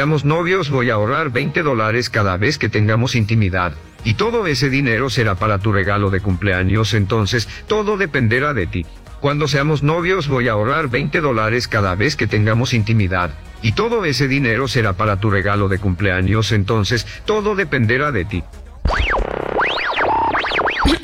seamos novios voy a ahorrar 20 dólares cada vez que tengamos intimidad. Y todo ese dinero será para tu regalo de cumpleaños, entonces todo dependerá de ti. Cuando seamos novios voy a ahorrar 20 dólares cada vez que tengamos intimidad. Y todo ese dinero será para tu regalo de cumpleaños, entonces todo dependerá de ti.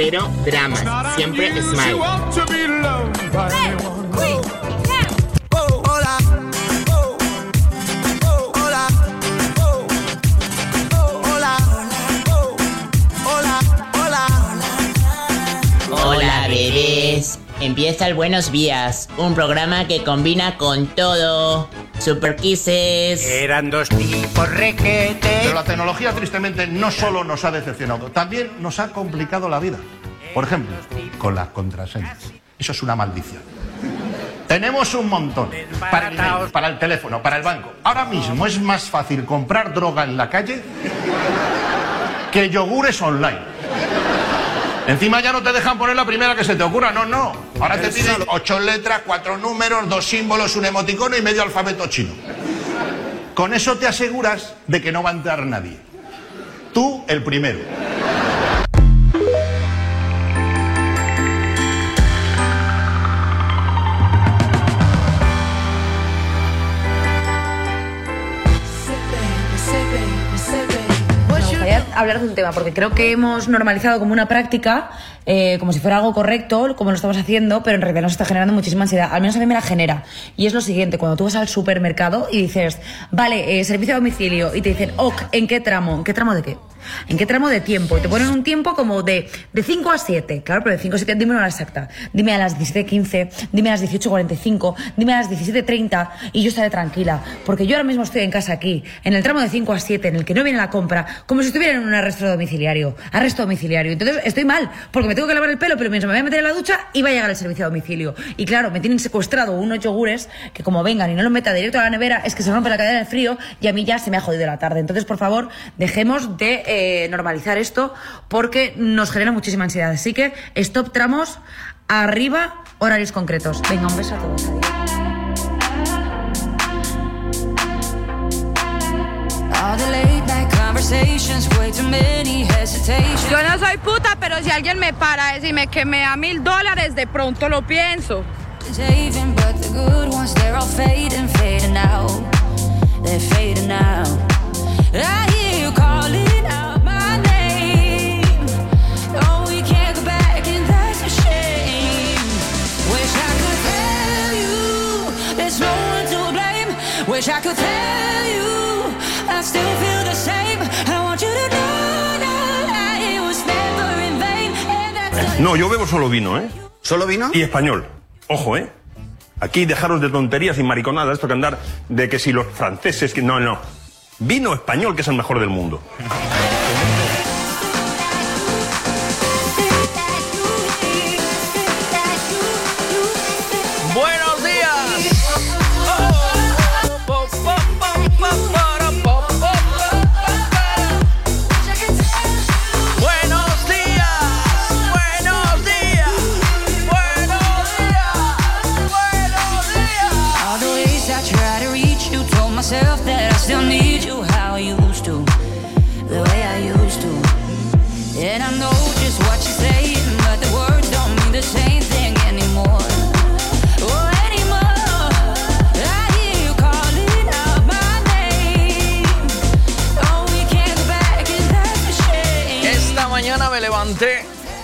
Cero dramas, siempre smile. Hola, bebés. Empieza el Buenos Días, un programa que combina con todo. Super Kisses. Eran dos tipos requete. Pero la tecnología, tristemente, no solo nos ha decepcionado, también nos ha complicado la vida. Por ejemplo, con las contraseñas. Eso es una maldición. Tenemos un montón. Para el, email, para el teléfono, para el banco. Ahora mismo es más fácil comprar droga en la calle que yogures online. Encima ya no te dejan poner la primera que se te ocurra, no, no. Ahora te piden ocho letras, cuatro números, dos símbolos, un emoticono y medio alfabeto chino. Con eso te aseguras de que no va a entrar nadie. Tú el primero. Hablar de un tema, porque creo que hemos normalizado como una práctica, eh, como si fuera algo correcto, como lo estamos haciendo, pero en realidad nos está generando muchísima ansiedad. Al menos a mí me la genera. Y es lo siguiente, cuando tú vas al supermercado y dices, vale, eh, servicio a domicilio, y te dicen, ok, ¿en qué tramo? ¿En qué tramo de qué? ¿En qué tramo de tiempo? Te ponen un tiempo como de, de 5 a 7. Claro, pero de 5 a 7, dime una hora exacta. Dime a las 17.15, dime a las 18.45, dime a las 17.30 y yo estaré tranquila. Porque yo ahora mismo estoy en casa aquí, en el tramo de 5 a 7, en el que no viene la compra, como si estuviera en un arresto domiciliario. Arresto domiciliario. Entonces estoy mal, porque me tengo que lavar el pelo, pero mientras me voy a meter en la ducha y va a llegar el servicio a domicilio. Y claro, me tienen secuestrado unos yogures que como vengan y no los meta directo a la nevera, es que se rompe la cadena del frío y a mí ya se me ha jodido la tarde. Entonces, por favor, dejemos de eh, normalizar esto porque nos genera muchísima ansiedad. Así que stop tramos, arriba, horarios concretos. Venga, un beso a todos. Yo no soy puta, pero si alguien me para a decirme que me da mil dólares, de pronto lo pienso. Wish I could tell you I still feel the same. I want you to know that it was never in vain. And that's No, yo bebo solo vino, ¿eh? ¿Solo vino? Y español. Ojo, ¿eh? Aquí dejaros de tonterías y mariconadas, esto que andar de que si los franceses, que no, no. Vino español, que es el mejor del mundo.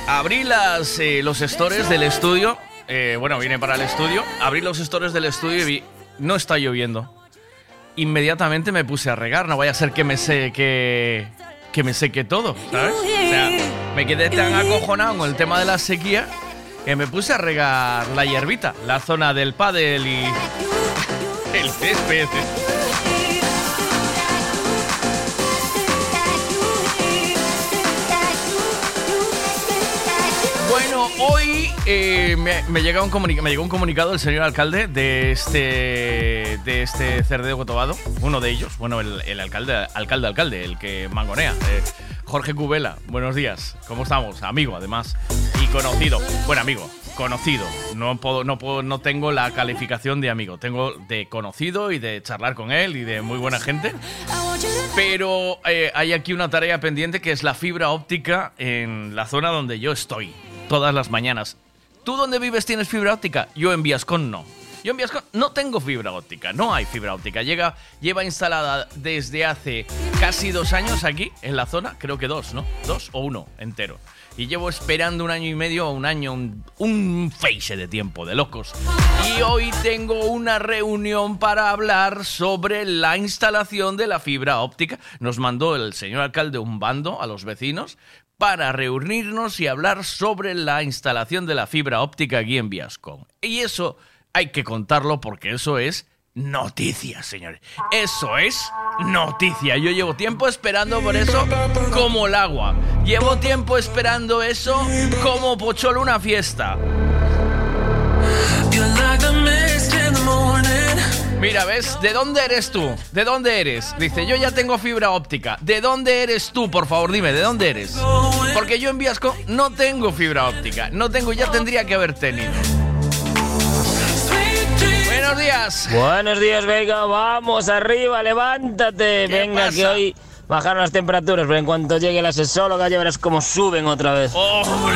Abrí eh, los stores del estudio. eh, bueno, vine para el estudio. Abrí los stores del estudio y vi, no está lloviendo. inmediatamente me puse a regar. No vaya a ser que me seque, que me seque todo, me quedé tan acojonado con el tema de la sequía que me puse a regar la hierbita, la zona del pádel y el césped. Eh, me, llega un me llegó un comunicado del señor alcalde de este de este Cerdeo Cotobado, uno de ellos, bueno, el, alcalde, alcalde, alcalde, el que mangonea, eh, Jorge Cubela. Buenos días, ¿cómo estamos? Amigo, además, y conocido. Buen amigo, conocido. No puedo, no puedo, no tengo la calificación de amigo, tengo de conocido y de charlar con él y de muy buena gente. Pero eh, hay aquí una tarea pendiente que es la fibra óptica en la zona donde yo estoy todas las mañanas. ¿Tú dónde vives tienes fibra óptica? Yo en Viascon no. Yo en Viascon no tengo fibra óptica, no hay fibra óptica. Llega, lleva instalada desde hace casi dos años aquí en la zona, creo que dos, ¿no? Dos o uno entero. Y llevo esperando un año y medio un año, un, un de tiempo, de locos. Y hoy tengo una reunión para hablar sobre la instalación de la fibra óptica. Nos mandó el señor alcalde un bando a los vecinos para reunirnos y hablar sobre la instalación de la fibra óptica aquí en Viascon. Y eso hay que contarlo porque eso es noticia, señores. Eso es noticia. Yo llevo tiempo esperando por eso como el agua. Llevo tiempo esperando eso como pocholo una fiesta. Mira, ¿ves? ¿De dónde eres tú? ¿De dónde eres? Dice, yo ya tengo fibra óptica. ¿De dónde eres tú? Por favor, dime, ¿de dónde eres? Porque yo en Viasco no tengo fibra óptica. No tengo, ya tendría que haber tenido. Buenos días. Buenos días, venga, vamos arriba, levántate. Venga, pasa? que hoy bajaron las temperaturas, pero en cuanto llegue la sexóloga ya verás cómo suben otra vez. ¡Hombre!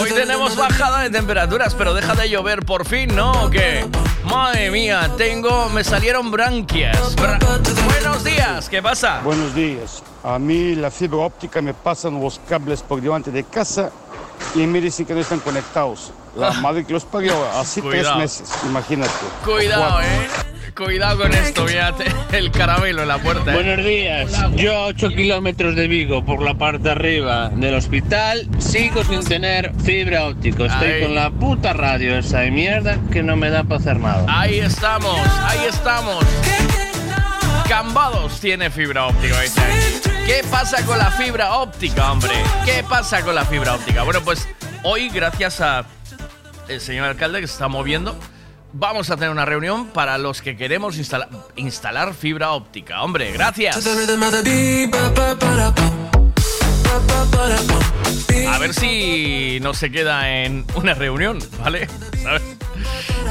Hoy tenemos bajada de temperaturas, pero deja de llover por fin, ¿no? ¿O qué? Madre mía, tengo. Me salieron branquias. Bra- Buenos días, ¿qué pasa? Buenos días. A mí la fibra óptica me pasan los cables por delante de casa y me dicen que no están conectados. La madre que los parió, así tres Cuidado. meses, imagínate. Cuidado, eh. Cuidado con esto, fíjate. El caramelo en la puerta. ¿eh? Buenos días. Yo a 8 kilómetros de Vigo por la parte de arriba del hospital sigo sin tener fibra óptica. Estoy Ahí. con la puta radio esa de mierda que no me da para hacer nada. Ahí estamos, ahí estamos. Cambados tiene fibra óptica, aquí. ¿Qué pasa con la fibra óptica, hombre? ¿Qué pasa con la fibra óptica? Bueno, pues hoy, gracias a el señor alcalde que se está moviendo, vamos a tener una reunión para los que queremos instala- instalar fibra óptica. Hombre, gracias. A ver si no se queda en una reunión, ¿vale?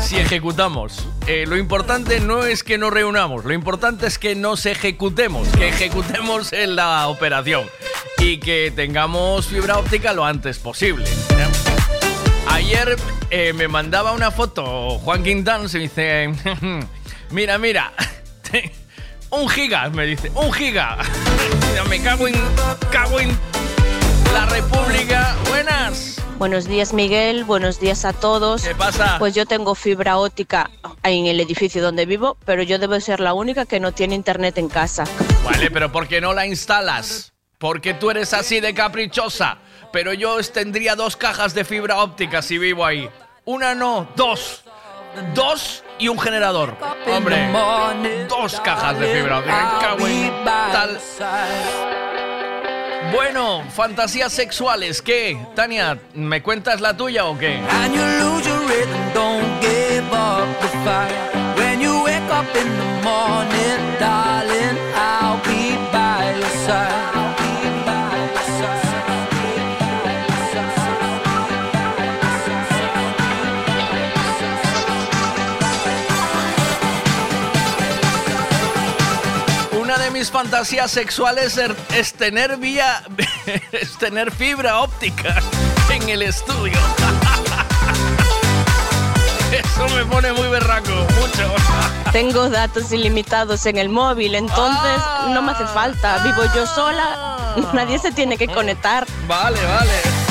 Si ejecutamos. Eh, lo importante no es que nos reunamos, lo importante es que nos ejecutemos, que ejecutemos en la operación y que tengamos fibra óptica lo antes posible. Ayer eh, me mandaba una foto Juan Quintán, se me dice, mira, mira, un giga, me dice, un giga. me cago en, cago en la República. Buenas. Buenos días Miguel, buenos días a todos. ¿Qué pasa? Pues yo tengo fibra óptica en el edificio donde vivo, pero yo debo ser la única que no tiene internet en casa. Vale, pero ¿por qué no la instalas? Porque tú eres así de caprichosa. Pero yo tendría dos cajas de fibra óptica si vivo ahí. Una no, dos. Dos y un generador. Hombre, dos cajas de fibra óptica. Tal. Bueno, fantasías sexuales, ¿qué? Tania, ¿me cuentas la tuya o qué? Mis fantasías sexuales es tener vía, es tener fibra óptica en el estudio. Eso me pone muy berraco, mucho. Tengo datos ilimitados en el móvil, entonces no me hace falta. Vivo yo sola, nadie se tiene que conectar. Vale, vale.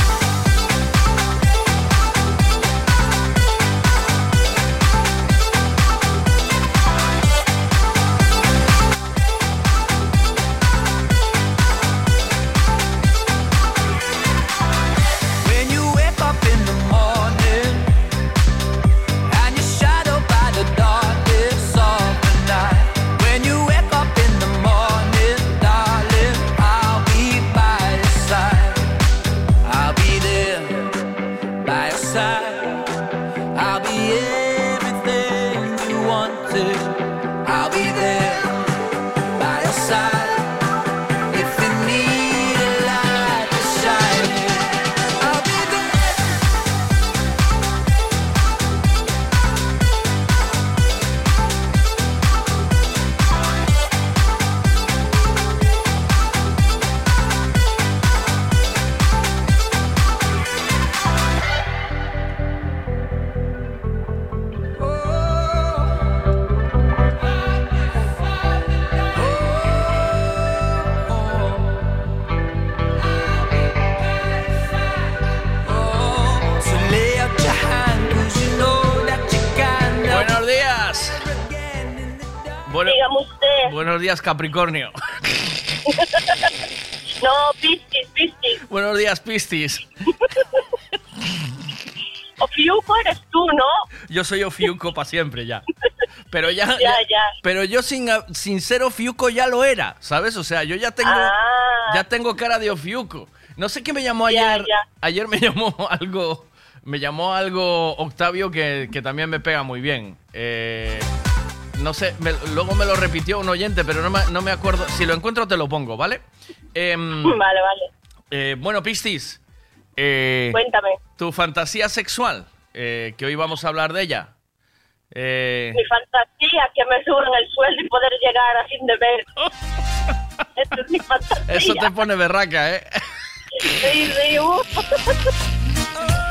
Días, Capricornio. No, Piscis, Piscis. Buenos días, Pistis. Ofiuco eres tú, ¿no? Yo soy Ofiuco para siempre ya. Pero ya, Ya, ya- ya. Pero yo sin, sin ser Ofiuco ya lo era, ¿sabes? O sea, yo ya tengo, Ah. ya tengo cara de Ofiuco. No sé qué me llamó ayer. Ayer me llamó algo, me llamó algo Octavio que, que también me pega muy bien. Eh, no sé, me- luego me lo repitió un oyente, pero no me, no me acuerdo. Si lo encuentro te lo pongo, ¿vale? Em, Vale, vale. eh, bueno, Pistis. eh, Cuéntame. tu fantasía sexual, eh, que hoy vamos a hablar de ella. Mi fantasía que me suban el sueldo y poder llegar a fin de mes. Esa es mi fantasía. eso te pone berraca, ¿eh? Sí, sí, uh.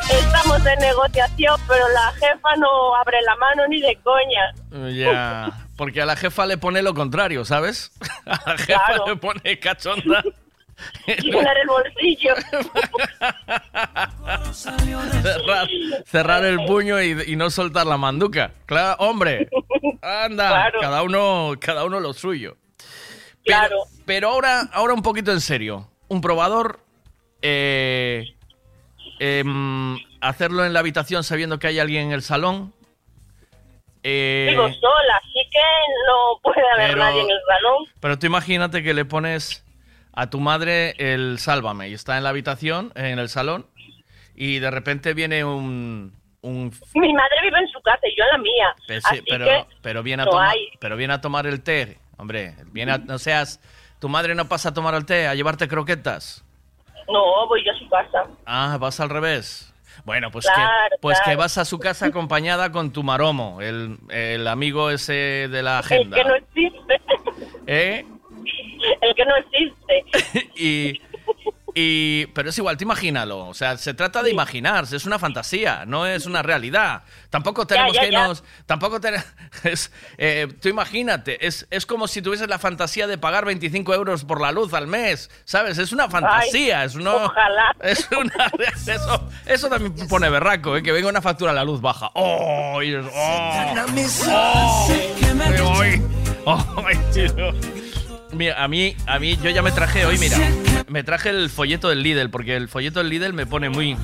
Estamos en negociación, pero la jefa no abre la mano ni de coña. Ya. Porque a la jefa le pone lo contrario, ¿sabes? A la jefa Claro. le pone cachonda. Llenar el bolsillo. cerrar, cerrar el puño y, y no soltar la manduca. Claro, hombre. Anda, Claro. cada uno, cada uno lo suyo. Pero, pero ahora, ahora un poquito en serio. Un probador, eh, em, hacerlo en la habitación sabiendo que hay alguien en el salón. Eh, Vivo sola, así que no puede haber pero- nadie en el salón. pero tú imagínate que le pones a tu madre el sálvame y está en la habitación, en el salón, y de repente viene un... un Mi madre vive en su casa y yo en la mía. Sí, así pero, que pero, viene a no tomar, pero viene a tomar el té, hombre. Viene a- no seas... Tu madre no pasa a tomar el té, a llevarte croquetas. No, voy yo a su casa. Ah, vas al revés. Bueno, pues, Claro, que, pues claro. que vas a su casa acompañada con tu maromo, el, el amigo ese de la El agenda. que no existe. ¿Eh? El que no existe. y, y- pero es igual, te imagínalo. O sea, se trata de imaginarse, es una fantasía, no es una realidad. Tampoco tenemos ya, que ya. nos. Tampoco tenemos. tú imagínate, es, es como si tuvieses la fantasía de pagar 25 euros por la luz al mes. ¿Sabes? Es una fantasía, es no. ojalá. Es una. Eso, eso también pone berraco, ¿eh? que venga una factura a la luz baja. ¡Oh! y es- ¡Oh! ¡Oh! ¡Ay! ¡Ay, tío! Mira, a mí, a mí, yo ya me traje hoy, mira, me traje el folleto del Lidl, porque el folleto del Lidl me pone muy,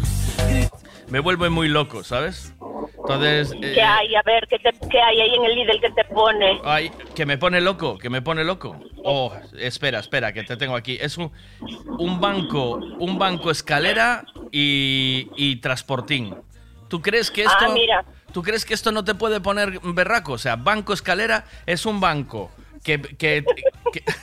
me vuelve muy loco, ¿sabes? Entonces, eh, ¿Qué hay? A ver, ¿qué, te, ¿qué hay ahí en el Lidl que te pone? ay, que me pone loco, que me pone loco. Oh, espera, espera, que te tengo aquí. Es un, un banco, un banco escalera y, y transportín. ¿Tú crees que esto, Ah, mira. tú crees que esto no te puede poner berraco? O sea, banco escalera es un banco que, que, que-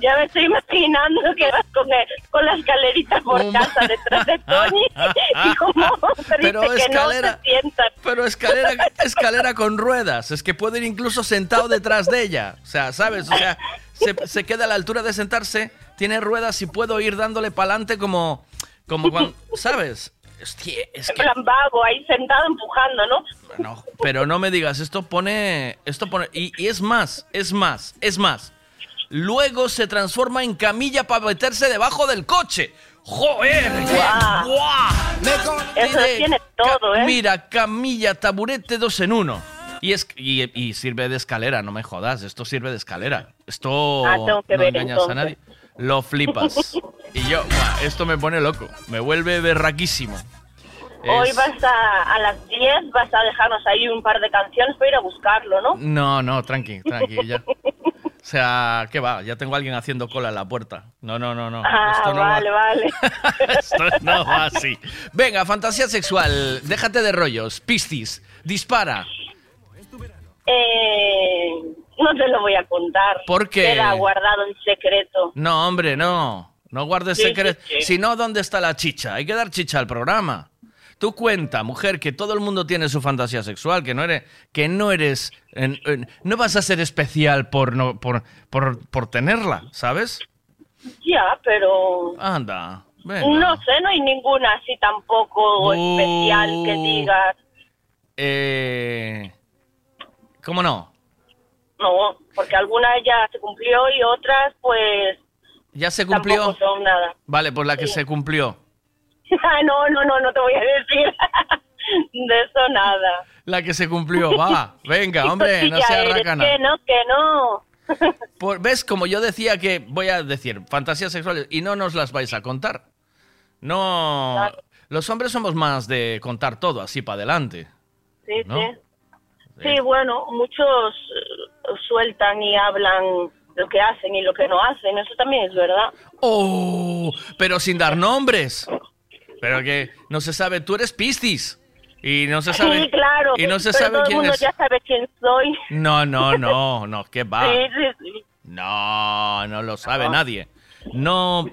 Ya me estoy imaginando que vas con, el- con la escalerita por casa detrás de Tony y como Pero dice que no escalera- se sientan. Pero escalera, escalera con ruedas. Es que puede ir incluso sentado detrás de ella. O sea, ¿sabes? O sea, se, se queda a la altura de sentarse, tiene ruedas y puedo ir dándole para adelante como, como cuando, ¿sabes? Hostia, es que, plan vago, ahí sentado empujando, ¿no? no, pero no me digas, esto pone, esto pone, y, y es más, es más, es más. Luego se transforma en camilla para meterse debajo del coche. ¡Joder! Guau. ¡Guau! Eso Tiene tiene todo, ¿eh? Mira, camilla, taburete, dos en uno. Y, es, y, y sirve de escalera, no me jodas. Esto sirve de escalera. Esto Ah, no ver, engañas a nadie. Lo flipas. Y yo, esto me pone loco. Me vuelve berraquísimo. Hoy vas a, a las 10, vas a dejarnos ahí un par de canciones para ir a buscarlo, ¿no? No, no, tranqui, tranqui, ya. O sea, ¿qué va? Ya tengo a alguien haciendo cola en la puerta. No, no, no, no. Ah, Esto no va- vale, vale. Esto no va así. Venga, fantasía sexual. Déjate de rollos. Piscis. Dispara. Eh, no te lo voy a contar. ¿Por qué? Queda guardado en secreto. No, hombre, no. No guardes Sí, secretos. sí, sí. Si no, ¿dónde está la chicha? Hay que dar chicha al programa. Tú cuenta, mujer, que todo el mundo tiene su fantasía sexual, que no eres, que no eres, en- en- no vas a ser especial por no, por, por, por tenerla, ¿sabes? Ya, pero Anda, venga. no sé, no hay ninguna así tampoco especial que digas. Eh, ¿Cómo no? No, porque algunas ya se cumplió y otras pues ¿Ya se cumplió? tampoco son nada. Vale, pues la que se cumplió. Ah, no, no, no, no te voy a decir. De eso nada. La que se cumplió, va. Venga, hombre, no sea racana. Que no, que no. Por- ¿Ves? Como yo decía que voy a decir fantasías sexuales y no nos las vais a contar. No. Los hombres somos más de contar todo así para adelante. Sí, ¿No? sí. Sí, bueno, muchos eh, sueltan y hablan lo que hacen y lo que no hacen. Eso también es verdad. ¡Oh! Pero sin dar nombres. Pero que no se sabe, tú eres Piscis. Y no se sabe. sí, claro. Y no se pero sabe todo el quién mundo es. ya sabe quién soy. No, no, no, no, ¿qué va? Sí, sí, sí. No, no lo sabe nadie. No.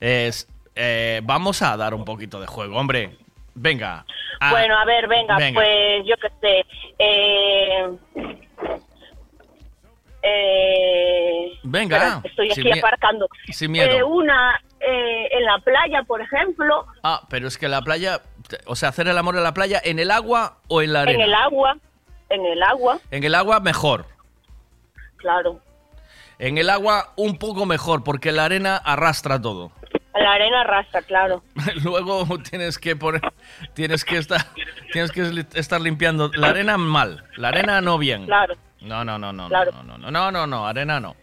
Es. eh, vamos a dar un poquito de juego, hombre. Venga. Ah, Bueno, a ver, venga, venga. pues yo qué sé. Eh, eh, Venga, estoy aquí aparcando. sin miedo. Eh, una eh, en la playa, por ejemplo, Ah, pero es que la playa. O sea, hacer el amor en la playa, ¿en el agua o en la en arena? el agua, en el agua, En el agua, mejor. claro. En el agua, un poco mejor, porque la arena arrastra todo. La arena arrastra, claro. Luego tienes que poner, tienes que estar, tienes que estar limpiando la arena mal, la arena no bien. Claro. No, no, no, no, Claro. no, no, no, no, no, no, arena no.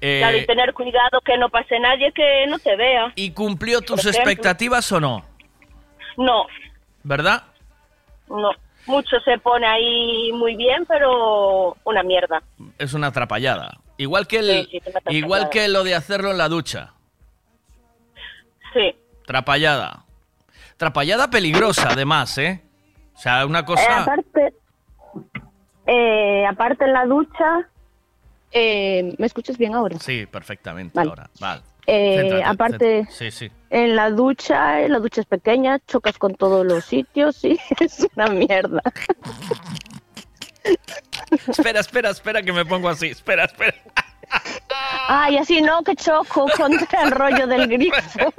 Eh, Claro, y tener cuidado que no pase nadie que no te vea. ¿Y cumplió tus expectativas o no? No, ¿Verdad? no. Mucho se pone ahí muy bien, pero una mierda. Es una atrapallada. Igual que el, Sí, sí, igual que lo de hacerlo en la ducha. Sí. Trapallada. Trapallada peligrosa, además, ¿eh? O sea, una Eh, cosa. aparte, eh, aparte en la ducha, eh, ¿me escuchas bien ahora? Sí, perfectamente. Vale. Ahora, vale. Eh, Céntrate, aparte-. Sí, sí. En la ducha, eh, la ducha es pequeña, chocas con todos los sitios y es una mierda. Espera, espera, espera que me pongo así. Espera, espera. Ay, así no, que choco contra el rollo del grifo.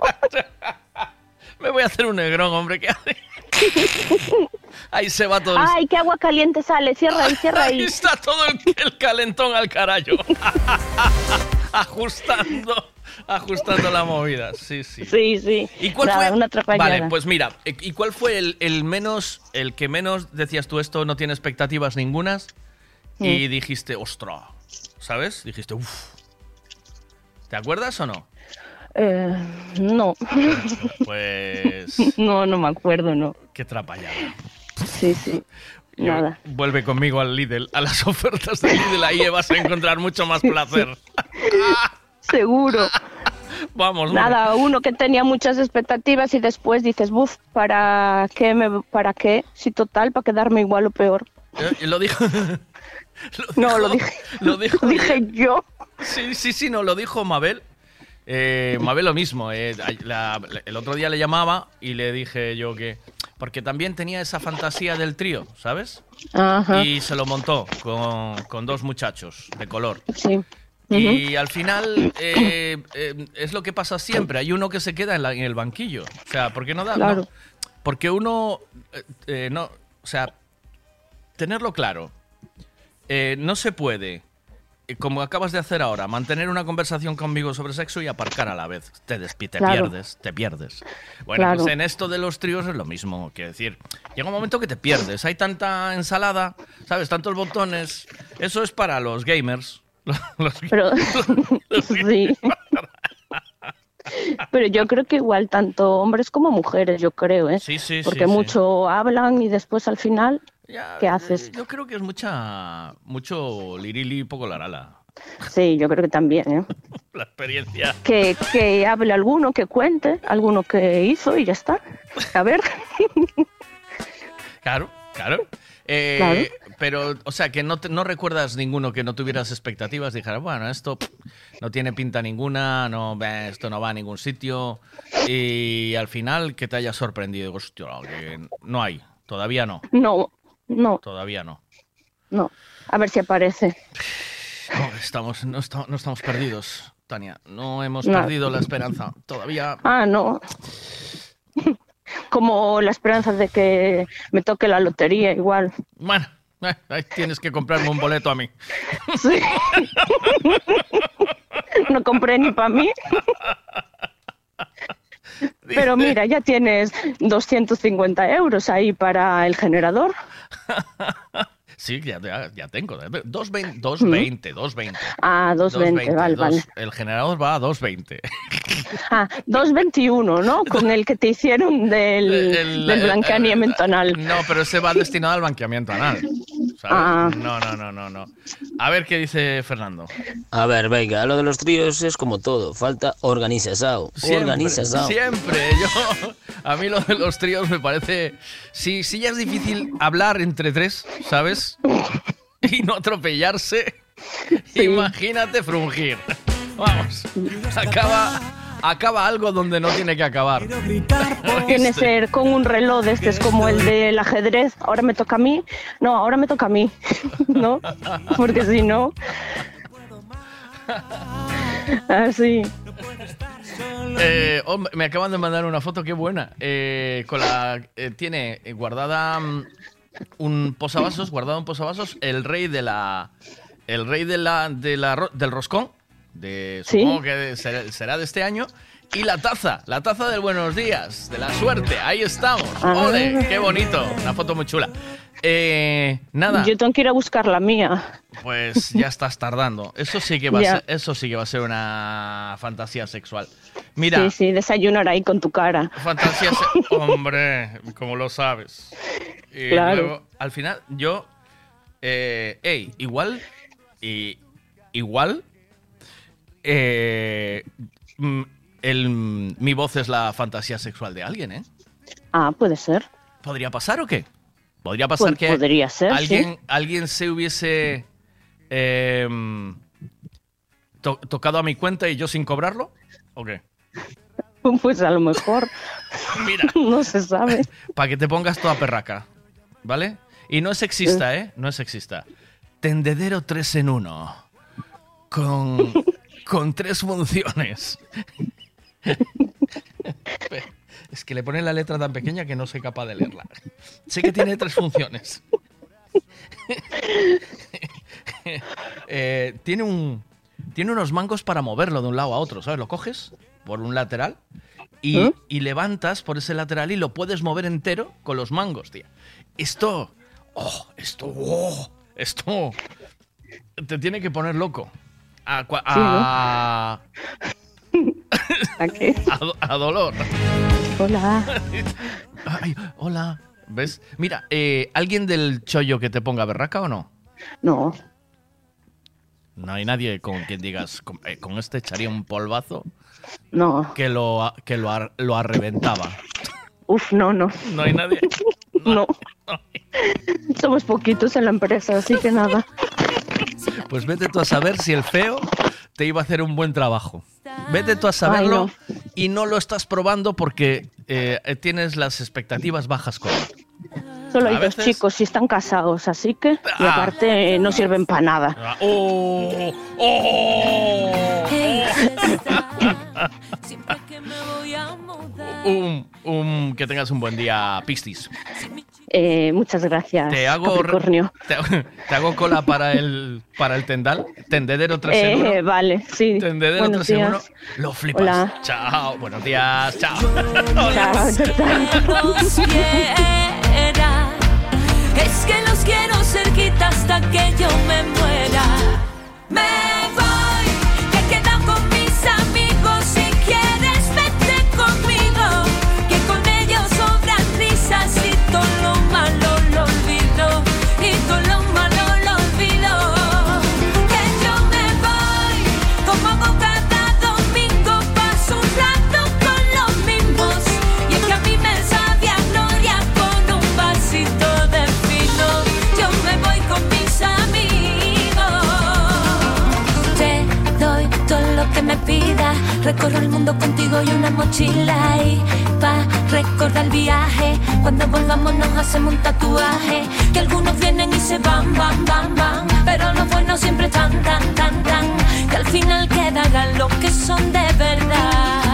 Me voy a hacer un negrón, hombre. ¿Qué hace? Ahí se va todo el... Ay, qué agua caliente sale, cierra ahí, cierra Ahí ahí. está todo el, el calentón al carajo. ajustando, ajustando la movida. Sí, sí. Sí, sí. ¿Y cuál Nada, fue? una. Vale, pues mira, ¿y cuál fue el, el menos, el que menos decías tú esto no tiene expectativas ningunas? Y Mm. dijiste, ostra, ¿sabes? Dijiste, uff. ¿Te acuerdas o no? Eh, no. Pues No, no me acuerdo, no. qué trapallada. Sí, sí. Nada. Vuelve conmigo al Lidl, a las ofertas de Lidl, ahí vas a encontrar mucho más placer. Seguro. Vamos. Nada, uno que tenía muchas expectativas y después dices, buf, ¿para qué? Me, ¿Para qué? Si total, para quedarme igual o peor. Eh, Lo dijo. No, lo dije. Lo dijo. dije yo. Sí, sí, sí, no, lo dijo Mabel. Eh, Mabel lo mismo. eh, la- la- el otro día le llamaba y le dije yo que. Porque también tenía esa fantasía del trío, ¿sabes? Ajá. Y se lo montó con, con dos muchachos de color. Sí. Y al final eh, eh, es lo que pasa siempre. Hay uno que se queda en, la- en el banquillo. O sea, ¿por qué no da? Claro. no. Porque uno, eh, no, o sea, tenerlo claro. Eh, no se puede, eh, como acabas de hacer ahora, mantener una conversación conmigo sobre sexo y aparcar a la vez. Te, despi- te Claro. pierdes, te pierdes. Bueno, Claro. pues en esto de los tríos es lo mismo. Quiero decir, llega un momento que te pierdes. Hay tanta ensalada, ¿sabes? Tantos botones. Eso es para los gamers. Los- Pero, sí. Pero yo creo que igual tanto hombres como mujeres, yo creo, ¿eh? Sí, sí, Porque sí. mucho hablan y después al final, ¿qué haces? Yo creo que es mucha, mucho lirili, poco larala. Sí, yo creo que también, ¿eh? La experiencia. Que, que hable alguno, que cuente, alguno que hizo y ya está. A ver. Claro, claro. Eh, Claro. Pero, o sea, que no, te- no recuerdas ninguno que no tuvieras expectativas, dijeras, bueno, esto pff, no tiene pinta ninguna, no, esto no va a ningún sitio. Y al final que te haya sorprendido, hostia, que no hay, todavía no, No, no, todavía no. no. A ver si aparece. No, estamos, no, no estamos perdidos, Tania. No hemos No. perdido la esperanza. Todavía. Ah, no. Como la esperanza de que me toque la lotería, igual. Bueno, eh, ahí tienes que comprarme un boleto a mí. Sí. No compré ni para mí. Pero mira, ya tienes 250 euros ahí para el generador. Sí, ya, ya, ya tengo. 220, 220, 220. Ah, 220, vale, dos- vale. El generador va a 220. Ah, 221, ¿no? Con el que te hicieron del, El- del el- blanqueamiento anal. No, pero ese va destinado al banqueamiento anal. ¿sabes? Ah. No, no, no, no, no. A ver qué dice Fernando. A ver, venga, lo de los tríos es como todo, falta organización. Siempre, Organización. Siempre. Yo, a mí lo de los tríos me parece. Si, si ya es difícil hablar entre tres, ¿sabes? Y no atropellarse. Imagínate frungir. Vamos. Acaba, acaba algo donde no tiene que acabar. Tiene que ser con un reloj de este, es como el del ajedrez. Ahora me toca a mí. No, ahora me toca a mí. ¿No? Porque si no. Así. Eh, oh, me acaban de mandar una foto, qué buena. Eh, con la, eh, tiene guardada mm, un posavasos, guardado un posavasos, el rey de la. El rey de la, de la ro- del roscón. De, Sí. Supongo que será, de este año. Y la taza, la taza del buenos días, de la suerte. Ahí estamos. ¡Ole! ¡Qué bonito! Una foto muy chula. Eh, nada. Yo tengo que ir a buscar la mía. Pues ya estás tardando. Eso sí que va a ser, eso sí que va a ser una fantasía sexual. Mira, Sí, sí, desayunar ahí con tu cara. fantasía hombre, como lo sabes. Y Claro. luego, al final, yo, eh, hey, igual, y igual, eh, mm, el, mi voz es la fantasía sexual de alguien, ¿eh? Ah, puede ser. ¿Podría pasar o qué? ¿Podría pasar Pues que podría ser, alguien, sí. alguien se hubiese em, to- tocado a mi cuenta y yo sin cobrarlo? ¿O qué? Pues a lo mejor. Mira. No se sabe. Para que te pongas toda perraca, ¿vale? Y no es sexista, ¿eh? No es sexista. Tendedero 3 en 1. Con, con tres funciones. Es que le ponen la letra tan pequeña que no soy capaz de leerla. Sé que tiene tres funciones. Eh, tiene un. Tiene unos mangos para moverlo de un lado a otro, ¿sabes? Lo coges por un lateral y, ¿Eh? y levantas por ese lateral y lo puedes mover entero con los mangos, tía. Esto. Oh, esto. Oh, esto. Te tiene que poner loco. A, a- ¿A qué? a do- a dolor. Hola. Ay, hola. ¿Ves? Mira, eh, ¿alguien del chollo que te ponga berraca o no? No. No hay nadie con quien digas, con, eh, con este echaría un polvazo No. que lo, que lo arreventaba. Uf, no, no. No hay nadie. No. Somos poquitos en la empresa, así que nada. Pues vete tú a saber si el feo te iba a hacer un buen trabajo. Vete tú a saberlo y no lo estás probando porque eh, eh, tienes las expectativas bajas con él. Solo hay A dos veces- chicos y están casados, así que. Y Ah. aparte no sirven para nada. Ah, ¡Oh! ¡Oh! un, un- que tengas un buen día, Pistis. Eh, muchas gracias. Te hago, Capricornio. te, te hago cola para el, para el tendal. Tendedero 3 en Eh, 1. vale, sí. Tendedero Buenos 3 en 1. días. Lo flipas. Hola. Chao. Buenos días. Chao. Chao. Es que los quiero cerquita hasta que yo me muera. Me voy, Recorro el mundo contigo y una mochila. Y pa' recordar el viaje. Cuando volvamos nos hacemos un tatuaje. Que algunos vienen y se van, van, van, van. Pero los buenos siempre están, tan, tan, tan. Que al final quedarán los que son de verdad.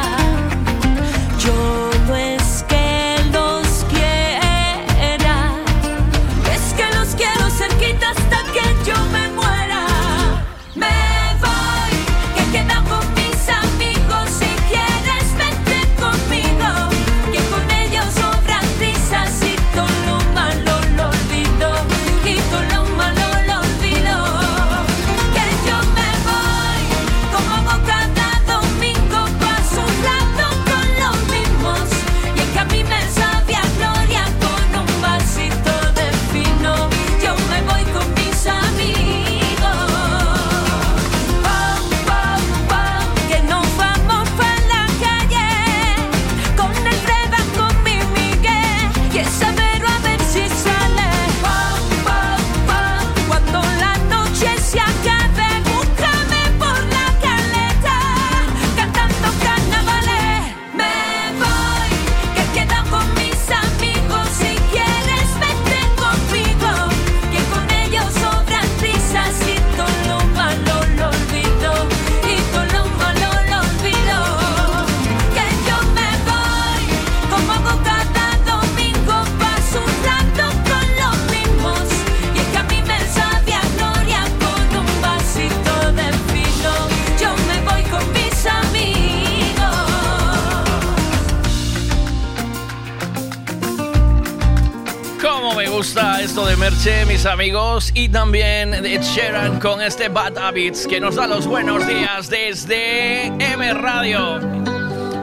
Esto de Merche, mis amigos, y también Ed Sheeran con este Bad Habits que nos da los buenos días desde M Radio.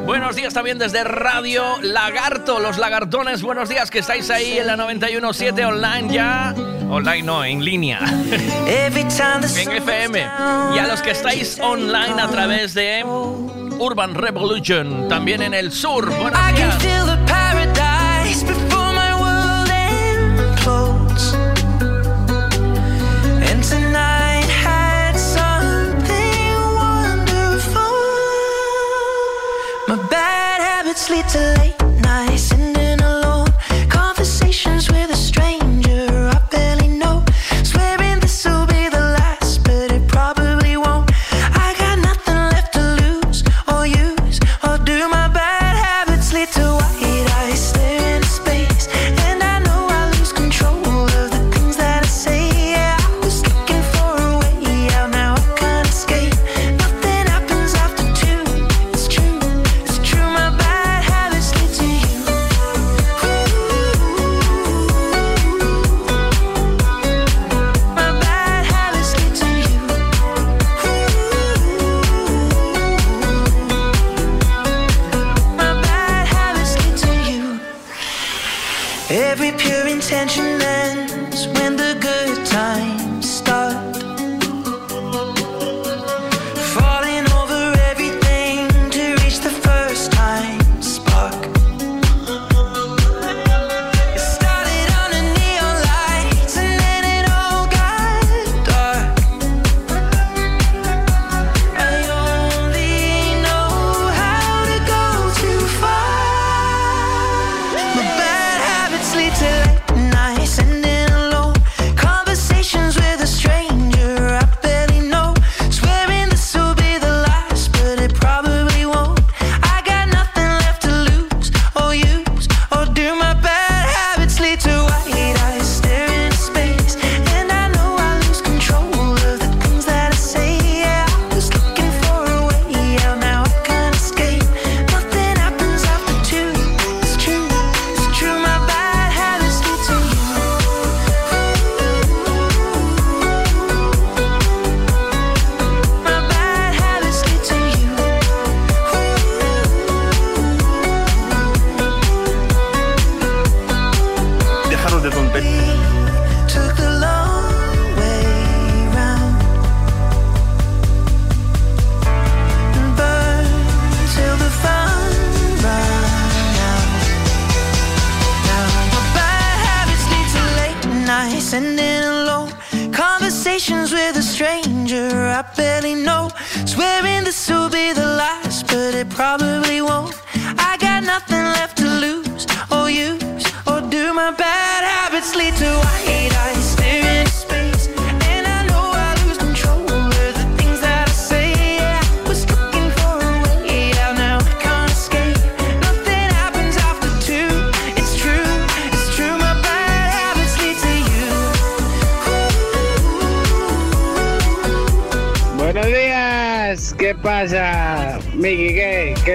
Buenos días también desde Radio Lagarto, los lagartones, buenos días que estáis ahí en la 91.7 online ya. Online no, en línea. en FM. Y a los que estáis online a través de Urban Revolution, también en el sur. Buenos días. sleep too late.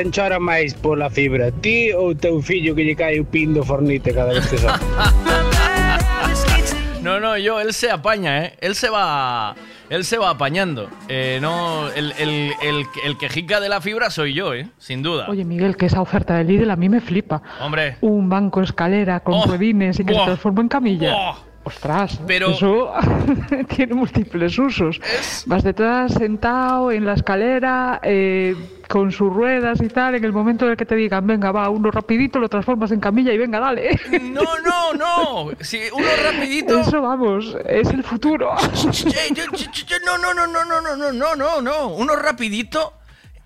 Enchora máis pola fibra? Ti ou teu fillo que lle cae o pin do fornite cada vez que son? No, no, yo, él se apaña, ¿eh? Él se va, él se va apañando. Eh, no, el, el, el, el quejica de la fibra soy yo, ¿eh? Sin duda. Oye, Miguel, que esa oferta de Lidl a mí me flipa. Hombre. Un banco escalera con Oh, ruedines y que buah, se transforma en camilla. buah. Ostras, Pero- eso tiene múltiples usos. Vas detrás sentado en la escalera eh, con sus ruedas y tal. En el momento en el que te digan, venga, va, uno rapidito, lo transformas en camilla y venga, dale. No, no, no. Si uno rapidito. Eso vamos, es el futuro. No, no, no, no, no, no, no, no, no, no. Uno rapidito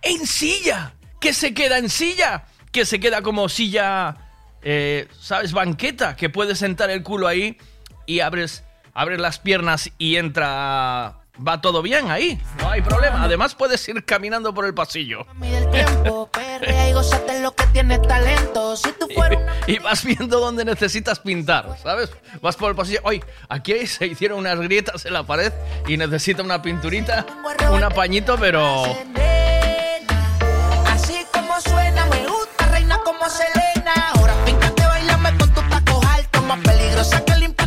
en silla. Que se queda en silla. Que se queda como silla, eh, ¿sabes? Banqueta. Que puedes sentar el culo ahí y abres, abres las piernas y entra... Va todo bien ahí. No hay problema. Además puedes ir caminando por el pasillo. y vas viendo dónde necesitas pintar, ¿sabes? Vas por el pasillo. Oye, aquí se hicieron unas grietas en la pared y necesita una pinturita, un apañito, pero. Así como suena, me gusta, reina como Selena. Ahora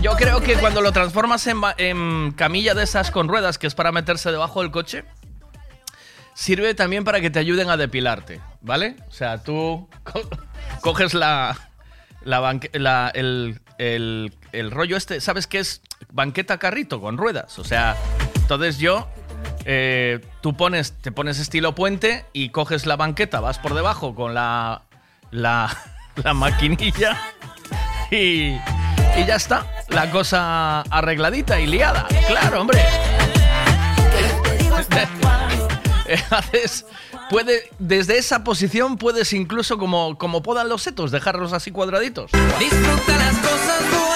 Yo creo que cuando lo transformas en, camilla de esas con ruedas, que es para meterse debajo del coche, sirve también para que te ayuden a depilarte, ¿vale? O sea, tú co- coges la, la, banque- la- el, el- el rollo este, ¿sabes qué es? Banqueta carrito con ruedas. O sea, entonces yo, eh, tú pones, te pones estilo puente y coges la banqueta, vas por debajo con la, la, la maquinilla y, y ya está. La cosa arregladita y liada. Claro, hombre. Eh, puede desde esa posición puedes incluso como como podan los setos dejarlos así cuadraditos Disfruta las cosas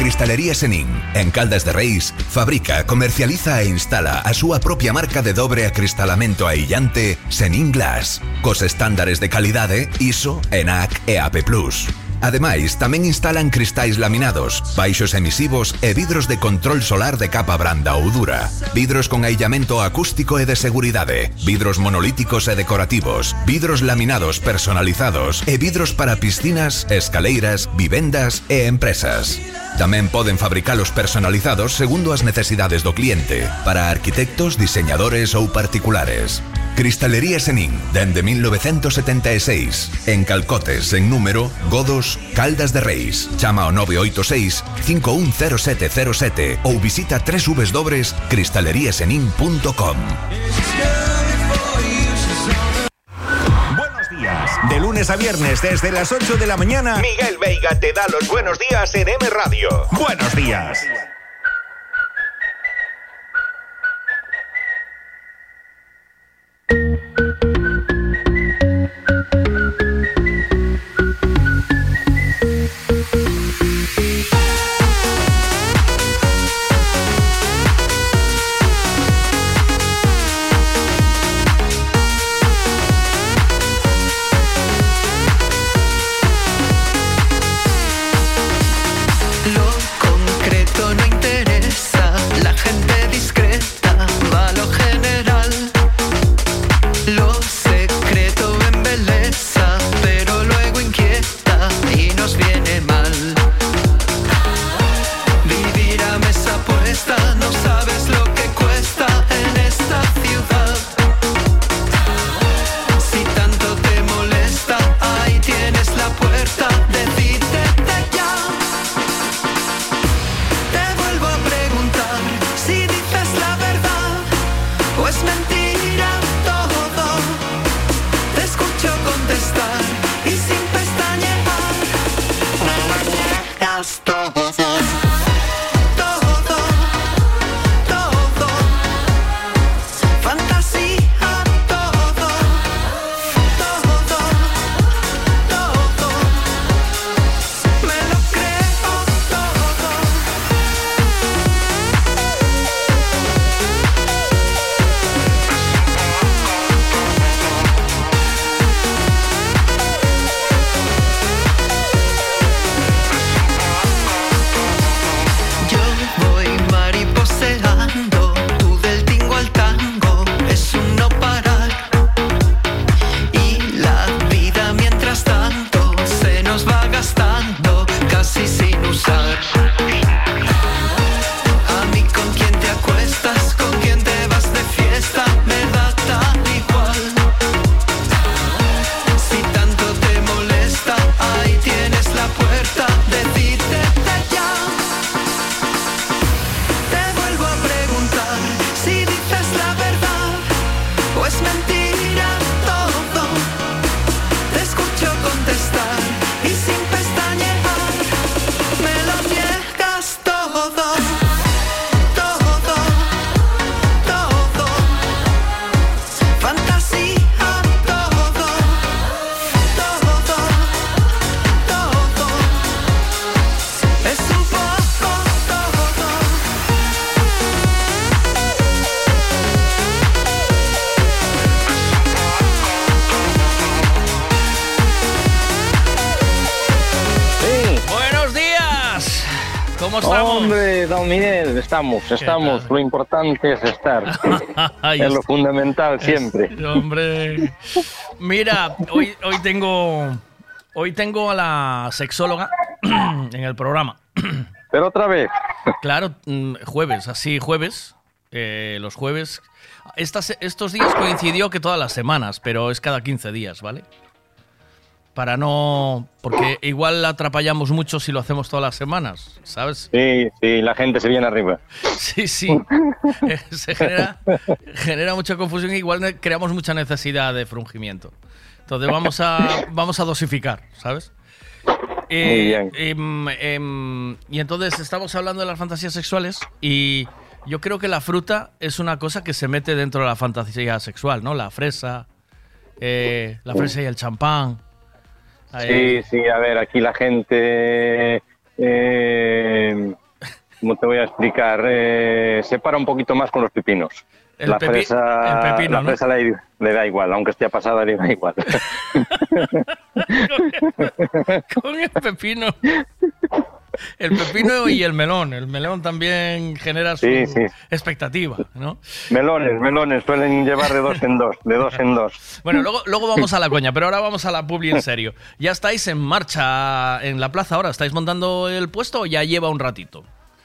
Cristalería Senin, en Caldas de Reis, fabrica, comercializa e instala a súa propia marca de dobre acristalamento aillante Senin Glass, cos estándares de calidade ISO, ENAC e AP+. Ademais, tamén instalan cristais laminados, baixos emisivos e vidros de control solar de capa branda ou dura, vidros con aillamento acústico e de seguridade, vidros monolíticos e decorativos, vidros laminados personalizados e vidros para piscinas, escaleiras, vivendas e empresas. Tamén poden fabricalos personalizados segundo as necesidades do cliente, para arquitectos, diseñadores ou particulares. Cristalería Senin, dende 1976, en Calcotes, en número, Godos, Caldas de Reis. Chama ao 986 510707 ou visita www.cristaleriasenin.com. Buenos días. De lunes a viernes desde las 8 de la mañana, Miguel Veiga te da los buenos días en M Radio. Buenos días. Estamos, estamos. Lo importante es estar. es lo fundamental siempre. Hombre. Mira, hoy, hoy tengo. Hoy tengo a la sexóloga en el programa. Pero otra vez. Claro, mm, jueves, así jueves. eh, los jueves. Estas, estos días coincidió que todas las semanas, pero es cada 15 días, ¿vale? Para no. Porque igual la atrapallamos mucho si lo hacemos todas las semanas, ¿sabes? Sí, sí, la gente se viene arriba. Sí, sí. Eh, Se genera, genera mucha confusión y igual creamos mucha necesidad de frungimiento. Entonces vamos a, vamos a dosificar, ¿sabes? Eh, Muy bien. em, em, y entonces estamos hablando de las fantasías sexuales y yo creo que la fruta es una cosa que se mete dentro de la fantasía sexual, ¿no? La fresa, eh, la fresa y el champán. Sí, sí, a ver, aquí la gente. Eh, ¿Cómo te voy a explicar? Eh, se para un poquito más con los pepinos. El la pepi- fresa, el pepino, la ¿no? fresa le, le da igual, aunque esté pasada, le da igual. con el pepino. El pepino y el melón. El melón también genera su Sí, sí. expectativa, ¿no? melones, melones, suelen llevar de dos en dos, de dos en dos. Bueno, luego, luego vamos a la coña, pero ahora vamos a la publi en serio. ¿Ya estáis en marcha en la plaza ahora? ¿Estáis montando el puesto o ya lleva un ratito?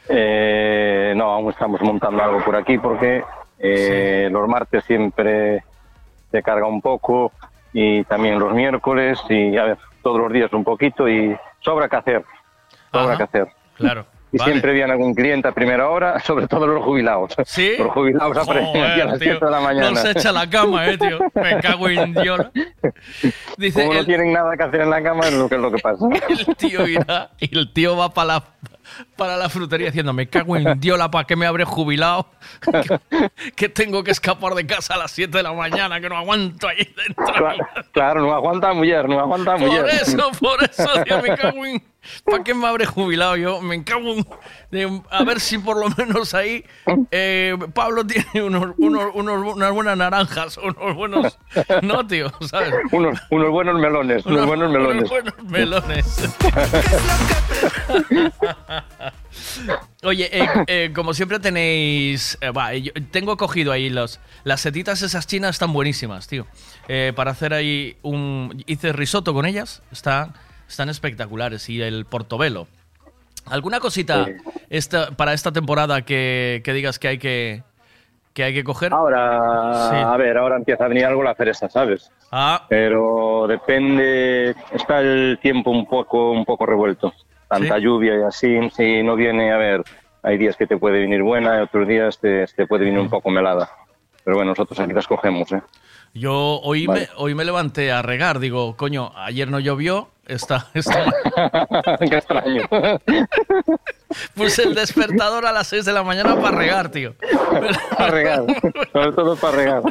Eh, no, aún estamos montando algo por aquí porque eh, los martes siempre se carga un poco y también los miércoles y a ver, todos los días un poquito y sobra que hacer, sobra Ajá. que hacer. Claro. Y Vale. siempre viene algún cliente a primera hora, sobre todo los jubilados. ¿Sí? Los jubilados aparecen aquí a las tío. 7 de la mañana. No se echa la cama, eh, tío. Me cago en Dios. Dice, Como no el- tienen nada que hacer en la cama, es lo que es lo que pasa. el tío irá y el tío va para la, para la frutería diciendo, me cago en Diola, ¿para qué me habré jubilado? Que, que tengo que escapar de casa a las 7 de la mañana, que no aguanto ahí dentro. Claro, claro, no aguanta mujer, no aguanta mujer. Por eso, por eso, tío, me cago en... ¿Para qué me habré jubilado yo? Me cago en... de- a ver si por lo menos ahí eh, Pablo tiene unos, unos, unos- unas buenas naranjas, unos buenos... No, tío, ¿sabes? Unos, unos buenos melones, unos, buenos melones. Unos buenos melones. Oye, eh, eh, como siempre tenéis... eh, va, yo tengo cogido ahí los... Las setitas esas chinas están buenísimas, tío. Eh, para hacer ahí un... Hice risotto con ellas. Están, están espectaculares. Y el portobelo. ¿Alguna cosita Sí. esta, para esta temporada que, que digas que hay que, que hay que coger? Ahora, Sí. a ver, ahora empieza a venir algo la fresa, ¿sabes? Ah, Pero depende, está el tiempo un poco, un poco revuelto. Tanta ¿Sí? lluvia y así, si no viene, a ver, hay días que te puede venir buena y otros días te, te puede venir un poco melada. Pero bueno, nosotros aquí las cogemos, ¿eh? Yo hoy, Vale. me, hoy me levanté a regar. Digo, coño, ayer no llovió. Esta, esta Qué extraño. Puse el despertador a las 6 de la mañana para regar, tío. Para regar, sobre todo para regar.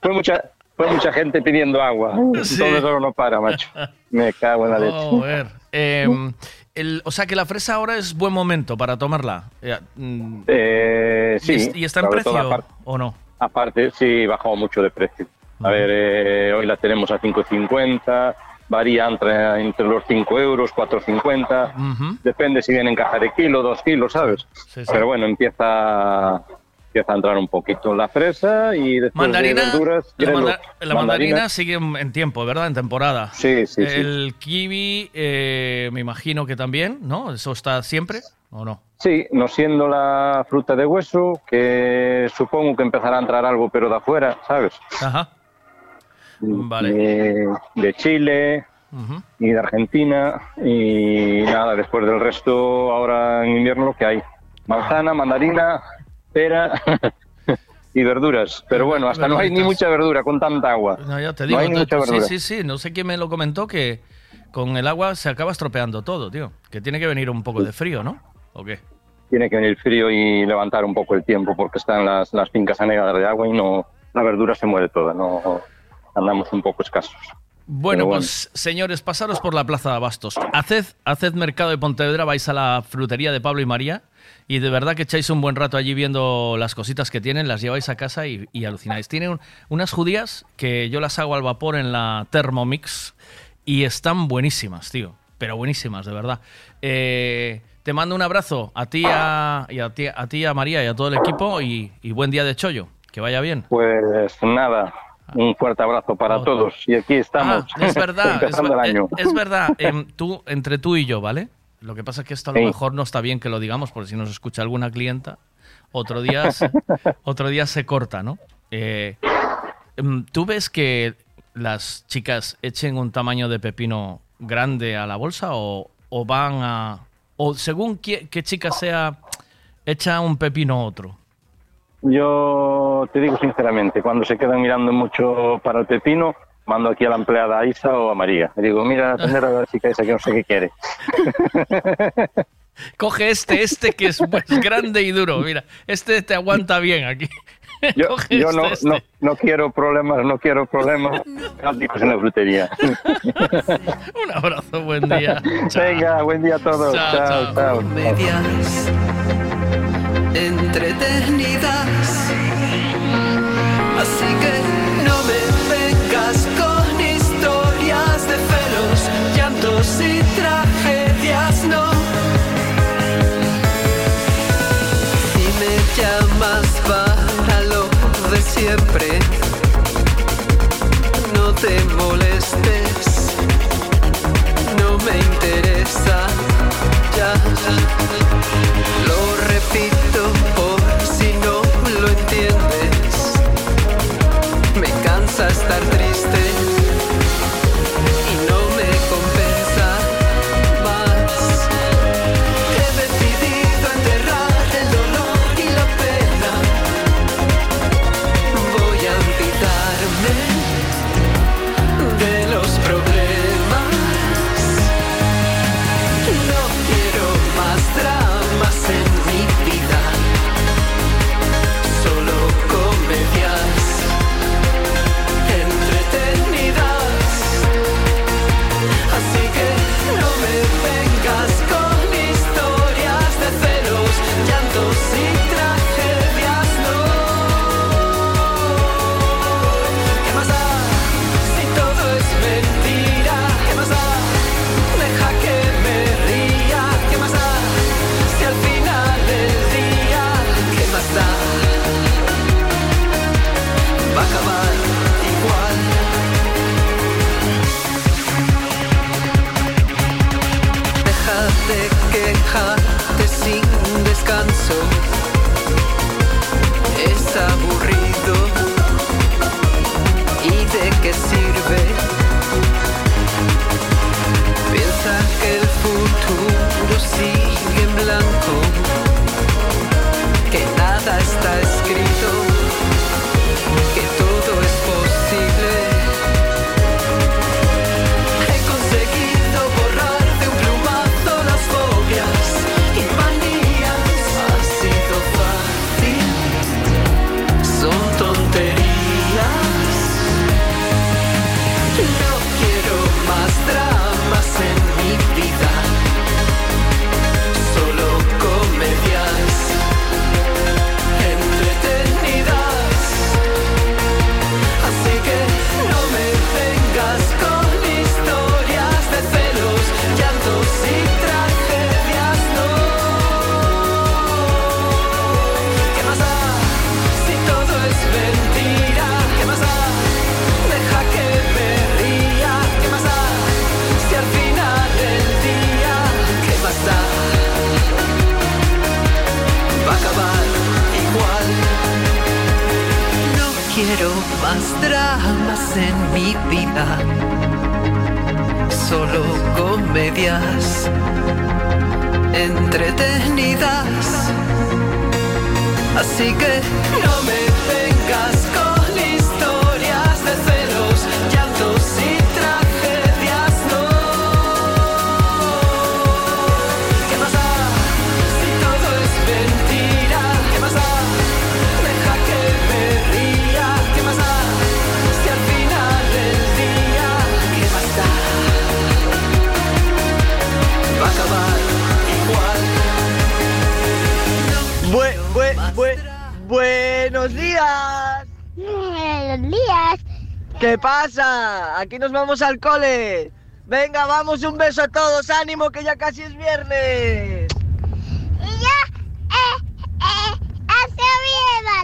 Fue mucha, fue mucha gente pidiendo agua. Sí. Todo eso no para, macho. Me cago en la leche. Joder. Em, el- o sea que la fresa ahora es buen momento para tomarla. Eh, mm, Eh, sí. ¿Y, y está en precio aparte- o no? Aparte, sí, bajó mucho de precio. A ver, eh, hoy la tenemos a 5,50, varía entre, entre los 5 euros, 4,50. Ujú. Depende si viene en caja de kilo, dos kilos, ¿sabes? Sí, sí. Pero bueno, empieza, empieza a entrar un poquito la fresa y después Mandarina, de verduras... la, vienen manda- la mandarina sigue en, tiempo, ¿verdad? En temporada. Sí, sí, sí. El kiwi, eh, me imagino que también, ¿no? ¿Eso está siempre o no? Sí, no siendo la fruta de hueso, que supongo que empezará a entrar algo, pero de afuera, ¿sabes? Ajá. Vale. De, de Chile y de Argentina. Y nada, después del resto, ahora en invierno lo que hay. Manzana, mandarina, pera y verduras. Pero bueno, hasta no hay ni mucha verdura con tanta agua. No, ya te No digo. hay ni mucha verdura. sí, sí, sí. No sé quién me lo comentó que con el agua se acaba estropeando todo, tío. Que tiene que venir un poco de frío, ¿no? ¿O qué? Tiene que venir frío y levantar un poco el tiempo porque están las, las fincas anegadas de agua y no la verdura se muere toda. No andamos un poco escasos. Bueno, pues señores, pasaros por la Plaza de Abastos. Haced, haced mercado de Pontevedra, vais a la frutería de Pablo y María y de verdad que echáis un buen rato allí viendo las cositas que tienen, las lleváis a casa y, y alucináis. Tienen un- unas judías que yo las hago al vapor en la Thermomix y están buenísimas, tío. Pero buenísimas, de verdad. Eh, te mando un abrazo a ti, a, y a ti, a ti, a María y a todo el equipo y, y buen día de chollo. Que vaya bien. Pues nada, un fuerte abrazo para todos. Y aquí estamos. Ah, es verdad, es, empezando ver- el año. es verdad. em, tú, entre tú y yo, ¿vale? Lo que pasa es que esto a lo Sí. mejor no está bien que lo digamos, porque si nos escucha alguna clienta, otro día se, otro día se corta, ¿no? Eh, em, ¿Tú ves que las chicas echen un tamaño de pepino grande a la bolsa o, o van a... o según qué, qué chica sea, echa un pepino a otro? Yo te digo sinceramente, cuando se quedan mirando mucho para el pepino, mando aquí a la empleada Isa o a María. Le digo, mira, atender a la chica esa que no sé qué quiere. Coge este, este que es pues, grande y duro. Mira, este te aguanta bien aquí. Yo, Coge yo este, no, este. no, no quiero problemas, no quiero problemas. Cánticos en la frutería. Un abrazo, buen día. Venga, buen día a todos. Chao, chao. chao. chao. Medias entretenidas. Así que no me vengas con historias de celos, llantos y tragedias, no. Si me llamas para lo de siempre, no te molestes, no me interesa ya. Lo repito quiero más dramas en mi vida, solo comedias entretenidas. Así que no me vengas con buenos días. Buenos días. ¿Qué pasa? Aquí nos vamos al cole. Venga, vamos, un beso a todos. Ánimo, que ya casi es viernes.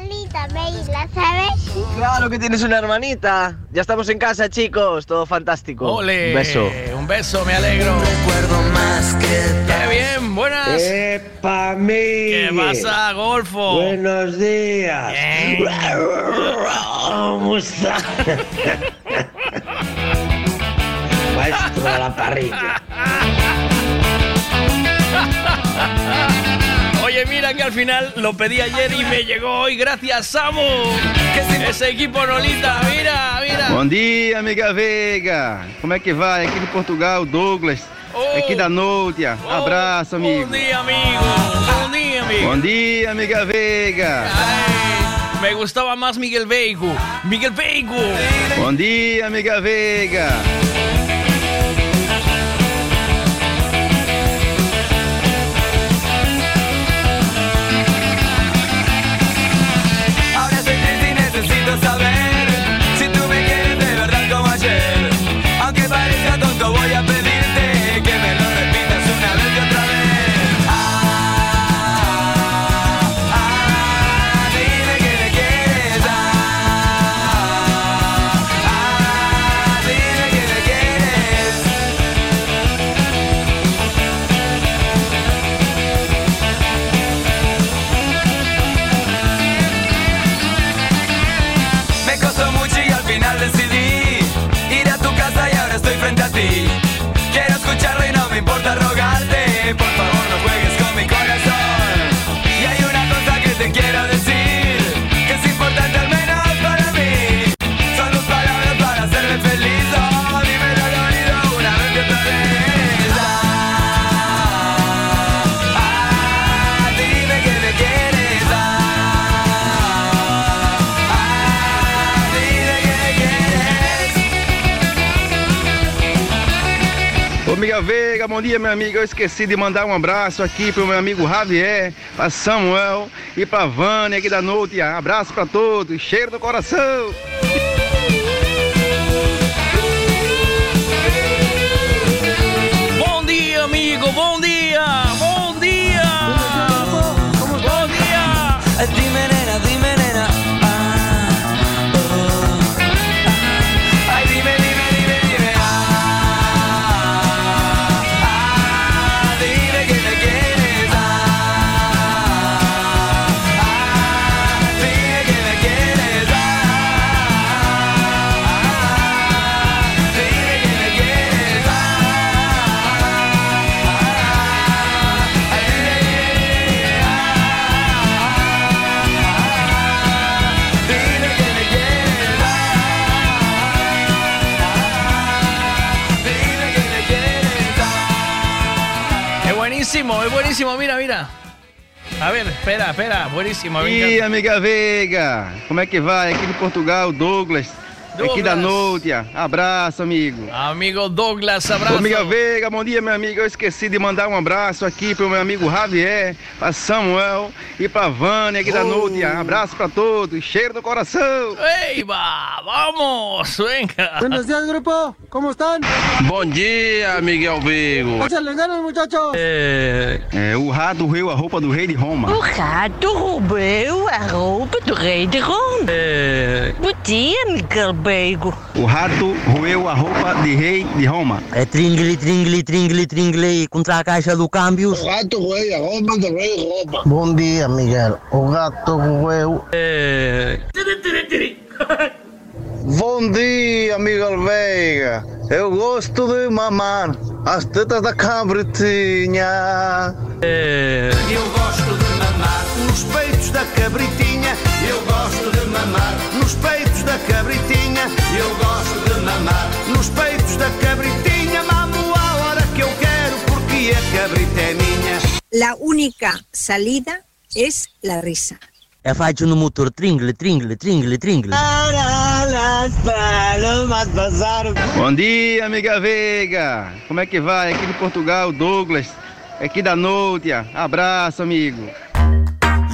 Hermanita, Meila, ¿sabes? Claro que tienes una hermanita. Ya estamos en casa, chicos. Todo fantástico. Ole. Un beso. Un beso, me alegro. Recuerdo más que. Qué bien, buenas. ¡Epa, mí! ¿Qué pasa, Golfo? Buenos días. ¿Cómo está? Maestro de la parrilla. Oye, mira que al final lo pedí ayer y me llegó hoy. Gracias, Samu. Ese equipo Nolita, mira, mira. Bom dia, amiga Veiga. Como é que vai? Aqui de Portugal, Douglas. Aqui da Nútia. Abraço, amigo. Bom dia, amigo. Bom dia, amigo. Bom dia, amiga Veiga. Me gustaba más Miguel Veigo. Miguel Veigo. Bom dia, amiga Veiga. Necesito saber bom dia, meu amigo. Eu esqueci de mandar um abraço aqui pro meu amigo Javier, pra Samuel e pra Vânia aqui da Nútia. Abraço pra todos. Cheiro do coração. Buenísimo. Mira, mira. A ver, espera, espera. Buenísimo. E amiga Veiga, como é que vai? Aqui de Portugal, Douglas. Aqui da Nútia. Abraço, amigo. Amigo Douglas, Ô, abraço. amiga Veiga, bom dia, meu amigo. Eu esqueci de mandar um abraço aqui pro meu amigo Javier, pra Samuel e pra Vânia aqui da Oh. Nútia. Abraço pra todos. Cheiro do coração. ¡Ey, va! ¡Vamos! ¡Venga! Buenos días, grupo. ¿Cómo están? Bom dia, Miguel ganas, muchachos. É, é, o rato roeu a roupa do rei de Roma. O rato roubou a roupa do rei de Roma. É, Bom dia, Miguel Beigo. o rato roeu a roupa de rei de Roma. É tringli, tringli, tringli, tringli contra a caixa do câmbio. O gato roeu a roupa do rei Roma. Bom dia, Miguel. O gato roeu. É, Bom dia, Miguel Veiga. Eu gosto de mamar as tetas da cabritinha. é, Eu gosto de mamar nos peitos da cabritinha. Eu gosto de mamar nos peitos da cabritinha. Eu gosto de mamar nos peitos da cabritinha. Mamo a hora que eu quero porque a cabrita é minha. La única salida es la risa. É faccio no motor tringli. As palomas passaram. Bom dia, amiga Veiga. Como é que vai? Aqui de Portugal, Douglas. Aqui da Nútia. Abraço, amigo.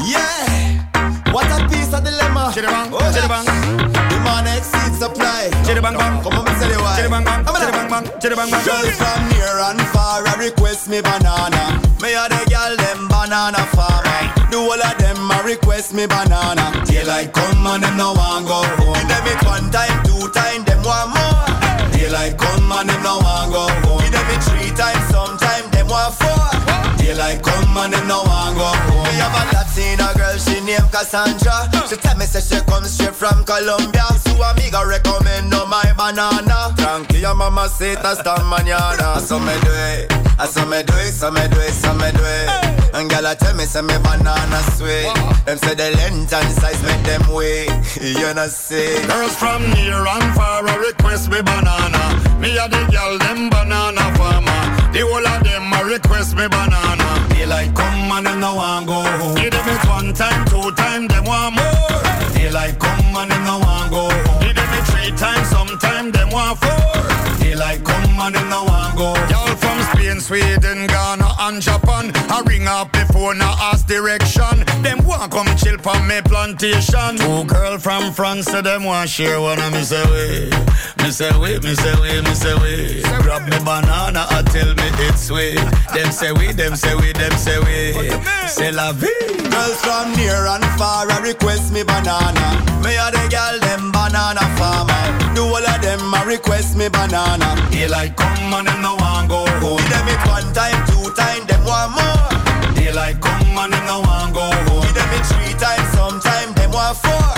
Yeah, what a piece of dilemma. Chiribang, chiribang. The man exceeds supply. Chiribang bang. Come on, me say the why. Chiribang bang, chiribang bang. bang, chitty bang bang. Girls from near and far, I request me banana. Me a the girl them banana farmer. Do all of them a request me banana. Daylight come and them no want go home. Give them it one time, two time, them want more. Daylight come and them no want go home. Give them it three times, sometime them want four. Daylight come and them no want go home. Me have a Latina girl, she named Cassandra. She tell me say she come straight from Colombia. So amiga recommend no my banana. Tranquila mama say hasta mañana. So me do it, I so me do it, so me do it, so me do it. And girl I tell me say me banana sweet. Them say the length and size make them wait. You know see. Girls from near and far a request me banana. Me a the girl them banana farmer. The whole of them a request me banana. Daylight come and them no want go home. Give them it one time, two time, them want more. Daylight come and them no want go home. Give them it three times, sometime them want four. Daylight come and them no want go. Y'all from Spain, Sweden, Ghana and Japan. I ring up before now ask direction. Them want come chill from me plantation. Two girl from France, so them want share one of me say way. Me say way, me say way, me say way. Grab me banana and tell me it's sweet. Them say we, them say we, them say we. Say la vie. Girls from near and far I request me banana. Me a the girl them banana farmer. Do all of them I request me banana. Daylight come and them no want go home. Them it one time, two time, them want more. Daylight come and them no want go home. Give them it three times, sometime them want four.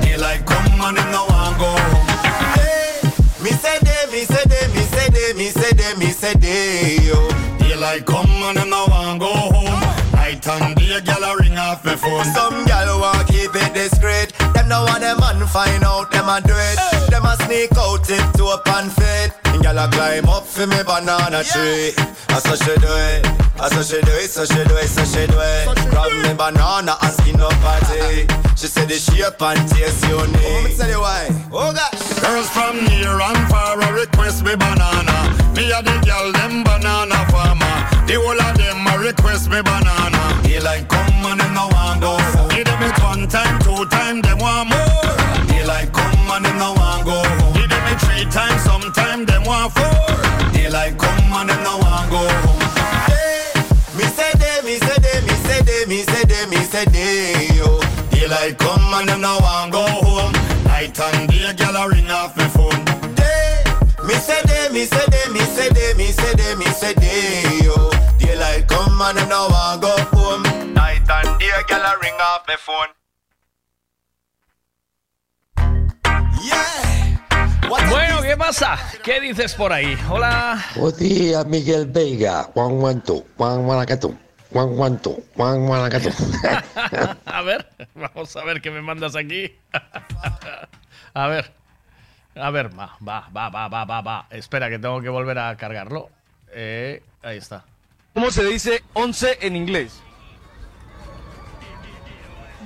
Daylight come and them no want go home. Hey, me say they, me say they, me say they, me say they, me say they, yo. Daylight come and them no want go home. Night and day, gyal a ring off me phone. Some gal want keep it discreet. Them no want them man find out them a do it. Them a sneak out tip to up and fit. Gal a climb up for me banana tree. I so she do it. I so she do it, so she do it, so she do it. Grab me banana and skin up party. She said the shape and taste unique. Oh, me tell you why. Oh gosh. Girls from near and far a request me banana. Me a the girl them banana farmer. The whole of them a request me banana. Daylight come and them no want go. Give them it one time, two time, them want more. Daylight come and them no want go. It three times, sometime them want four. Daylight come and them no want go. home. Me say they, me say they, me say they, me say they, me say they, yo. Daylight come and them no want go home. Night and day, gyal a ring off me phone. Me say they, me say they, me say they, me say they, me say they, yo. Daylight come and them no want go home. Night and day, girl a ring off me phone. Bueno, ¿qué pasa? ¿Qué dices por ahí? Hola. Buen día, Miguel Veiga. Juan Guanto, Juan Guanacato, Juan Guanto, Juan Guanacato. A ver, vamos a ver qué me mandas aquí. A ver. A ver, va, va, va, va, va, va, va. Espera, que tengo que volver a cargarlo. Eh, ahí está. ¿Cómo se dice 11 en inglés?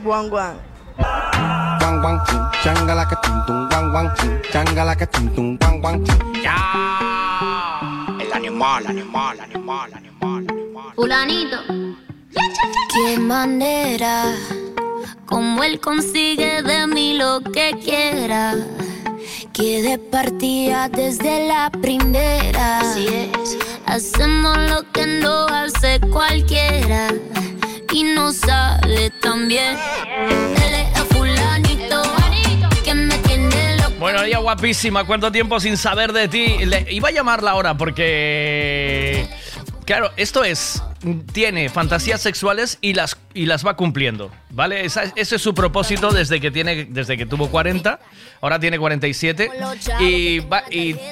Guan guan. Guan guan, chin, changalaca, tum, tum, guan guan, chin, changalaca, tum, tum, guan guan, chin. El animal, animal, animal, animal. Fulanito. Qué manera, como él consigue de mí lo que quiera. Que de partida desde la primera. Así es. Hacemos lo que no hace cualquiera. Y no sale tan bien. Bueno, ella guapísima. ¿Cuánto tiempo sin saber de ti? Iba a llamarla ahora porque. Claro, esto es. Tiene fantasías sexuales y las, y las va cumpliendo, ¿vale? Ese es su propósito desde que, tiene, desde que tuvo 40, ahora tiene 47 y,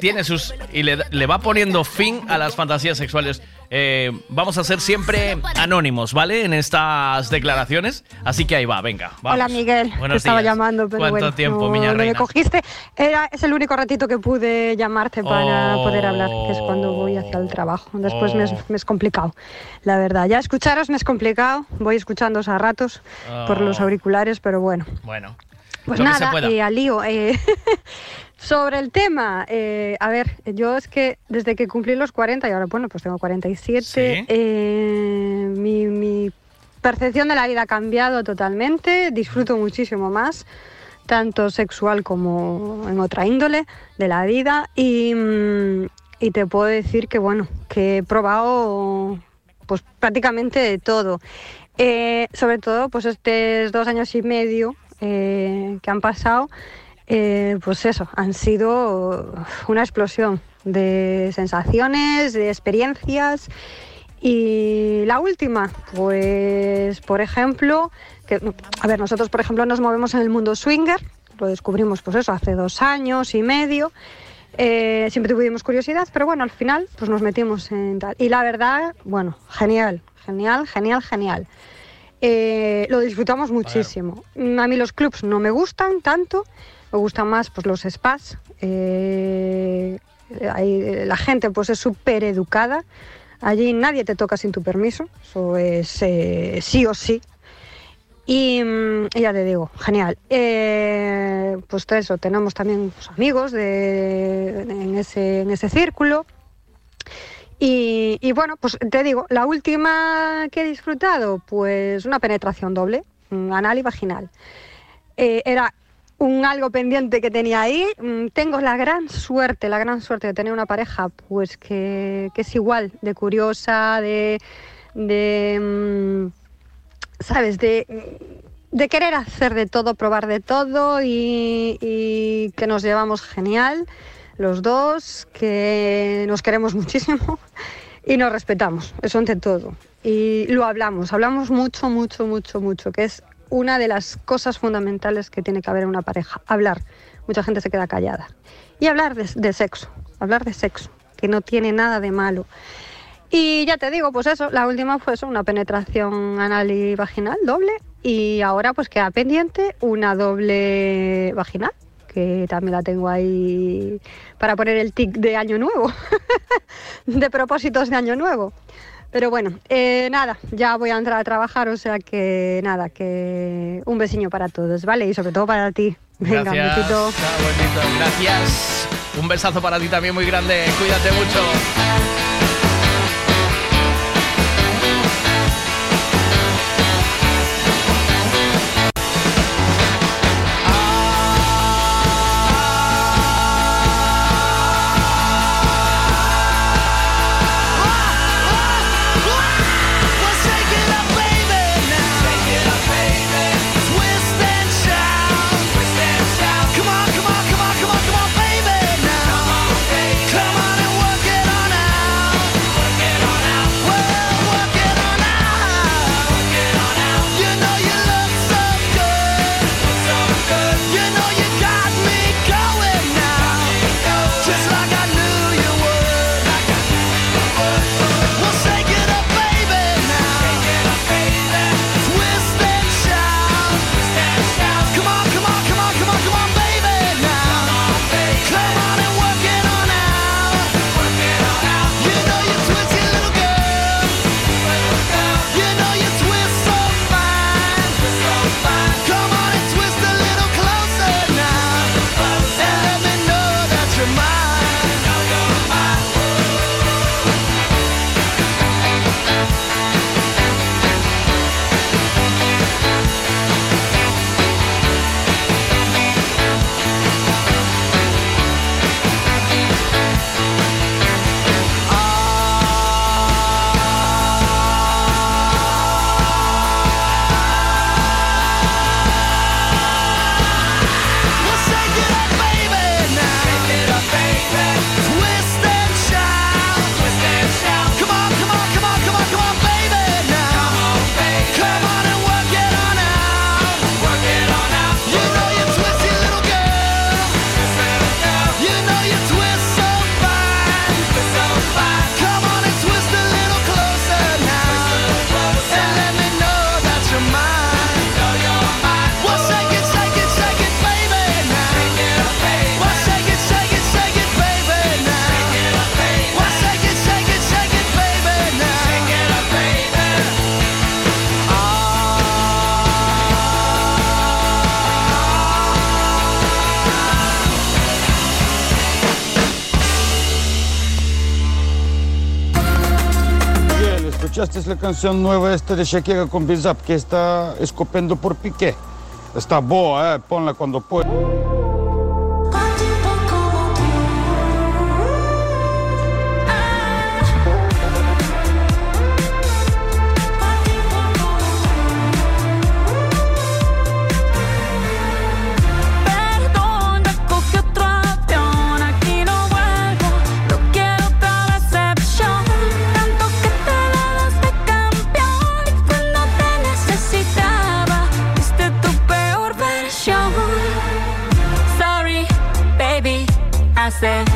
tiene sus, y le va poniendo fin a las fantasías sexuales. Eh, vamos a ser siempre anónimos, ¿vale? En estas declaraciones. Así que ahí va, venga. vamos. Hola Miguel, te Buenos estaba días. llamando, pero ¿Cuánto bueno, tiempo, no, miña no me reina? cogiste. Era, es el único ratito que pude llamarte para Oh. poder hablar, que es cuando voy hacia el trabajo. Después me, es, me es complicado, la verdad. Ya escucharos me es complicado, voy escuchándoos a ratos por los Oh. auriculares, pero bueno. Bueno. Pues Lo nada, pueda. eh, al lío. eh, sobre el tema, eh, a ver, yo es que desde que cumplí los 40 y ahora, bueno, pues tengo 47, Sí. eh, mi, mi percepción de la vida ha cambiado totalmente, disfruto muchísimo más, tanto sexual como en otra índole de la vida y mm, y te puedo decir que bueno, que he probado pues prácticamente de todo. Eh, sobre todo pues estos dos años y medio eh, que han pasado, eh, pues eso, han sido una explosión de sensaciones, de experiencias. Y la última, pues por ejemplo, que, a ver, nosotros por ejemplo nos movemos en el mundo swinger, lo descubrimos pues eso hace dos años y medio. Eh, siempre tuvimos curiosidad, pero bueno, al final pues nos metimos en tal. Y la verdad, bueno, genial, genial, genial, genial. Eh, lo disfrutamos muchísimo. A mí los clubs no me gustan tanto, me gustan más pues los spas. Eh, ahí, la gente pues es súper educada. Allí nadie te toca sin tu permiso, eso es eh, sí o sí. Y, mm, ya te digo, genial. Eh, pues eso, tenemos también pues, amigos de, en, ese, en ese círculo. Y, bueno, pues te digo, la última que he disfrutado, pues una penetración doble, mm, anal y vaginal. Eh, era un algo pendiente que tenía ahí. Mm, Tengo la gran suerte, la gran suerte de tener una pareja, pues que, es igual de curiosa, de, de mm, ¿sabes? De, de querer hacer de todo, probar de todo y, y que nos llevamos genial los dos, que nos queremos muchísimo y nos respetamos, eso ante todo. Y lo hablamos, hablamos mucho, mucho, mucho, mucho, que es una de las cosas fundamentales que tiene que haber en una pareja, hablar. Mucha gente se queda callada. Y hablar de, de sexo, hablar de sexo, que no tiene nada de malo. Y ya te digo, pues eso, la última fue eso, una penetración anal y vaginal doble. Y ahora pues queda pendiente una doble vaginal, que también la tengo ahí para poner el tic de año nuevo, de propósitos de año nuevo. Pero bueno, eh, nada, ya voy a entrar a trabajar, o sea que nada, que un besiño para todos, ¿vale? Y sobre todo para ti. Venga, un Gracias. besito. Chao. Gracias. Un besazo para ti también muy grande. Cuídate mucho. Miguel, ¿escuchaste la canción nueva esta de Shakira con Bizap que está escupiendo por Piqué? Está boa, eh, ponla cuando puedas. say.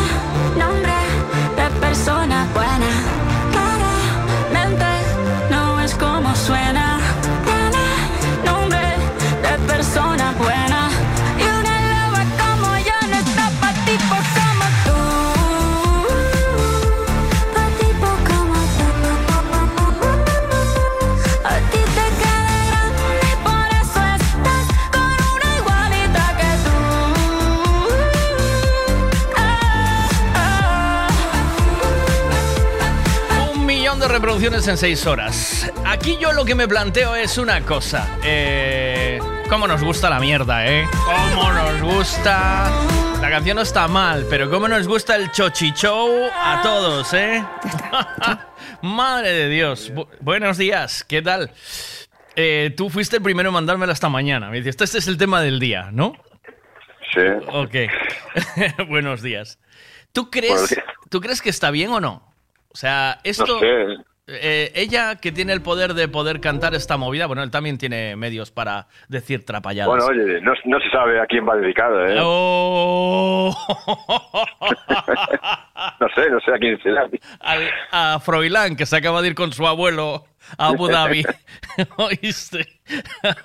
Persona buena. Reproducciones en seis horas. Aquí yo lo que me planteo es una cosa. Eh, ¿Cómo nos gusta la mierda, eh? ¿Cómo nos gusta? La canción no está mal, pero ¿cómo nos gusta el chochichou a todos, eh? Madre de Dios. Bu- buenos días, ¿qué tal? Eh, tú fuiste el primero en mandármelo esta mañana. Me dices, este es el tema del día, ¿no? Sí. Ok. Buenos días. ¿Tú crees. ¿Tú crees que está bien o no? O sea, esto. No sé. Eh, ella que tiene el poder de poder cantar esta movida, bueno, él también tiene medios para decir trapalladas. Bueno, oye, no, no se sabe a quién va dedicado, ¿eh? Oh. no sé, no sé a quién será. Al- a Froilán, que se acaba de ir con su abuelo a Abu Dhabi. ¿Oíste?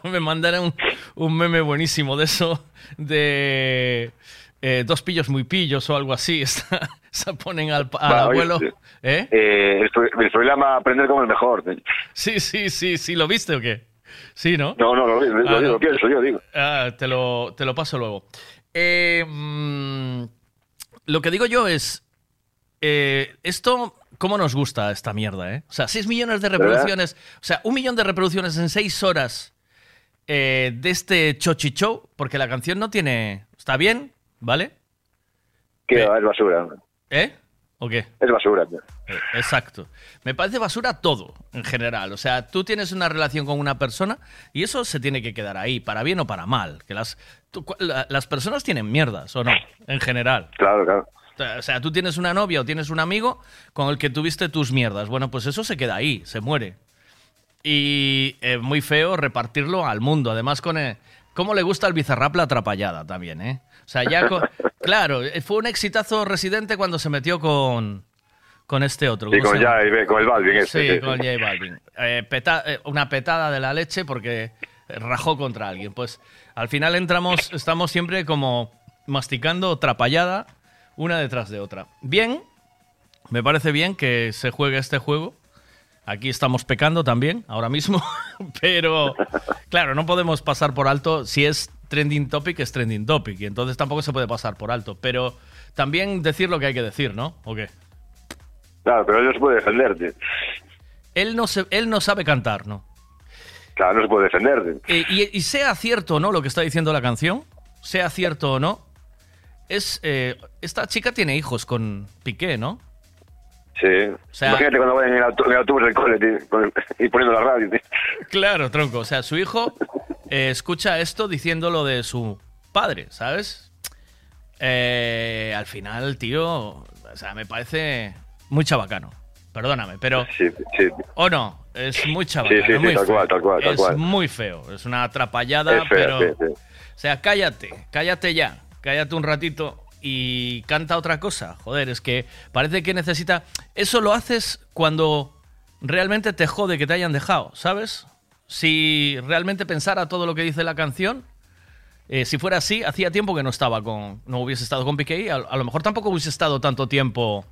Me mandaron un, un meme buenísimo de eso, de eh, dos pillos muy pillos o algo así. Se ponen al, al Va, oye, abuelo. ¿Eh? Eh, el, el programa Aprender como el mejor. Sí, sí, sí, sí. ¿Lo viste o qué? Sí, ¿no? No, no, lo, lo, Ah, lo, pienso, yo digo. Ah, te, lo, te lo paso luego. Eh, mm, lo que digo yo es. eh, esto, ¿cómo nos gusta esta mierda, eh? O sea, 6 millones de ¿Verdad? reproducciones. O sea, un millón de reproducciones en 6 horas eh, de este Chochi Show, porque la canción no tiene. Está bien, ¿vale? Que es basura. ¿Eh? ¿O qué? Es basura. Eh, Exacto. Me parece basura todo, en general. O sea, tú tienes una relación con una persona y eso se tiene que quedar ahí, para bien o para mal. Que las, tú- cu- la- las personas tienen mierdas, ¿o no? En general. Claro, claro. O sea, tú tienes una novia o tienes un amigo con el que tuviste tus mierdas. Bueno, pues eso se queda ahí, se muere. Y es muy feo repartirlo al mundo. Además, con el- cómo le gusta al bizarrap la atrapallada también, ¿eh? O sea, ya con- claro, eh, fue un exitazo residente cuando se metió con, con este otro. Y ¿cómo con ya, con el Balvin este. Sí, sí, con. J Balvin. Eh, peta- eh, una petada de la leche porque rajó contra alguien. Pues al final entramos, estamos siempre como masticando trapallada una detrás de otra. Bien, me parece bien que se juegue este juego. Aquí estamos pecando también, ahora mismo, pero claro, no podemos pasar por alto. Si es trending topic, es trending topic, y entonces tampoco se puede pasar por alto. Pero también decir lo que hay que decir, ¿no? ¿O qué? Claro, pero él no se puede defenderte. Él no, se, él no sabe cantar, ¿no? Claro, no se puede defenderte. Eh, y, y sea cierto o no lo que está diciendo la canción, sea cierto o no, es eh, esta chica tiene hijos con Piqué, ¿no? Sí. sea- Imagínate cuando vayan en el, auto- en el autobús del cole tío, y poniendo la radio. tío. Claro, tronco. O sea, su hijo eh, escucha esto diciendo lo de su padre, ¿sabes? Eh, al final, tío, o sea, me parece muy chabacano. Perdóname, pero... Sí, sí. ¿O no? Es muy chabacano. Sí, sí, sí, muy tal feo. cual, tal cual, tal es cual. muy feo. Es una atrapallada, Es pero... O sea, cállate, cállate ya, cállate un ratito y canta otra cosa. Joder, es que parece que necesita... Eso lo haces cuando realmente te jode que te hayan dejado, ¿sabes? Si realmente pensara todo lo que dice la canción, eh, si fuera así, hacía tiempo que no estaba con... No hubiese estado con Piqué y a, a lo mejor tampoco hubiese estado tanto tiempo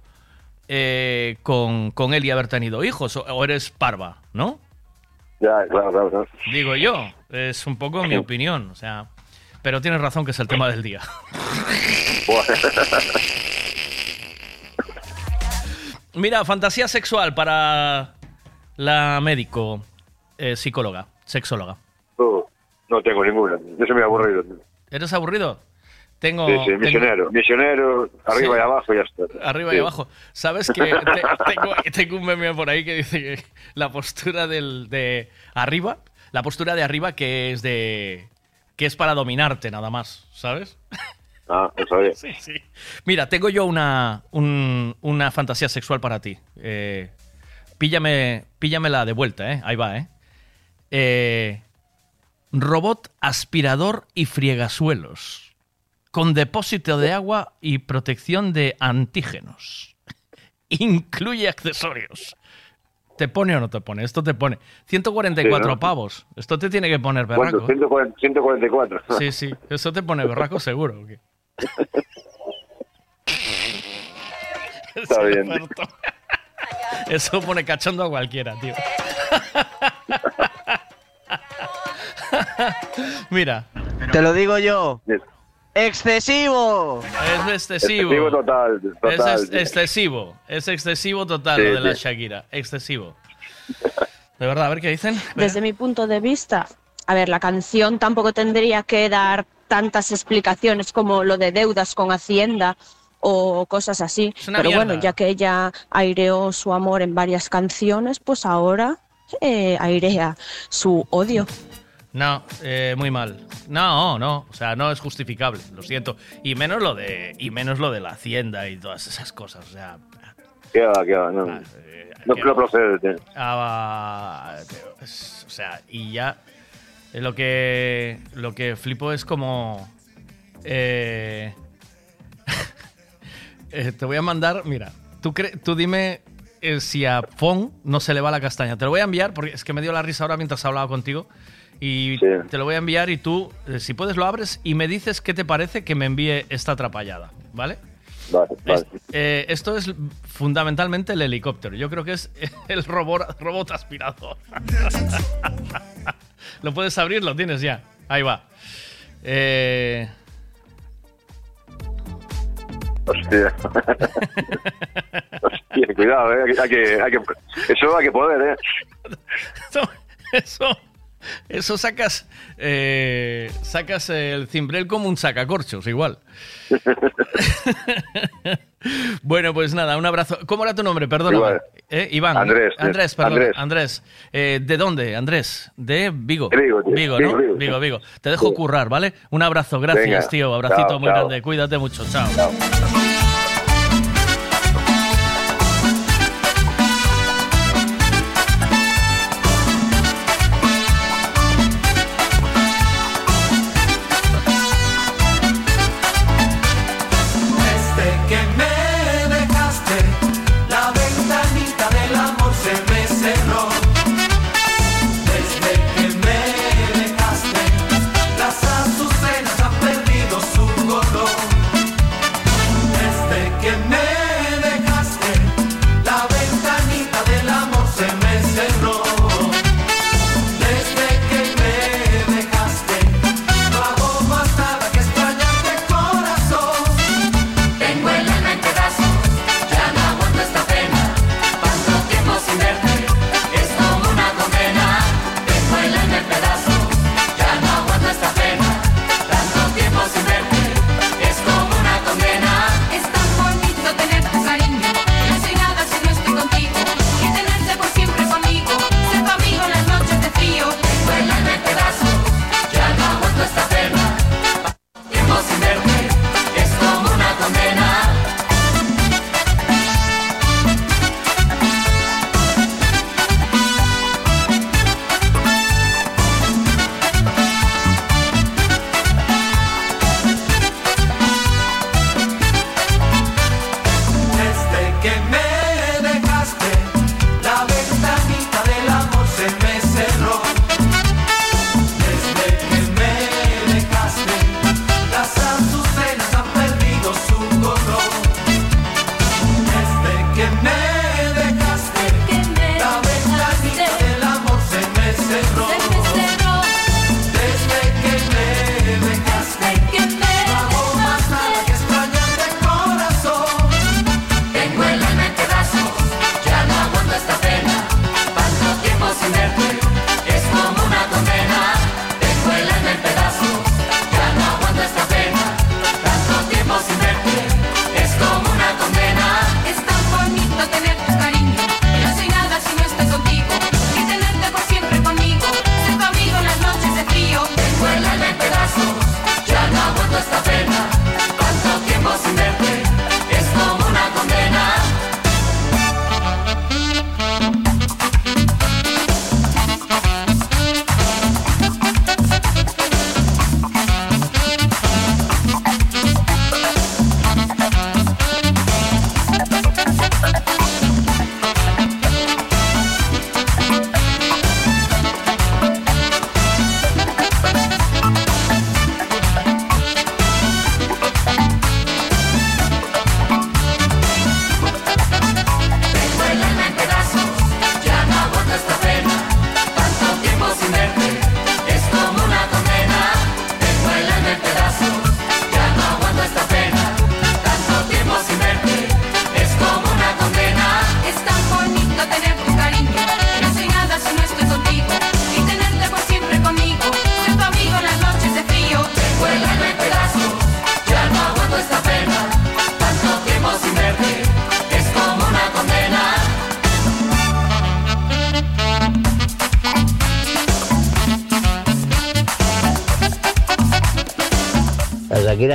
eh, con, con él y haber tenido hijos. O, o eres parva, ¿no? Ya, claro, claro, claro. Digo yo, es un poco mi opinión, o sea, pero tienes razón que es el tema del día. Mira, fantasía sexual para la médico, eh, psicóloga, sexóloga. No, no tengo ninguna. Yo soy muy aburrido. ¿Eres aburrido? Tengo, Sí, sí, tengo- misionero. Misionero, arriba Sí. y abajo y ya está. Arriba y abajo. ¿Sabes que te- tengo, tengo un meme por ahí que dice que la postura del, de arriba, la postura de arriba que es de que es para dominarte nada más, ¿sabes? Ah. Sí, sí. Mira, tengo yo una, un- una fantasía sexual para ti. Eh, píllame, píllamela de vuelta, ¿eh? Ahí va, ¿eh? Eh, Robot aspirador y friegasuelos. Con depósito de agua y protección de antígenos. Incluye accesorios. ¿Te pone o no te pone? Esto te pone. 144 Sí, ¿no? pavos. Esto te tiene que poner berraco. 140 144. Sí, sí. Eso te pone berraco seguro. Está bien. Eso pone cachondo a cualquiera, tío. Mira. Te lo digo yo. ¡Excesivo! Es excesivo. Excesivo total, total, es ex- sí. excesivo. Es excesivo total Sí, lo de la sí. Shakira. Excesivo. De verdad, a ver qué dicen. Desde mi punto de vista, a ver, la canción tampoco tendría que dar tantas explicaciones como lo de deudas con Hacienda o cosas así. una Pero bueno, ya que ella aireó su amor en varias canciones, pues ahora eh, airea su odio. No, eh, muy mal. No, no, o sea, no es justificable, lo siento. Y menos lo de y menos lo de la hacienda y todas esas cosas, o sea, ¿Qué va, qué va? No, no, no procede. tío. ah, o sea, y ya eh, lo que lo que flipo es como eh, eh, te voy a mandar, mira, tú cre- tú dime eh, si a Fon no se le va la castaña. Te lo voy a enviar porque es que me dio la risa ahora mientras hablaba contigo. Y te lo voy a enviar y tú, eh, si puedes, lo abres y me dices qué te parece que me envíe esta atrapallada, ¿vale? Vale, vale. Eh, esto es fundamentalmente el helicóptero. Yo creo que es el robot, robot aspirador. ¿Lo puedes abrir? Lo tienes ya. Ahí va. Eh, Hostia. Hostia, cuidado, eh. Hay que, hay que, eso hay que poder, eh. eso, eso, eso sacas, eh, sacas el cimbrel como un sacacorchos, igual. bueno, pues nada, un abrazo. ¿Cómo era tu nombre? Perdóname. Igual. Eh, Iván. Andrés, Andrés, perdón. Andrés. Andrés. Eh, ¿De dónde, Andrés? De Vigo. Vigo, tío. Vigo, ¿no? Vigo. Vigo, Vigo. Te dejo currar, ¿vale? Un abrazo, gracias, Venga. tío. Abracito Chao, muy chao. grande. Cuídate mucho. Chao. Desde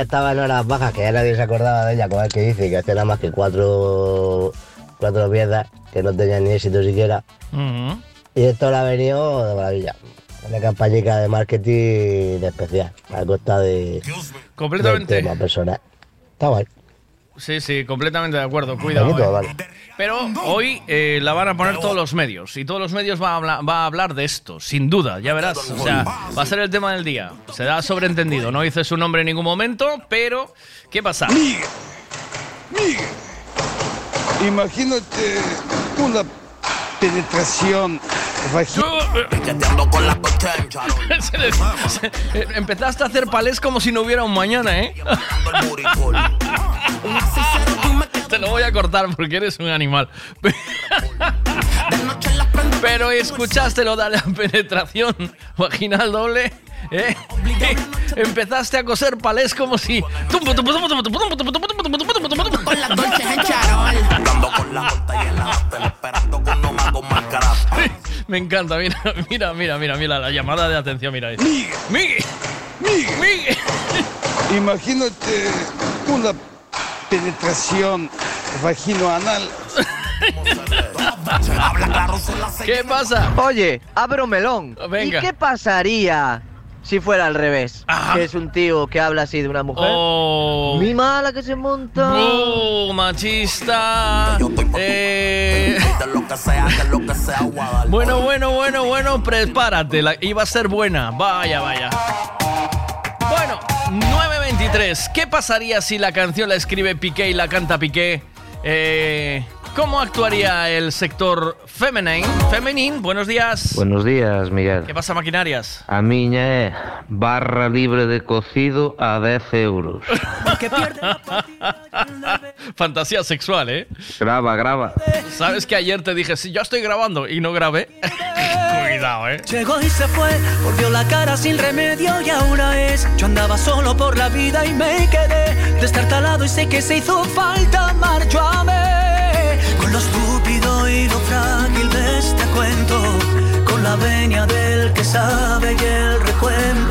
Estaba en horas bajas, que ya nadie se acordaba de ella, como el que dice, que hacía nada más que cuatro, cuatro piezas, que no tenía ni éxito siquiera. Y esto le ha venido de maravilla. Una campañica de marketing especial, a costa de, Completamente. del tema personal. Está guay. Sí, sí, completamente de acuerdo. Cuidado. Bonito, eh. vale. Pero hoy eh, la van a poner todos los medios y todos los medios van a, hablar, va a hablar de esto, sin duda, ya verás. O sea, va a ser el tema del día. Se da sobreentendido. No dice su nombre en ningún momento, pero ¿qué pasa? Imagínate una penetración eh, empezaste a hacer palés como si no hubiera un mañana, ¿eh? Voy a cortar porque eres un animal. Pero escuchaste lo de la penetración vaginal doble. ¿eh? Empezaste a coser palés como si. Me encanta, mira, mira, mira, mira, mira la llamada de atención, mira. Miguel. Imagínate una penetración vagino-anal. ¿Qué pasa? Oye, abro melón. Venga. ¿Y qué pasaría si fuera al revés? Que es un tío que habla así de una mujer. Oh. Mi mala que se monta. ¡Oh, machista! Eh, Bueno, bueno, bueno, bueno, prepárate. La... Iba a ser buena. Vaya, vaya. Bueno, 9.23. ¿Qué pasaría si la canción la escribe Piqué y la canta Piqué? Eh, ¿Cómo actuaría el sector femenino? Femenín, buenos días. Buenos días, Miguel. ¿Qué pasa, maquinarias? A miña é barra libre de cocido a 10 euros. Fantasía sexual, ¿eh? Graba, graba. ¿Sabes que ayer te dije, sí, yo estoy grabando y no grabé? Cuidado, ¿eh? Llegó y se fue, volvió la cara sin remedio y ahora es. Yo andaba solo por la vida y me quedé destartalado y sé que se hizo falta amar. Yo amé la venia del que sabe y el recuento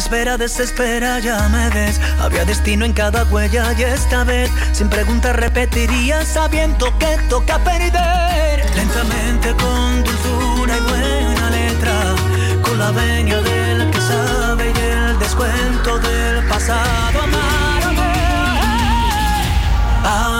espera desespera, ya me ves. Había destino en cada huella y esta vez, sin preguntas, repetiría sabiendo que toca perder. Lentamente con dulzura y buena letra, con la venia del que sabe y el descuento del pasado. Amárame, amórame,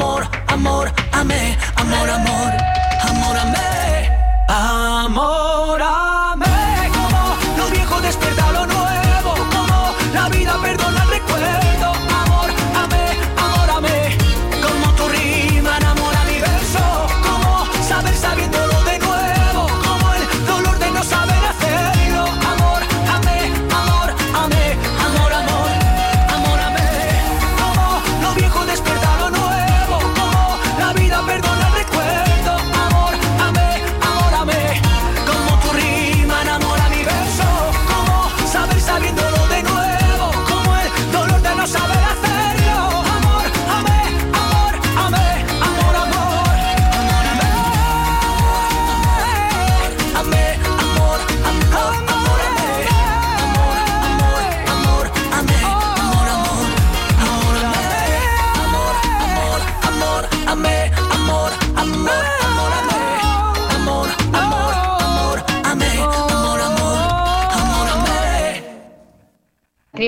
amor, amor, amé,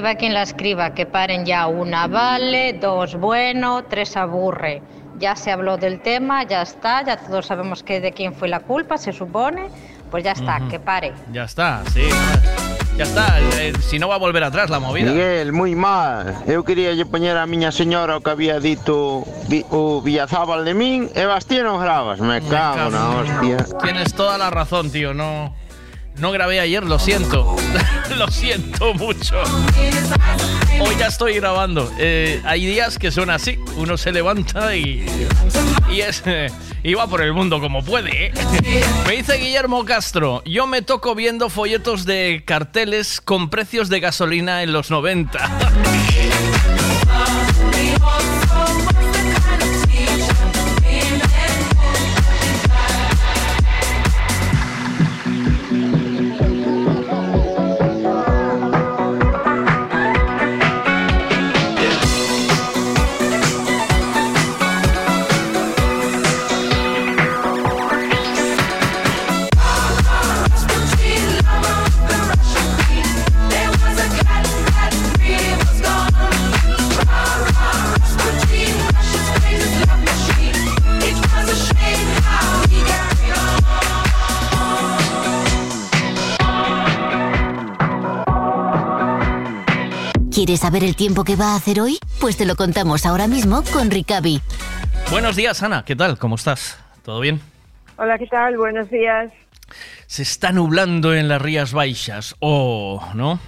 escriba quien la escriba, que paren ya. Una vale, dos bueno, tres aburre. Ya se habló del tema, ya está, ya todos sabemos que de quién fue la culpa, se supone. Pues ya está, Ujú. que pare. Ya está, sí. Ya está. eh, si no va a volver atrás la movida. Miguel, moi mal. Eu quería lle poñer a miña señora o que había dito vi- o Villazábal de min e Bastía non grabas. Me cago na hostia. Tienes toda la razón, tío. No, no grabé ayer, lo siento. lo siento mucho. Hoy ya estoy grabando. Eh, hay días que son así. Uno se levanta y, y eh, va por el mundo como puede. ¿eh? Me dice Guillermo Castro, yo me toco viendo folletos de carteles con precios de gasolina en los 90. ¿Quieres saber el tiempo que va a hacer hoy? Pues te lo contamos ahora mismo con Ricavi. Buenos días, Ana. ¿Qué tal? ¿Cómo estás? ¿Todo bien? Hola, ¿qué tal? Buenos días. Se está nublando en las Rías Baixas. Oh, ¿no?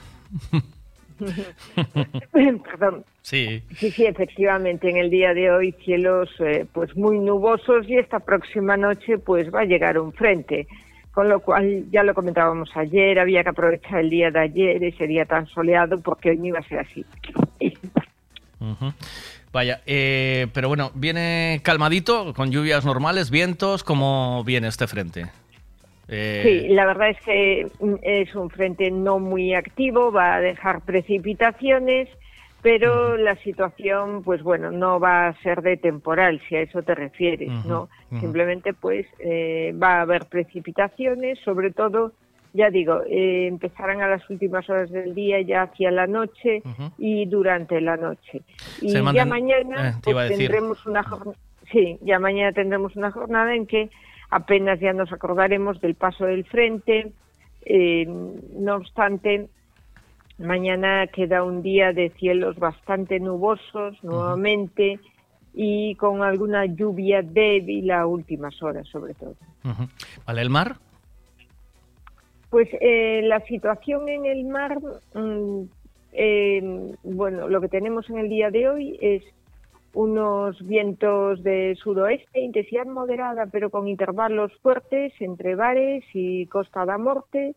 Perdón. Sí. Sí, sí, efectivamente, en el día de hoy cielos eh, pues muy nubosos y esta próxima noche pues va a llegar un frente, con lo cual ya lo comentábamos ayer, había que aprovechar el día de ayer, ese día tan soleado, porque hoy no iba a ser así. Vaya, eh, pero bueno, viene calmadito, con lluvias normales, vientos. ¿Cómo viene este frente? Eh, Sí, la verdad es que es un frente no muy activo, va a dejar precipitaciones, pero la situación, pues bueno, no va a ser de temporal, si a eso te refieres, ¿no? Simplemente, pues, eh, va a haber precipitaciones, sobre todo, ya digo, eh, empezarán a las últimas horas del día, ya hacia la noche y durante la noche. Y ya mañana eh, te pues, tendremos una jornada, sí, ya mañana tendremos una jornada en que apenas ya nos acordaremos del paso del frente. Eh, no obstante, mañana queda un día de cielos bastante nubosos nuevamente y con alguna lluvia débil a últimas horas, sobre todo. Vale, ¿el mar? Pues eh, la situación en el mar, mm, eh, bueno, lo que tenemos en el día de hoy es unos vientos de suroeste, intensidad moderada, pero con intervalos fuertes entre bares y Costa da Morte.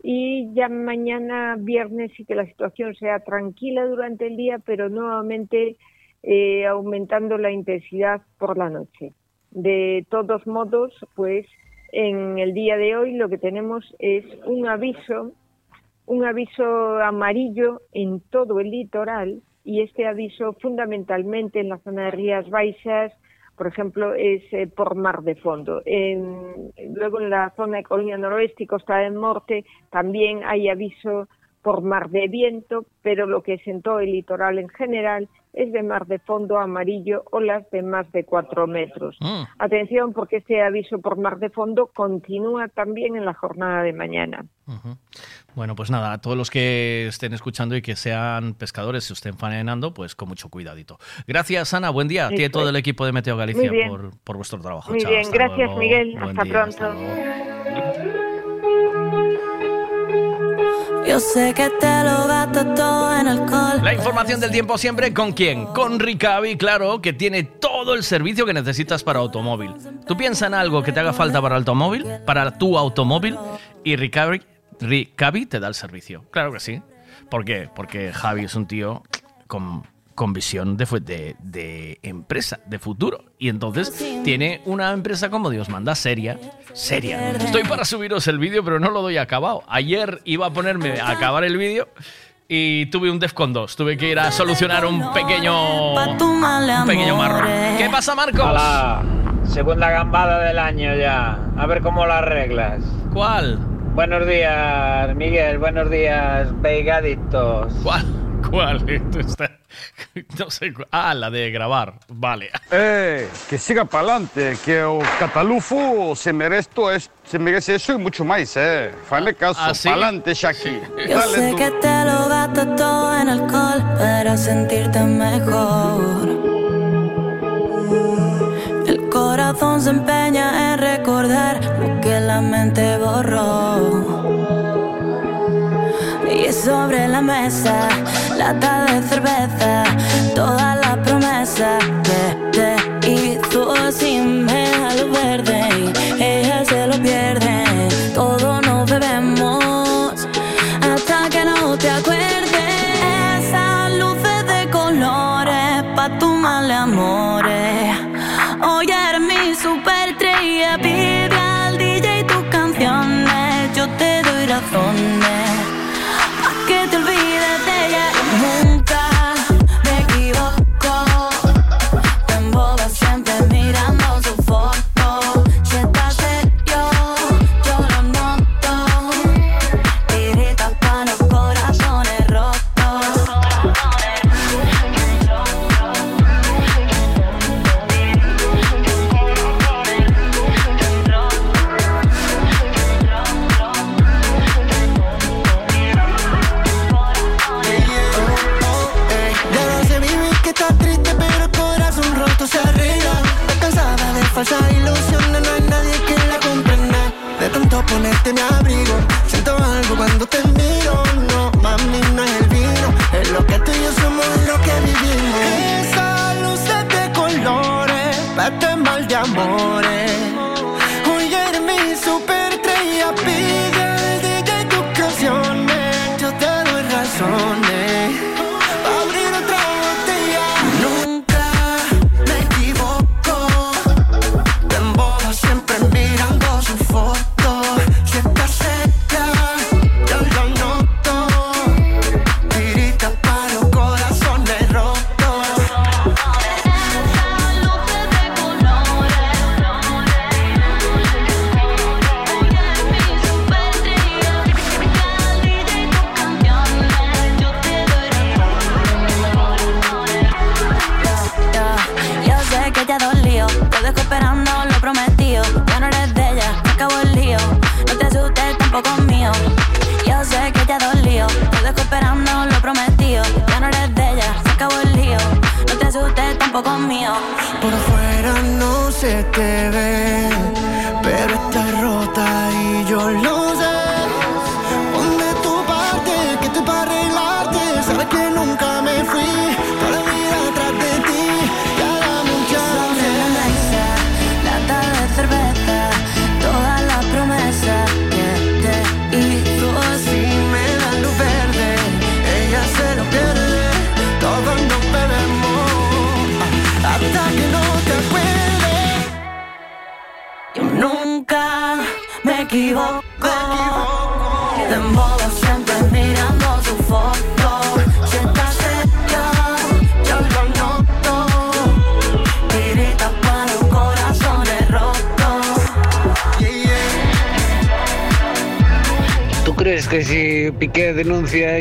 Y ya mañana viernes sí que la situación sea tranquila durante el día, pero nuevamente eh, aumentando la intensidad por la noche. De todos modos, pues en el día de hoy lo que tenemos es un aviso, un aviso amarillo en todo el litoral y este aviso fundamentalmente en la zona de Rías Baixas, por ejemplo, es eh, por mar de fondo. En- luego en la zona de Coruña Noroeste y Costa del Norte también hay aviso por mar de viento, pero lo que es en todo el litoral en general es de mar de fondo amarillo, olas de más de cuatro metros. Atención porque este aviso por mar de fondo continúa también en la jornada de mañana. Bueno, pues nada, a todos los que estén escuchando y que sean pescadores, se estén faenando, pues con mucho cuidadito. Gracias, Ana. Buen día a ti y a Eso todo el equipo de Meteo Galicia por, por vuestro trabajo. Muy Chao, bien, gracias luego. Miguel, Buen hasta día, pronto. hasta. Yo sé que te lo gasto todo en alcohol. La información del tiempo siempre con quién? Con Ricavi, claro, que tiene todo el servicio que necesitas para automóvil. Tú piensa en algo que te haga falta para automóvil, para tu automóvil, y Ricavi, Ricavi te da el servicio. Claro que sí. ¿Por qué? Porque Javi es un tío con, con visión de, de, de empresa, de futuro. Y entonces tiene una empresa como Dios manda, seria, seria. Estoy para subiros el vídeo, pero no lo doy acabado. Ayer iba a ponerme a acabar el vídeo y tuve un Defcon 2. Tuve que ir a solucionar un pequeño, un pequeño marrón. ¿Qué pasa, Marcos? Hola, segunda gambada del año ya. A ver cómo la arreglas. ¿Cuál? Buenos días, Miguel. Buenos días, Veigadictos. ¿Cuál? ¿Cuál? Esto está- No sé. Ah, la de grabar. Vale. Eh, que siga para adelante, que o Catalufo se merece, es- se merece eso y mucho más, eh. Fale caso, ¿Ah, sí? para adelante, Shaki. Yo sé que te lo gastas todo en alcohol para sentirte mejor. El corazón se empeña en recordar lo que la mente borró. Sobre la mesa, lata de cerveza, toda la promesa que te hizo sin lo verde.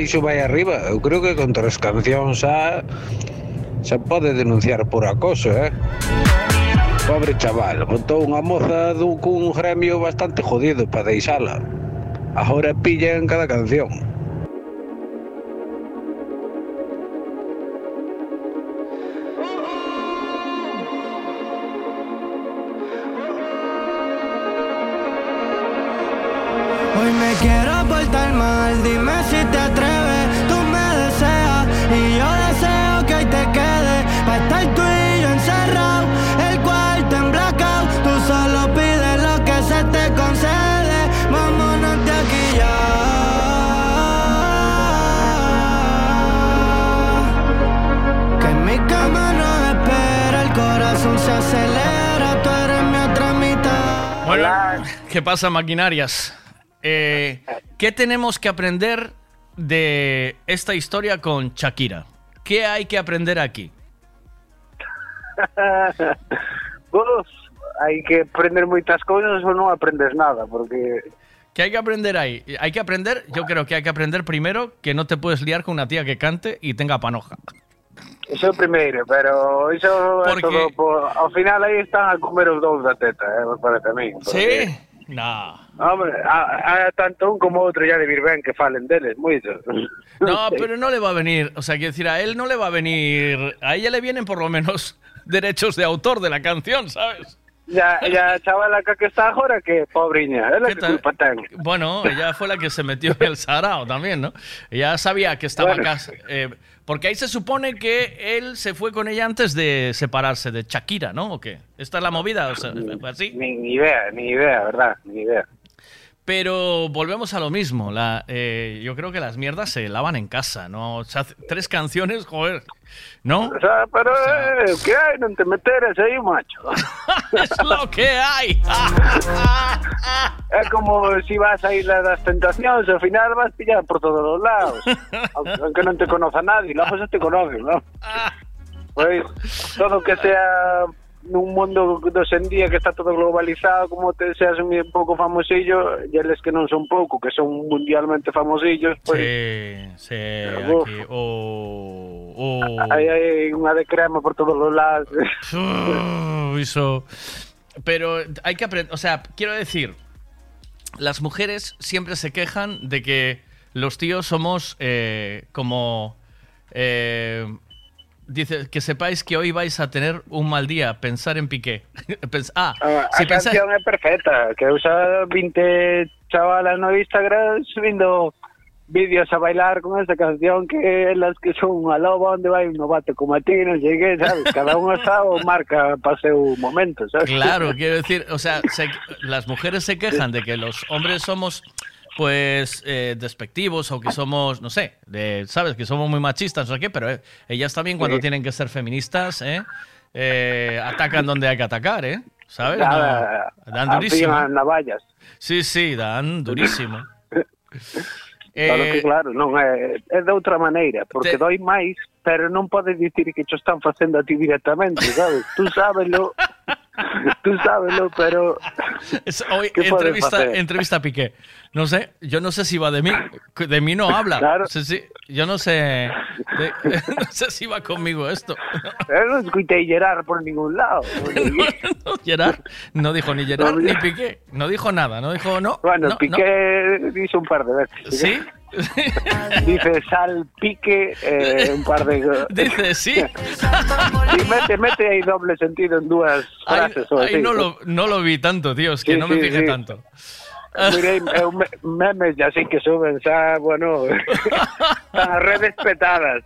Iso vai arriba? Creo que contra as cancións xa pode denunciar por acoso, eh? Pobre chaval, botou unha moza dun cun gremio bastante jodido para deixala. Agora pilla en cada canción. ¿Qué pasa, maquinarias? Eh, ¿Qué tenemos que aprender de esta historia con Shakira? ¿Qué hay que aprender aquí? Vos hai que aprender moitas cousas ou non aprendes nada, porque ¿Qué hay que aprender ahí? Hay que aprender, yo creo que hay que aprender primero que no te puedes liar con una tía que cante y tenga panoja. Iso é o primeiro, pero iso é Porque- todo por... Ao final aí están a comer os dous da teta, eh, me parece a mí. Sí? No. Hombre, tanto un como outro ya de vir ben que falen deles, moito. No, pero no le va a venir, o sea, quiero decir, a él no le va a venir, a ella le vienen por lo menos derechos de autor de la canción, ¿sabes? Ya, ya chavala que está agora que pobriña, ela ¿Qué que culpa. Bueno, ella fue la que se metió en el sarao también, ¿no? Ella sabía que estaba Bueno. casa. eh, porque ahí se supone que él se fue con ella antes de separarse de Shakira, ¿no? ¿O qué? ¿Esta es la movida? O sea, ¿fue así? Ni, ni idea, ni idea, verdad, ni idea. Pero volvemos a lo mismo. La, eh, yo creo que las mierdas se lavan en casa, ¿no? O sea, tres canciones, joder, ¿no? O sea, pero eh, que hai, non te meteres aí, macho. es lo que hay. É como si vas a Isla das Tentacións, ao final vas pillar por todos os lados. Aunque non te conoza nadie, logo xa te conocen, non? Pois, todo que sea nun mundo dos en día que está todo globalizado, como te seas un pouco famosillo, e eles que non son pouco, que son mundialmente famosillos, pois Sí, sí, Uf. aquí. Oh, oh. hai, hai unha de crema por todos os lados. Uh. Pero hay que aprender, o sea, quiero decir, las mujeres siempre se quejan de que los tíos somos eh, como... eh, dice, que sepáis que hoy vais a tener un mal día, pensar en Piqué. Pens- ah, A, si a pensáis... canción é perfecta, que usa 20 chavalas no Instagram subindo vídeos a bailar con esta canción que elas que son unha loba onde vai un novato como a ti, sei que, sabes? Cada unha está o marca para seu momento, sabes? Claro, quiero decir, o sea, se- las mujeres se quejan de que los hombres somos, pues, eh, despectivos o que somos, no sé, de, ¿sabes? Que somos muy machistas o qué, pero eh, ellas también cuando Sí. tienen que ser feministas, ¿eh? Eh, atacan donde hay que atacar, ¿eh? ¿Sabes? Nada, No, dan durísimo. as navallas. Sí, sí, dan durísimo. Claro que claro, non é, é de outra maneira, porque te- doi máis, pero non podes dicir que cho están facendo a ti directamente, sabes? Tú sábelo, tú sábelo, pero Es- hoy ¿Qué puedes entrevista, entrevista a Piqué. No sé, yo no sé si va de mí. De mí no habla. Sí, sí, yo no sé. de- no sé si va conmigo esto. eu non escuitei llerar por ningún lado. No, Gerard no dijo ni Gerard ni Piqué. No dijo nada. No dijo no. Bueno, no, Piqué dice un par de veces. ¿Sí? Dice sal, pique, eh, un par de... Dice sí. Y mete, mete ahí doble sentido en Ahí, frases. o ahí así. no, lo, no lo vi tanto, tío. Es que Sí, no me sí, fijé sí. tanto. Mirei eu me- memes ya así que suben, xa, bueno, as redes petadas.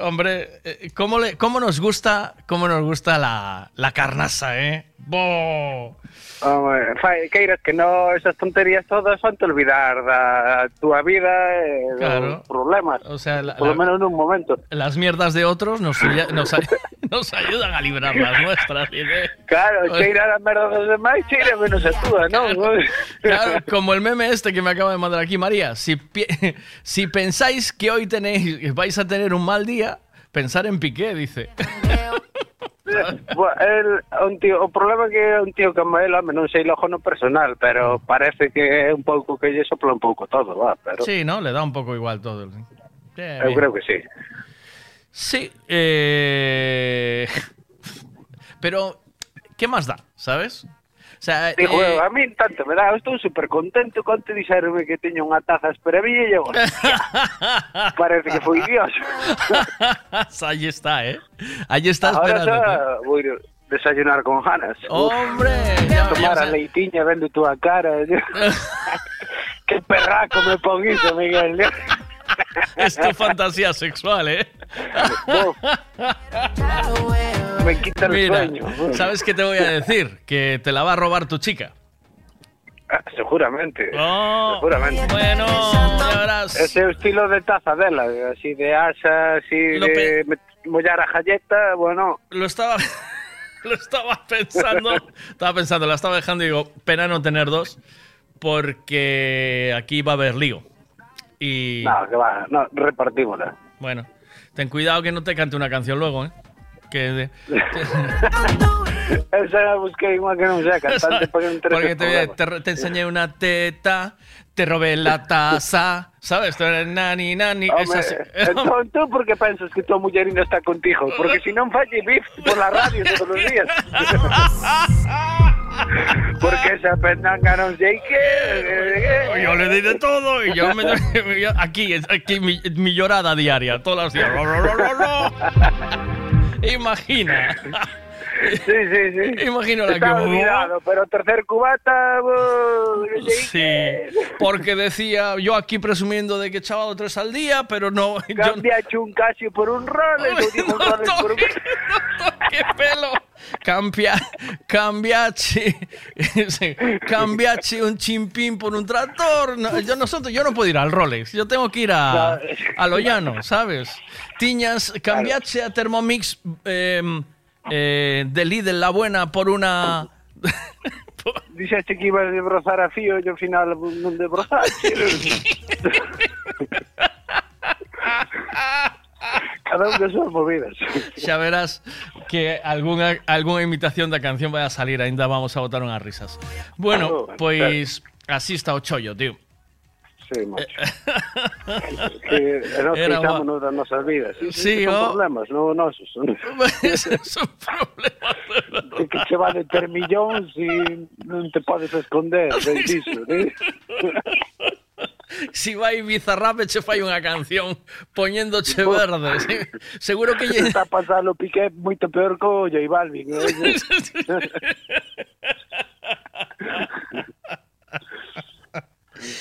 Hombre, eh, ¿cómo, le, cómo nos gusta, cómo nos gusta la, la carnaza, eh? ¡Bo! Home, fai, queiras que no, esas tonterías todas fan te olvidar da túa vida e Claro. dos problemas. O sea, la- Por lo menos nun momento. Las mierdas de otros nos, nos, nos ayudan a librar las nuestras. de- Claro, cheira a merda dos demais, cheira menos a túa, non? Claro, como el meme este que me acaba de mandar aquí María. Si, si pensáis que hoy tenéis, vais a tener un mal día, pensar en Piqué, dice. El, un tío, o problema que é un tío como el, home, non sei logo no personal, pero parece que é un pouco que lle sopla un pouco todo, va, pero Sí, ¿no? Le da un poco igual todo. Sí, eu bien. creo que sí. Sí, eh... pero ¿qué más da? ¿Sabes? Sea, Digo, eh, a mí tanto me dá, estou super contento con te dixerme que teño unha taza esperavilla e eu, parece que foi Dios. ahí está, ¿eh? Ahí está Ahora esperando. xa vou ir desayunar con ganas. Hombre, ya, tomar ya a leitiña vendo túa cara. que perraco me pon iso, Miguel. Es tu fantasía sexual, ¿eh? me quita el Mira, sueño. ¿sabes qué te voy a decir? Que te la va a robar tu chica. Ah, seguramente. Oh, seguramente. Bueno, ya verás. Estilo de taza dela, así de asa, así Lo de mollar a bueno. Lo estaba lo estaba pensando, estaba pensando, la estaba dejando y digo, pena no tener dos porque aquí va a haber lío. Y No, que va, no, repartímola. bueno, ten cuidado que no te cante una canción luego, ¿eh? Que de- Esa busquei unha que non sea cantante para que Porque te, problema. te, te enseñé una teta, te robé la taza, ¿sabes? Tú eres nani, nani. Home, es así. entón, tú por que pensas que tua muller ainda está contigo? Porque si non falle bif por la radio todos os días. Porque esa pendanga non sei que... Yo le di de todo y yo me. yo- aquí, aquí mi, mi llorada diaria, ro, ro. Imagina. Sí, sí, sí. Imagino la Estaba que. olvidado, pero tercer cubata... Sí, porque decía yo aquí presumiendo de que echaba tres al día, pero no. yo- Cambiache un Casio por un ou digo un Rolex por un... ¡Qué pelo! Cambia, cambiache, sí, cambiache un chimpín por un tractor. No, yo, nosotros, yo no puedo ir al Rolex, yo tengo que ir a, a lo llano, ¿sabes? Tiñas, cambiache a Thermomix eh, eh, de Lidl la buena por una... Dixeste que ibas a debrozar a fío e ao final non debrozaste. Cada un de súas movidas. Xa verás que algunha, algunha imitación da canción vai a salir, ainda vamos a botar unhas risas. Bueno, ah, claro, pois claro. así está o chollo, tío. Sí, macho. Eh, que nos Era quitámonos das nosas vidas. Sí, sí, son oh. problemas, non nosos. son problemas. De que che vale ter millóns e non te podes esconder. Ben disso, ¿eh? Si vai Bizarrape che fai unha canción poñéndoche verde. sí. Seguro que lle... Está pasando Piqué moito peor que o J Balvin. ¿no?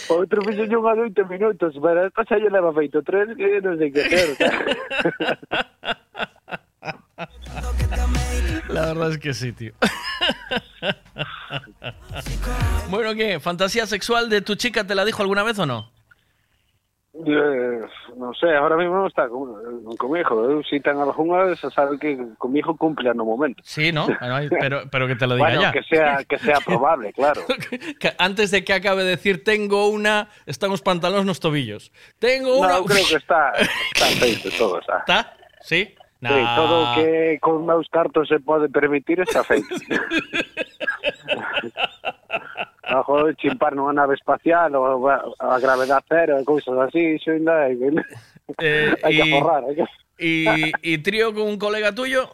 Outro fixo unha de oito minutos, pero esta xa lle leva feito tres que non sei que hacer. La verdad es que sí, tío. Bueno, ¿qué? ¿Fantasía sexual de tu chica te la dijo alguna vez o no? Eh, non sei, ahora mismo non está con, comigo. Eu si ten algunha, xa sabe que comigo cumple no momento. Sí, ¿no? Pero, pero que te lo diga Bueno, ya. que sea, que sea probable, claro. Que antes de que acabe de decir tengo una, están os pantalones nos tobillos. Tengo una. No, creo que está, está todo. ¿Está? ¿Sí? Sí, todo que con meus cartos se pode permitir está feito. Ajo de chimpar nunha nave espacial ou a, a gravedade cero e cousas así, iso ainda hai que, Eh, hai que forrar. Hai que... ¿Y, y trío con un colega tuyo?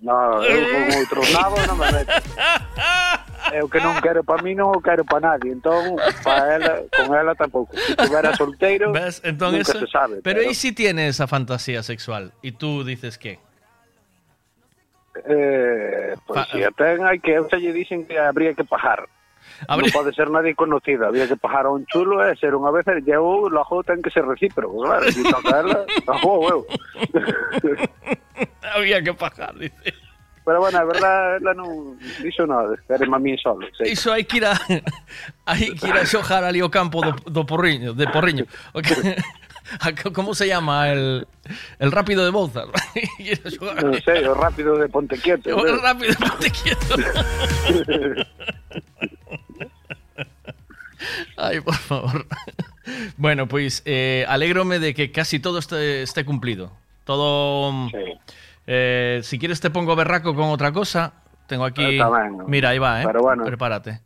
No, eu con outros nabos non me meto. Eu que non quero para mí non o quero para nadie, entón para ela, con ela tampouco. Se estuvera solteiro, ¿Ves? Nunca se sabe. pero, ¿y si tiene esa fantasía sexual? ¿Y tú dices qué? Eh, pois Fa- si a ten, hai que, xa lle dicen que habría que pagar. Habría- Non pode ser nadie conocido, había que pagar a un chulo e ser unha vez e eu logo ten que ser recíproco, claro, si toca a ela, ojo, eu. Había que pagar, dice. Pero bueno, a verdad, ela non dixo nada, quereme a mí solo, sei. Iso hai que ir a hai que ir a xojar ali o campo do, do porriño, de porriño. O que- a- ¿Cómo se llama el el rápido de xogar Non sei, o rápido de Pontequieto. O rápido, ponte quieto. Ay, por favor. Bueno, pois eh, alégrome de que casi todo este, esté cumplido. Todo... Eh, si quieres te pongo berraco con otra cosa. Tengo aquí... Mira, ahí va, ¿eh? Pero bueno. Prepárate.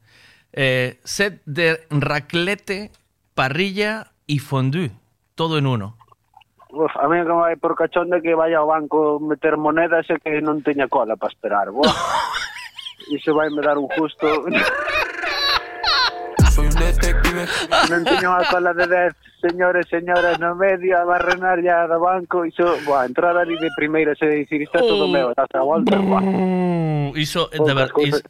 Eh, set de raclete, parrilla y fondue. Todo en uno. Uf, a mí me vai por cachón de que vaya ao banco meter monedas e que non teña cola para esperar. Buah. Iso vai me dar un justo. non tiña unha cola de 10 señores señoras no medio a barrenar ya do banco, iso, boa, entrar ali de primeira se dicir, está todo oh. meu, hasta a volta, boa. Iso, de ver, is,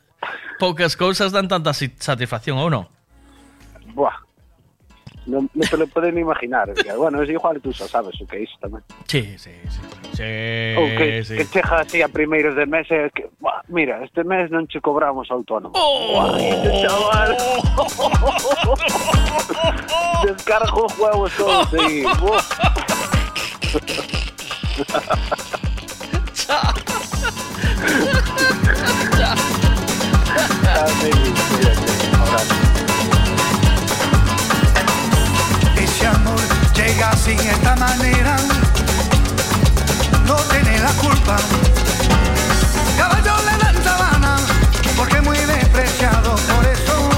poucas cousas dan tanta satisfacción, ou non? Boa, Non te lo poden imaginar. Bueno, es igual tú xa sabes o que é iso tamén. Sí, sí, sí. Sí, Ou que, sí. que chega así a primeiros de mes e que, mira, este mes non che cobramos autónomo. Oh. Chaval. Descargo juegos todos aí. llega sin esta manera, no tiene la culpa. Caballo le dan sabana, porque muy despreciado, por eso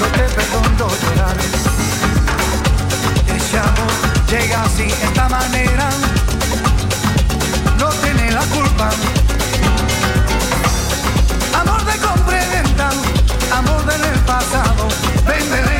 no te perdono llorar. Ese amor llega sin esta manera, no tiene la culpa. Amor de compra y venta, amor del pasado, vende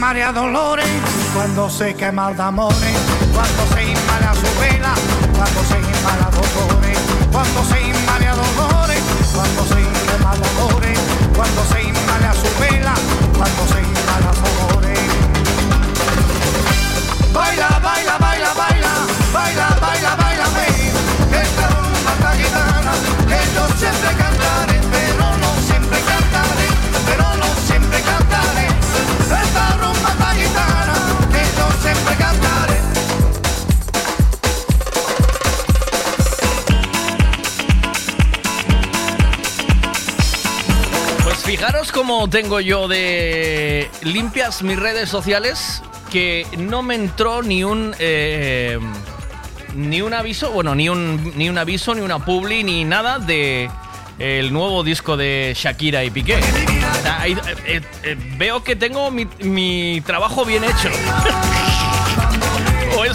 marea dolores, cuando se quema de amores, cuando se inmala su vela, cuando se inmala dolores, cuando se tengo yo de limpias mis redes sociales que no me entró ni un eh, ni un aviso, bueno, ni un ni un aviso, ni una publi, ni nada de el nuevo disco de Shakira y Piqué. Eh, eh, veo que tengo mi, mi trabajo bien hecho.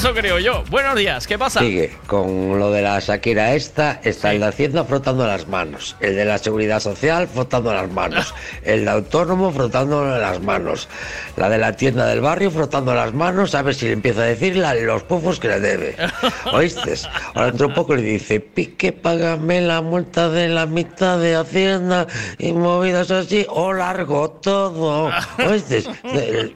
eso creo yo. Buenos días, ¿qué pasa? Sigue, con lo de la Shakira esta, está el de Hacienda frotando las manos, el de la Seguridad Social frotando las manos, el de Autónomo frotando las manos, la de la tienda del barrio frotando las manos, a ver si le empieza a decir la- los pufos que le debe. ¿Oíste? Ahora dentro de poco le dice, Pique, págame la multa de la mitad de Hacienda y movidas así, o largo todo. ¿Oíste?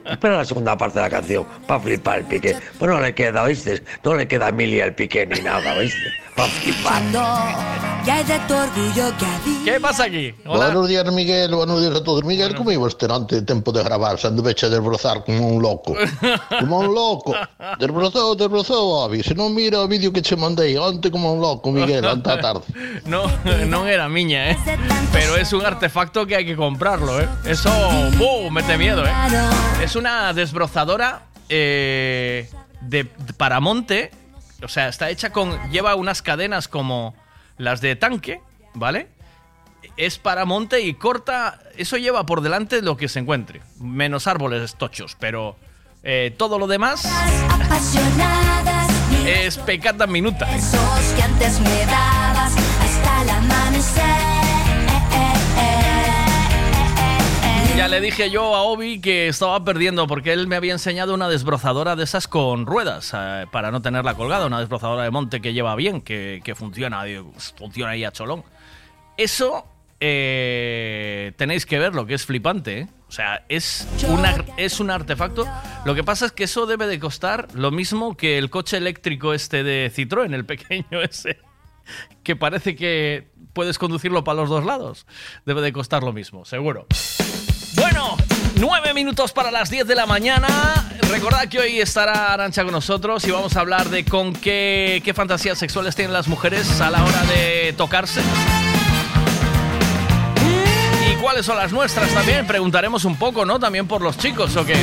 Espera la segunda parte de la canción, para flipar el Pique. Pues no le queda, ¿oíste? No le queda a Emilia el Pique ni nada, ¿oíste? Para flipar. Ya hay de tu orgullo que a ¿Qué pasa aquí? Buenos días, Miguel. Buenos días a todos. Miguel, como iba este antes de tempo de gravar? Se anduveche a desbrozar como un loco. Como un loco. Desbrozou, desbrozou, Avi. Se non mira o vídeo que che onte como un loco, Miguel, a tarde. No, no era miña, ¿eh? Pero es un artefacto que hay que comprarlo, ¿eh? Eso, ¡buh! Mete miedo, ¿eh? Es una desbrozadora eh, de para monte. O sea, está hecha con. Lleva unas cadenas como las de tanque, ¿vale? Es para monte y corta. Eso lleva por delante lo que se encuentre. Menos árboles tochos, pero. eh, todo lo demás es pecata minuta. besos que antes me dabas hasta el amanecer. Ya le dije yo a Obi que estaba perdiendo porque él me había enseñado una desbrozadora de esas con ruedas eh, para no tenerla colgada, una desbrozadora de monte que lleva bien, que, que funciona, eh, funciona ahí a cholón. Eso eh, tenéis que verlo, que es flipante, ¿eh? O sea, es, una, es un artefacto. Lo que pasa es que eso debe de costar lo mismo que el coche eléctrico este de Citroën, el pequeño ese, que parece que puedes conducirlo para los dos lados. Debe de costar lo mismo, seguro. Bueno, nueve minutos para las 10 de la mañana. Recordad que hoy estará Arancha con nosotros y vamos a hablar de con qué, qué fantasías sexuales tienen las mujeres a la hora de tocarse. ¿Y cuáles son las nuestras también? Preguntaremos un poco, ¿no? También por los chicos, ¿o qué?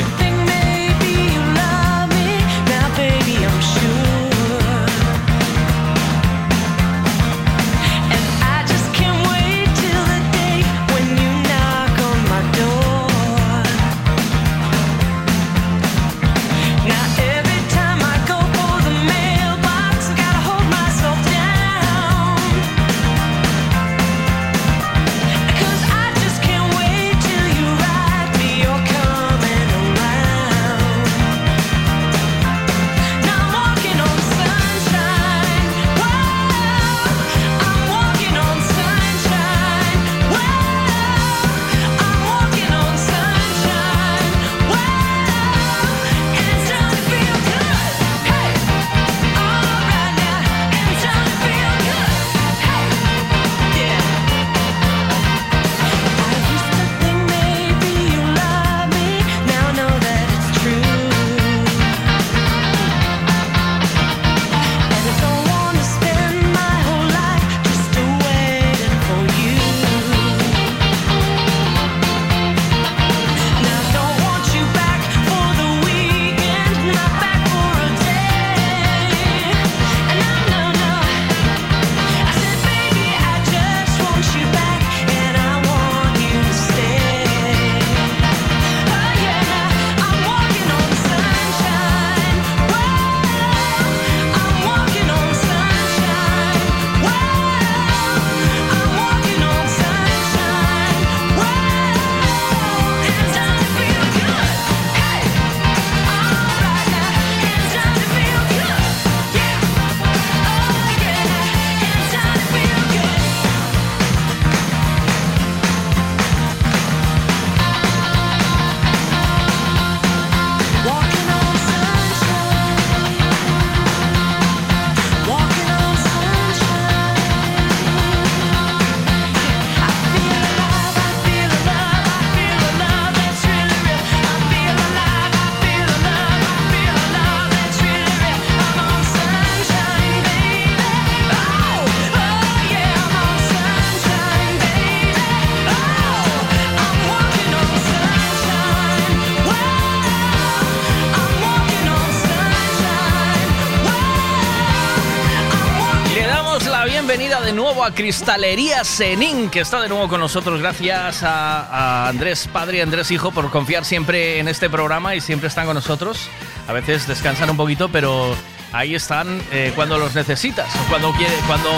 Nuevo a Cristalería Senin, que está de nuevo con nosotros. Gracias a, Andrés Padre y Andrés Hijo por confiar siempre en este programa y siempre están con nosotros. A veces descansan un poquito, pero ahí están eh, cuando los necesitas, cuando quiere, cuando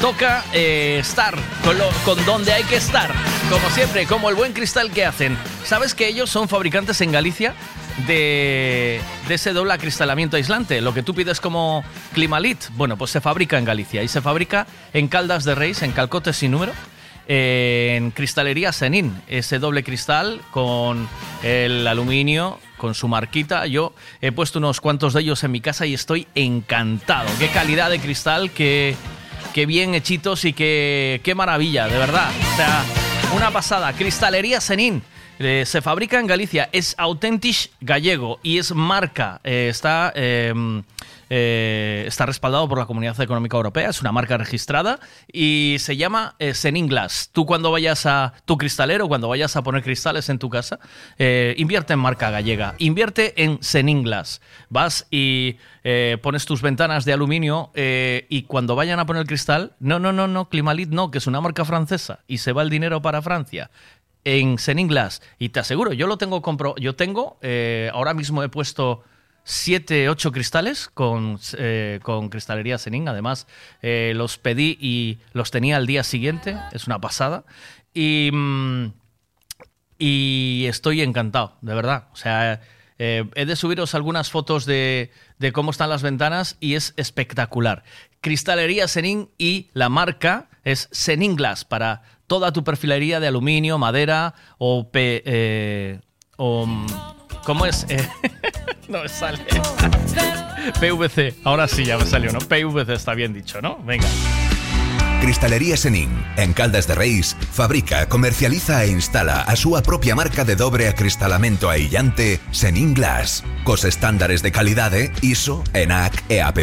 toca eh, estar con, lo- con donde hay que estar. Como siempre, como el buen cristal que hacen. ¿Sabes que ellos son fabricantes en Galicia de, de ese doble acristalamiento aislante? Lo que tú pides como Climalit, bueno, pues se fabrica en Galicia y se fabrica en Caldas de Reis, en Calcotes sin número en Cristalería Senin, ese doble cristal con el aluminio, con su marquita. Yo he puesto unos cuantos de ellos en mi casa y estoy encantado. Qué calidad de cristal, qué, qué bien hechitos y qué, qué maravilla, de verdad. O sea, una pasada. Cristalería Senin. Eh, se fabrica en Galicia, es auténtico gallego y es marca. eh, está, eh, eh, está respaldado por la Comunidad Económica Europea, es una marca registrada y se llama Senin Glass. Tú cuando vayas a tu cristalero, cuando vayas a poner cristales en tu casa, invierte en marca gallega, invierte en Senin Glass. Vas y pones tus ventanas de aluminio y cuando vayan a poner cristal, no, no, no, no, Climalit no, que es una marca francesa y se va el dinero para Francia en Senin Glass. Y te aseguro, yo lo tengo compro yo tengo, eh, ahora mismo he puesto 7, 8 cristales con, eh, con cristalería Senin. Además, eh, los pedí y los tenía al día siguiente. Es una pasada. Y, mm, y estoy encantado, de verdad. O sea, he de subiros algunas fotos de, de cómo están las ventanas y es espectacular. Cristalería Senin y la marca es Senin Glass para toda tu perfilería de aluminio, madera o... pe- eh, o mm, ¿Cómo es? Eh, no me sale. PVC. Ahora sí ya me salió, ¿no? PVC está bien dicho, ¿no? Venga. Cristalería Senin, en Caldas de Reis, fabrica, comercializa e instala a súa propia marca de dobre acristalamento aillante Senin Glass, cos estándares de calidade ISO, ENAC e AP+.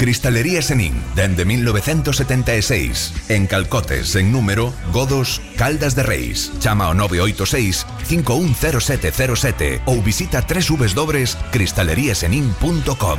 Cristalería Senin, dende 1976, en Calcotes, en número, Godos, Caldas de Reis. Chama ao 986 510707 ou visita www.cristaleriasenin.com.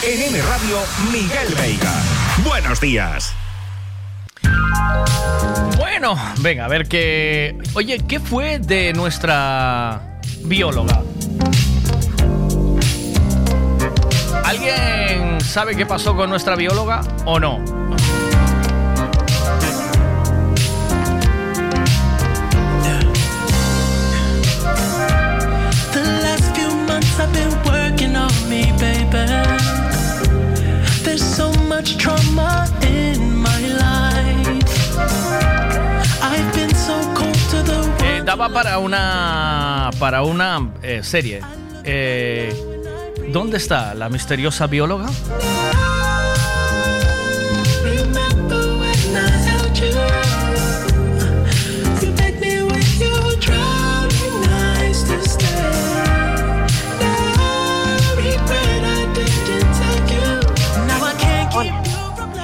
En N Radio, Miguel Veiga. Buenos días. Bueno, venga, a ver qué. Oye, ¿qué fue de nuestra bióloga? ¿Alguien sabe qué pasó con nuestra bióloga o no? The last few months I've been working on me, baby. Trauma daba para una. para una eh, serie. Eh, ¿Dónde está la misteriosa bióloga?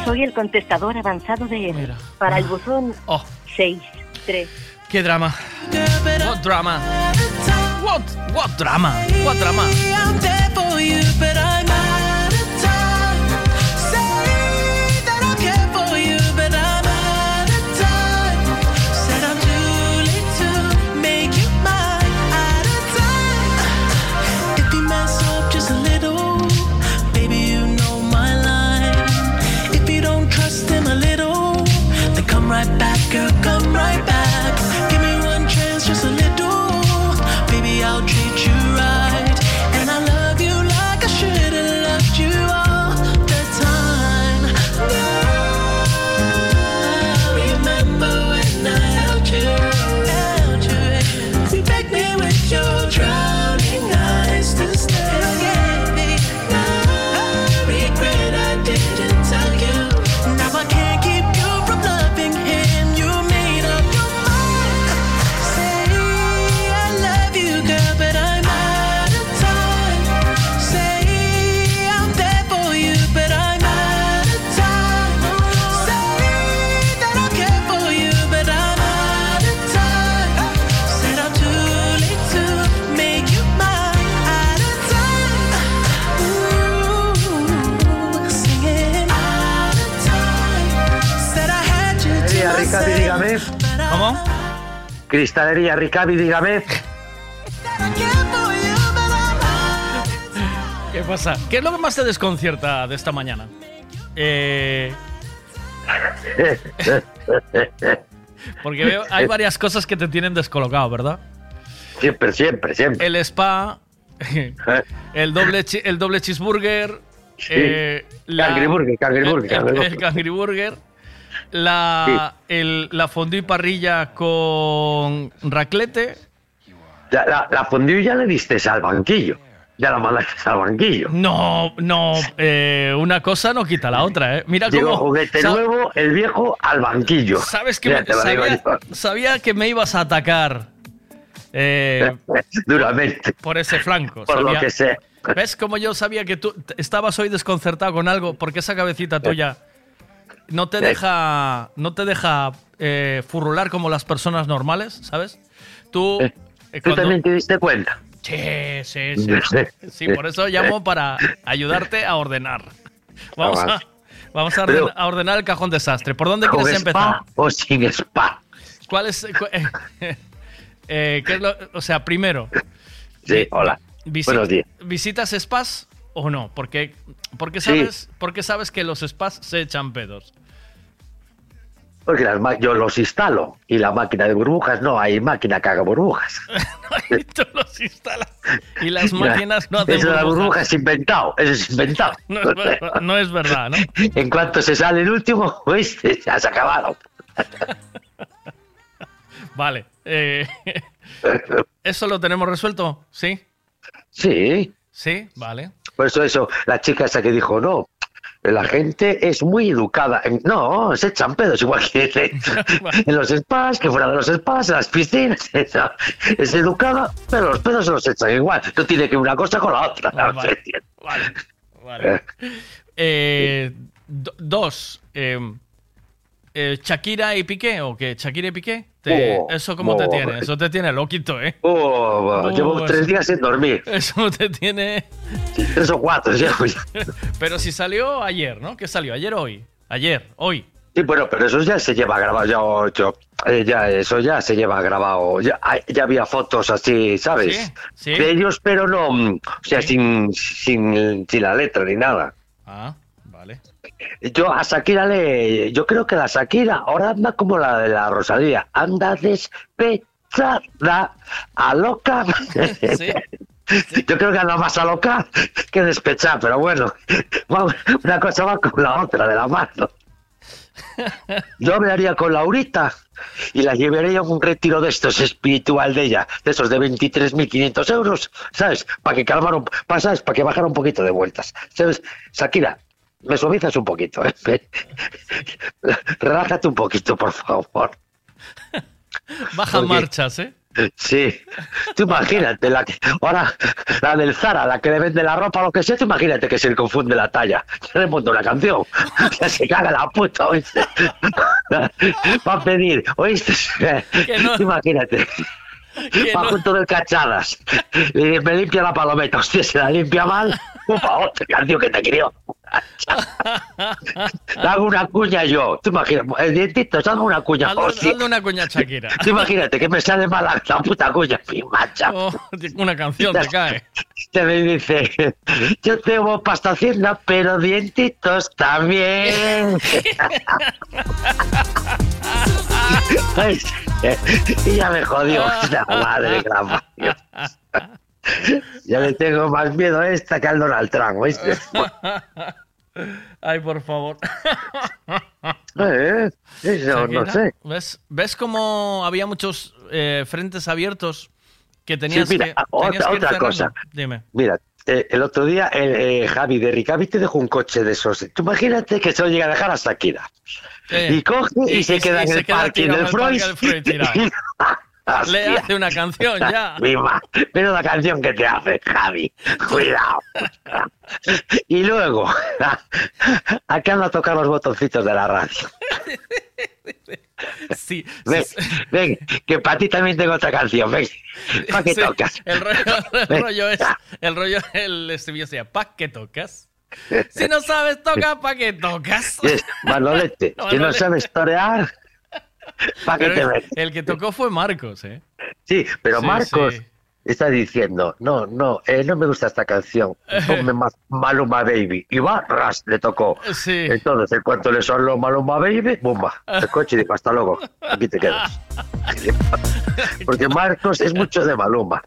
Soy el contestador avanzado de él. Para el buzón Oh. 63. ¡Qué drama! What drama? What? What drama? What drama? Cristalería Ricavi, dígame. ¿Qué pasa? ¿Qué es lo que más te desconcierta de esta mañana? Eh, porque veo, hay varias cosas que te tienen descolocado, ¿verdad? Siempre, siempre, siempre. El spa, el doble, el doble cheeseburger, eh, el- el- el cangreburger, la, el- la fondue y parrilla con raclete. La, la, la fondue ya le diste al banquillo. ya la mandaste al banquillo. No, no, eh, una cosa no quita la otra, ¿eh? Mira Llegó cómo... juguete nuevo, el viejo al banquillo. ¿Sabes que Mira, me- lo sabía, sabía que me ibas a atacar eh, Duramente. por ese flanco. Por lo sabía- que sé. ¿Ves cómo yo sabía que tú estabas hoy desconcertado con algo? Porque esa cabecita tuya no te deja, no te deja eh, furrular como las personas normales, ¿sabes? Tú, eh, ¿Tú cuando- también te diste cuenta? Sí, sí, sí. Sí, por eso llamo para ayudarte a ordenar. Vamos a, vamos a, Pero- orden- a ordenar el cajón desastre. ¿Por dónde ¿Con quieres spa empezar? o sin spa? ¿Cuál es? cu- eh, eh, qué es lo- o sea, primero, Sí, hola. visi- Buenos días. ¿visitas spas o no? Porque, porque, Sí. sabes, porque sabes que los spas se echan pedos. Porque las yo los instalo y la máquina de burbujas no, hay máquina que haga burbujas. y tú los instalas. Y las máquinas no hacen Eso de la burbujas. burbuja es inventado, eso es inventado. No es, ver- no es verdad, ¿no? En cuanto se sale el último, ¿oíste? Ya se. Vale. eh, ¿Eso lo tenemos resuelto? ¿Sí? Sí. Sí, vale. Por eso, eso, la chica esa que dijo, no, la gente es muy educada. No, se echan pedos igual que en, en los spas, que fuera de los spas, en las piscinas. Es educada, pero los pedos se los echan igual. No tiene que una cosa con la otra. Vale, vale. Eh, do- dos. eh, eh, ¿Shakira y Piqué o qué? ¿Shakira y Piqué? Te- Oh, ¿Eso cómo te oh. tiene? Eso te tiene loquito, ¿eh? Oh, llevo tres eso- días sin dormir. Eso te tiene... Tres o cuatro. Pero si salió ayer, ¿no? ¿Qué salió? ¿Ayer o hoy? Ayer, hoy. Sí, bueno, pero eso ya se lleva grabado, ya, eh, ya eso ya se lleva grabado, ya, había fotos así, ¿sabes? Sí, sí. De ellos, pero no, o sea, sin, sin, sin la letra ni nada. Ah, vale. Yo a Shakira le, yo creo que la Shakira ahora anda como la de la Rosalía, anda despechada, a loca. Yo creo que anda más a loca que despechada, pero bueno, una cosa va con la otra de la mano. Yo hablaría con Laurita y la llevaría a un retiro de estos espiritual de ella, de esos de 23.500 euros, ¿sabes? Para que ¿sabes? Para que bajara un poquito de vueltas. ¿Sabes? Shakira, me suavizas un poquito, ¿eh? Relájate un poquito, por favor. Baja Porque- marchas, ¿eh? Sí, tú imagínate, la que, ahora la del Zara, la que le vende la ropa, lo que sea, tú imagínate que se le confunde la talla. Ya le monto una canción, ya se caga la puta, ¿oíste? Va a pedir, ¿oíste? Tú imagínate. Va no. junto del cachadas. Y me limpia la palometa, hostia, se la limpia mal. Upa, otra canción que te. Le hago una cuña yo. Tú imagínate, el dientito, hago una cuña. Hazle, hostia. hazle una cuña Shakira. Tú imagínate que me sale mal la, la puta cuña, mi macha. Oh, una canción te cae. Te me dice, yo tengo pasta hacienda, pero dientitos también. Ay, y ya me jodió, la madre la parió. Ya le tengo más miedo a esta que al Donald Trump, ¿oíste? Ay, por favor. Eh, eso no sé. ¿Ves, ¿Ves cómo había muchos eh, frentes abiertos que tenías Sí, mira, que, otra- tenías que ir otra cerrando? cosa. Dime. Mira, eh, el otro día el, eh, Javi de Ricavi te dejó un coche de esos. Tú imagínate que se lo llega a dejar a Shakira. Eh, y coge y, se queda parking del en el Freud. del Freud Le hace una canción ya. Pero la canción que te hace, Javi. Cuidado. y luego, acá ando a tocar los botoncitos de la radio. Sí, Ven, ven, que para ti también tengo otra canción. Ven, ¿para qué Sí, tocas? El rollo, el rollo es. El rollo, el estribillo sea, ¿pa' qué tocas? Si no sabes tocar, ¿pa' qué tocas? Es Manolete, si no Manolete. sabes torear, ¿para qué Pero el, que tocó fue Marcos, ¿eh? Sí, pero Sí, Marcos sí. está diciendo, no, no, eh, no me gusta esta canción, ponme más Maluma Baby. Y va, ras, le tocó. Sí. Entonces, en cuanto le sonó Maluma Baby, ¡bumba! El coche dijo, hasta luego, aquí te quedas. Porque Marcos es mucho de Maluma.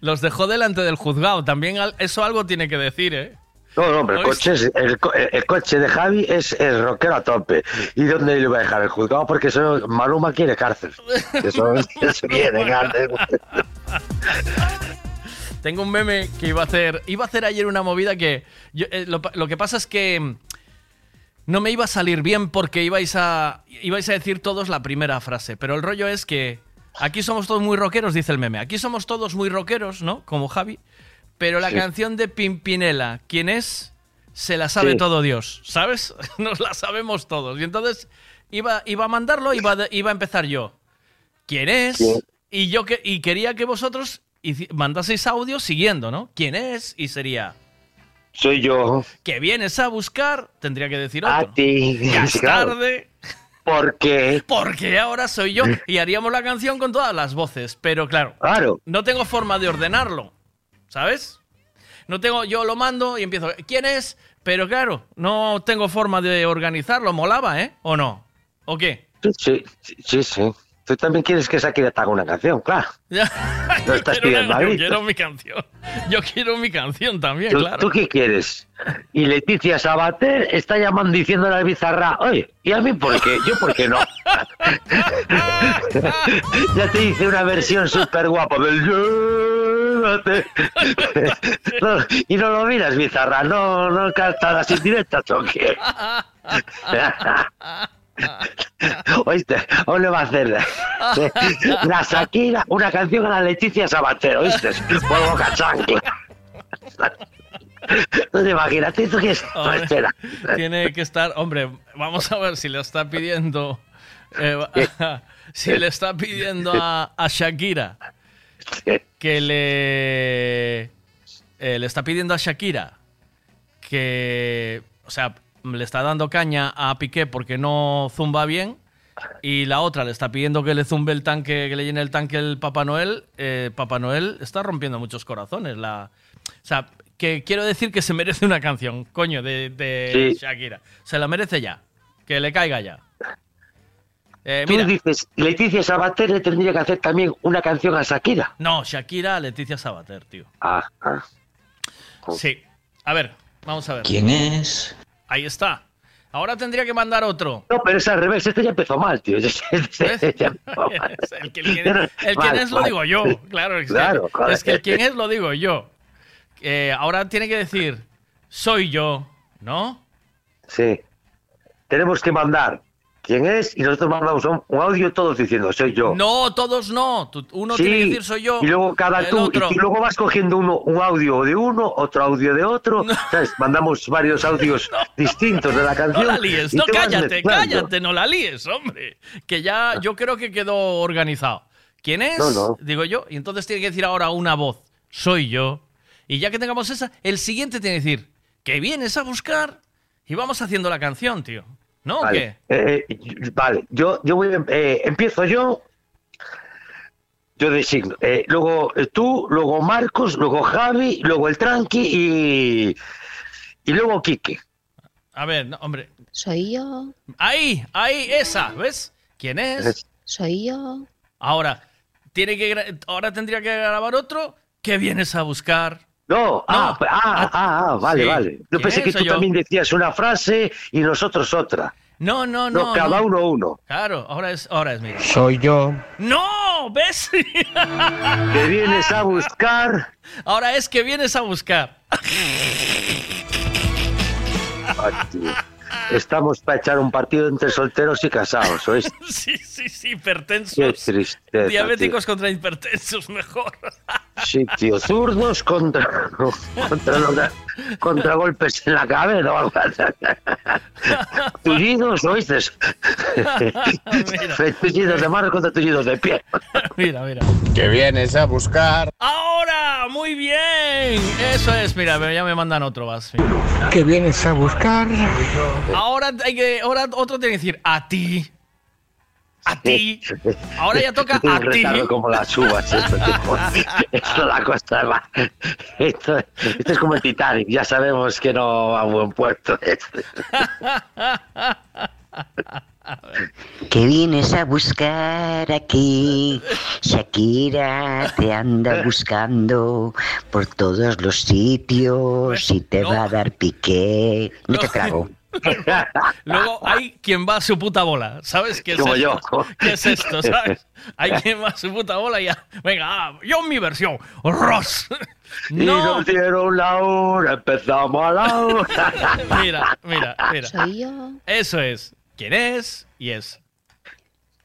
Los dejó delante del juzgado. También eso algo tiene que decir, ¿eh? No, no, hombre, el coche, es- el, co- el coche de Javi es, es rockero a tope. ¿Y dónde le va a dejar el juzgado? Porque eso, Maluma quiere cárcel. Eso, eso quiere, grande. Tengo un meme que iba a hacer. Iba a hacer ayer una movida que. yo, eh, lo, lo que pasa es que. No me iba a salir bien porque ibais a. ibais a decir todos la primera frase. Pero el rollo es que. Aquí somos todos muy rockeros, dice el meme. Aquí somos todos muy rockeros, ¿no? Como Javi. Pero la Sí. canción de Pimpinela, ¿quién es? Se la sabe Sí. todo Dios, ¿sabes? Nos la sabemos todos. Y entonces iba, iba a mandarlo, iba, de- iba a empezar yo. ¿Quién es? Y yo que, y quería que vosotros mandaseis audio siguiendo, ¿no? ¿Quién es? Y sería. Soy yo. Que vienes a buscar, tendría que decir A otro. ti. Ya es Claro. tarde. ¿Por qué? Porque ahora soy yo. Y haríamos la canción con todas las voces. Pero claro, Claro. no tengo forma de ordenarlo. ¿Sabes? No tengo, yo lo mando y empiezo. ¿Quién es? Pero claro, no tengo forma de organizarlo. Molaba, ¿eh? ¿O no? ¿O qué? Sí, sí, sí. Tú también quieres que Shakira te haga una canción, claro. Lo estás pidiendo una- yo quiero mi canción. Yo quiero mi canción también, ¿Tú, claro. tú qué quieres? Y Leticia Sabater está llamando diciéndole al Bizarra, oye, ¿y a mí por qué? Yo por qué no. ya te hice una versión súper guapa del. No, y no lo miras, Bizarra, no, no cantas las indirectas o qué. Oíste, aún le va a hacer la Shakira, una canción a la Leticia Sabater, ¿oíste? Por boca chancla. No te imaginas, ¿tú qué es? Hombre. Tiene que estar, hombre, vamos a ver si le está pidiendo, eh, si le está pidiendo a, a Shakira que le, eh, le está pidiendo a Shakira que, o sea, le está dando caña a Piqué porque no zumba bien y la otra le está pidiendo que le zumbe el tanque, que le llene el tanque el Papá Noel, eh, Papá Noel está rompiendo muchos corazones. La, o sea, que quiero decir que se merece una canción, coño, de, de Sí. Shakira. Se la merece ya. Que le caiga ya. Eh, Tú mira, dices, Leticia Sabater le tendría que hacer también una canción a Shakira. no, Shakira, Leticia Sabater, tío. Ah, ah. Sí. A ver, vamos a ver. ¿Quién es? Ahí está. Ahora tendría que mandar otro. No, pero es al revés, este ya empezó mal, tío. Este ya empezó mal. El que, el el Mal, es lo digo yo. Claro, Claro, es que el quién es lo digo yo. Eh, ahora tiene que decir, soy yo, ¿no? Sí. Tenemos que mandar quién es y nosotros mandamos un, un audio todos diciendo, soy yo. No, todos no. Tú- Uno Sí, tiene que decir soy yo. Y luego cada tú, y luego vas cogiendo uno, un audio de uno, otro audio de otro. ¿sabes? Mandamos varios audios distintos de la No canción. la líes, no cállate, cállate, no la líes, hombre. Que ya yo creo que quedó organizado. ¿Quién es? No, no. Digo yo. Y entonces tiene que decir ahora una voz. Soy yo. Y ya que tengamos esa, el siguiente tiene que decir que vienes a buscar y vamos haciendo la canción, tío. ¿No? ¿O Vale, qué? eh, vale. yo, yo voy, eh, empiezo yo. Yo designo. Eh, luego eh, tú, luego Marcos, luego Javi, luego el Tranqui y, y luego Quique. A ver, no, hombre. Soy yo, Ahí, ahí, esa, ¿ves? ¿Quién es? soy yo. Ahora, tiene que ahora tendría que grabar otro. ¿Qué vienes a buscar? No, ah, ah, ah, ah, vale, Sí. vale. Yo ¿Quién pensé que tú yo. también decías una frase y nosotros otra. No, no, No, no. cada no. uno uno. Claro, ahora es, ahora es mi. Soy yo. ¡No! ¿Ves? Que vienes a buscar. Ahora es que vienes a buscar. Ay, tío. Estamos para echar un partido entre solteros y casados, ¿oíste? Sí, sí, sí, Qué hipertensos. tristeza. Diabéticos contra hipertensos, mejor. Sí, tío. Zurdos contra, contra, los- contra golpes en la cabeza o algo así. Tullidos, ¿oíste? Tullidos de mano contra tullidos de pie. Mira, mira. Que vienes a buscar. ¡Ahora! ¡Muy bien! Eso es, mira, pero ya me mandan otro más. Que vienes a buscar. Ahora hay que. Ahora otro tiene que decir a ti. A ti. Ahora ya toca a ti. como las uvas. Esto, tipo. Esto la cosa va. Esto, esto es como el Titanic. Ya sabemos que no va a buen puerto. ¿Qué vienes a buscar aquí? Shakira te anda buscando por todos los sitios y te va a dar piqué. No te trago. Luego hay quien va a su puta bola, ¿sabes? ¿Qué es Como esto? yo. ¿Qué es esto, sabes? Hay quien va a su puta bola y ya. Venga, ah, yo mi versión. Ross. Y No. nos dieron la hora, empezamos a la hora. Mira, mira, mira. Soy yo, Eso es. ¿Quién es? Y es.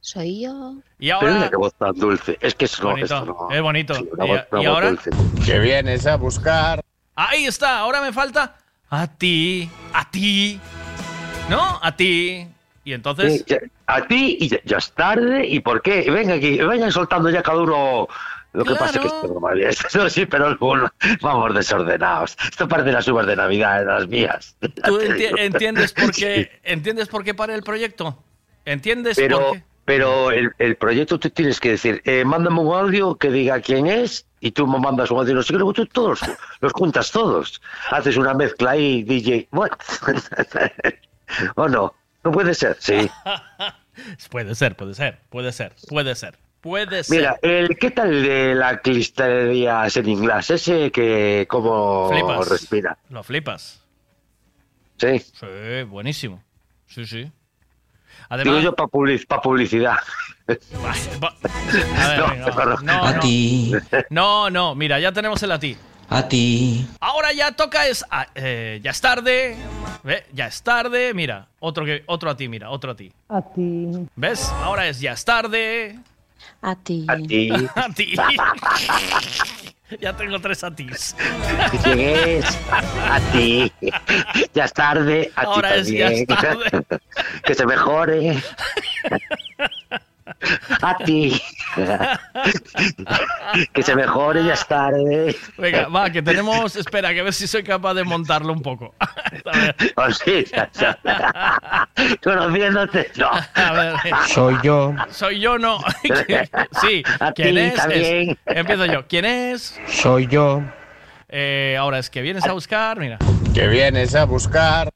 soy yo. Y Pero mira ahora. qué voz tan dulce. Es que es no, Bonito, no. es bonito. Sí, una Y- voz- una y voz ahora- dulce. Que vienes a buscar. Ahí está. Ahora me falta a ti, a ti. ¿No? A ti. Y entonces. Sí, a ti y ya, ya es tarde. ¿Y por qué? Venga aquí, vayan soltando ya cada uno. Lo que pasa es que esto no. Esto sí, pero luego vamos desordenados. Esto parece las uvas de Navidad, de las mías. ¿Tú enti- entiendes por qué entiendes por qué para el proyecto? ¿Entiendes Pero, por qué? pero el, el proyecto tú tienes que decir, eh, mándame un audio que diga quién es y tú me mandas un audio, no sé qué, tú todos los juntas todos. Haces una mezcla ahí, DJ. What? ¿O no? No puede ser, sí. Puede ser, puede ser, puede ser, puede ser, puede ser. Mira, el, ¿qué tal de la cristalería en inglés? Ese que como Flipas. respira. Lo flipas. Sí. Sí, buenísimo. Sí, sí. Digo Además, yo para publicidad. va- a ver, No, no, perdón. no, A no. ti. No, no, mira, ya tenemos el a ti. A ti. Ahora ya toca es eh, ya es tarde. ¿Ve? Ya es tarde. Mira, otro que otro a ti, mira, otro a ti. A ti. ¿Ves? Ahora es ya es tarde. A ti. A ti. a ti. ya tengo tres a tis. ¿Quién es? A ti. Ya es tarde. A Ahora ti es ya también. es tarde. que se mejore. A ti. que se mejore, ya es tarde. Venga, va, que tenemos. Espera, que a ver si soy capaz de montarlo un poco. Oh, sí. Conociéndote, no. A ver. Soy yo. Soy yo, no. sí. A ¿Quién ti es? también. Es- Empiezo yo. ¿Quién es? Soy yo. Eh, ahora es que vienes a buscar, mira. Que vienes a buscar.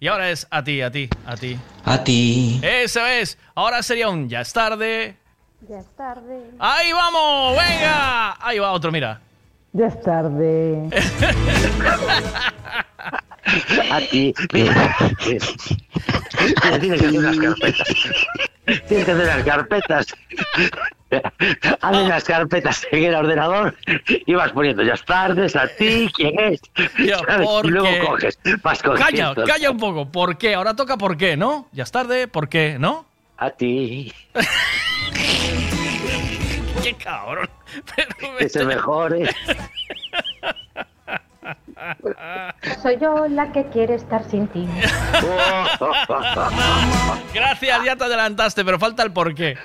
Y ahora es a ti, a ti, a ti. A ti. Eso es. Ahora sería un ya es tarde. Ya es tarde. ¡Ahí vamos! ¡Venga! Ahí va otro, mira. Ya es tarde. A ti. Mira. Mira, tienes que hacer unas carpetas. Tienes que hacer las carpetas. Haces las carpetas en el ordenador y vas poniendo ya es tarde, es a ti, quién es. Tío. Y luego coges, vas Calla, calla un poco. ¿Por qué? Ahora toca por qué, ¿no? Ya es tarde, ¿por qué? ¿No? A ti. ¡Qué cabrón! Pero Que se mejore. Soy yo la que quiere estar sin ti. Gracias, ya te adelantaste, pero falta el por qué.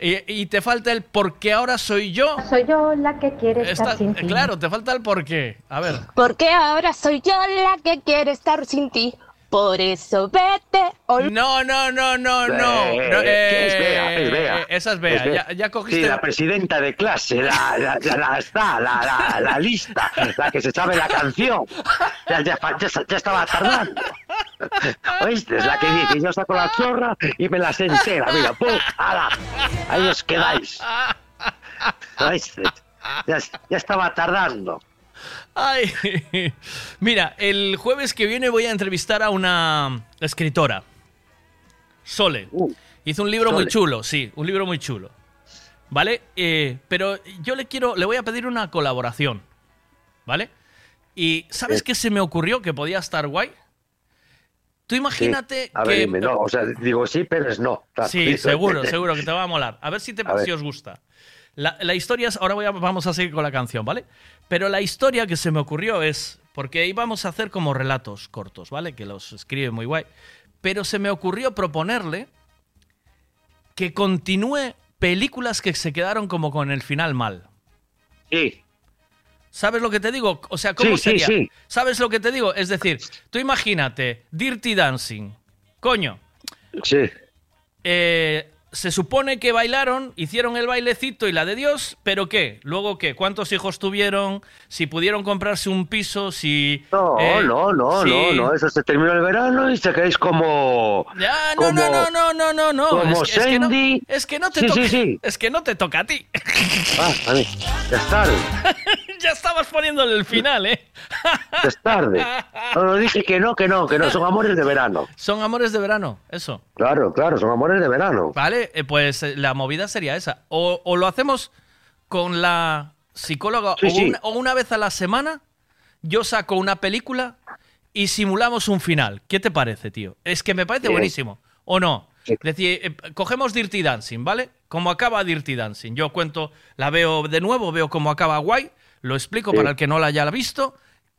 Y, y te falta el por qué ahora soy yo. Soy yo la que quiere estar Está- sin ti. claro, te falta el por qué. A ver. Porque ahora soy yo la que quiere estar sin ti. Por eso vete. No, no, no, no, no. Eh, no, que es eh, Bea, es Bea. eh, Esa es Bea. Es Bea. Ya, ya cogiste. Sí, la presidenta de clase, la, la, la, la- está, la, la, la lista, la que se sabe la canción. Ya, ya, ya, ya estaba tardando. ¿Oíste? Es la que dice, yo saco la chorra y me la sé entera. Mira, ¡pum! ¡Hala! Ahí os quedáis. ¿Oíste? Ya, ya estaba tardando. Ay, mira, el jueves que viene voy a entrevistar a una escritora, Sole. Hizo un libro muy chulo, sí, un libro muy chulo. ¿Vale? Eh, pero yo le quiero, le voy a pedir una colaboración. ¿Vale? Y ¿sabes Sí. qué se me ocurrió que podía estar guay? Tú imagínate Sí. A que... ver, dime, no, o sea, digo sí, pero es no. Claro. Sí, seguro, seguro que te va a molar. A ver si, te, A ver. si os gusta. La, la historia es, ahora voy a- vamos a seguir con la canción, ¿vale? Pero la historia que se me ocurrió es, porque íbamos a hacer como relatos cortos, ¿vale? Que los escribe muy guay. Pero se me ocurrió proponerle que continúe películas que se quedaron como con el final mal. Sí. ¿Sabes lo que te digo? O sea, ¿cómo Sí, sí, sería? sí. ¿Sabes lo que te digo? Es decir, tú imagínate, Dirty Dancing. Coño, Sí. eh, se supone que bailaron, hicieron el bailecito y la de Dios, pero ¿qué? ¿Luego qué? ¿Cuántos hijos tuvieron? Si pudieron comprarse un piso, si... No, eh, no, no, si- no, no, eso se terminó el verano y se quedáis como... Ya, no, como- no, no, no, no, no, no. como es, que, es que no, Sandy. es que no te Sí, toca. sí, sí. Es que no te toca a ti. Ah, vale, ya está. ya estabas poniéndole el final, ¿eh? Es tarde. No, no, dije que no, que no, que no, son amores de verano. Son amores de verano, eso. Claro, claro, son amores de verano. Vale, eh, pues eh, la movida sería esa. O, o lo hacemos con la psicóloga Sí, o, sí. Una, o una vez a la semana, yo saco una película y simulamos un final. ¿Qué te parece, tío? Es que me parece Bien. buenísimo. ¿O no? Es decir, eh, cogemos Dirty Dancing, ¿vale? Cómo acaba Dirty Dancing. Yo cuento, la veo de nuevo, veo cómo acaba guay, lo explico Sí. para el que no la haya visto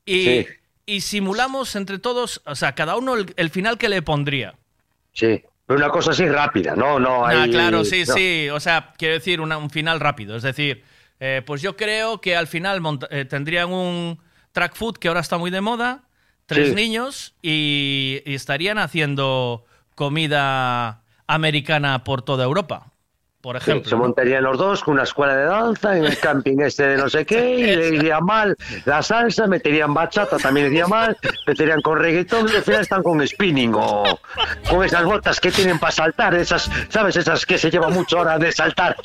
y, Sí. y simulamos entre todos, o sea, cada uno el, el final que le pondría. Sí, pero una cosa así rápida, no, no hay... Ah, claro, sí, no. sí. O sea, quiero decir una- un final rápido. Es decir, eh, pues yo creo que al final eh, tendrían un track food que ahora está muy de moda, tres Sí. niños y, y estarían haciendo comida americana por toda Europa, por Sí, ejemplo. se montarían los dos con una escuela de danza en el camping este de no sé qué, y le iría mal la salsa, meterían bachata, también iría mal, meterían con reggaetón y al final están con spinning o con esas botas que tienen para saltar, esas, ¿sabes? Esas que se llevan mucho hora de saltar,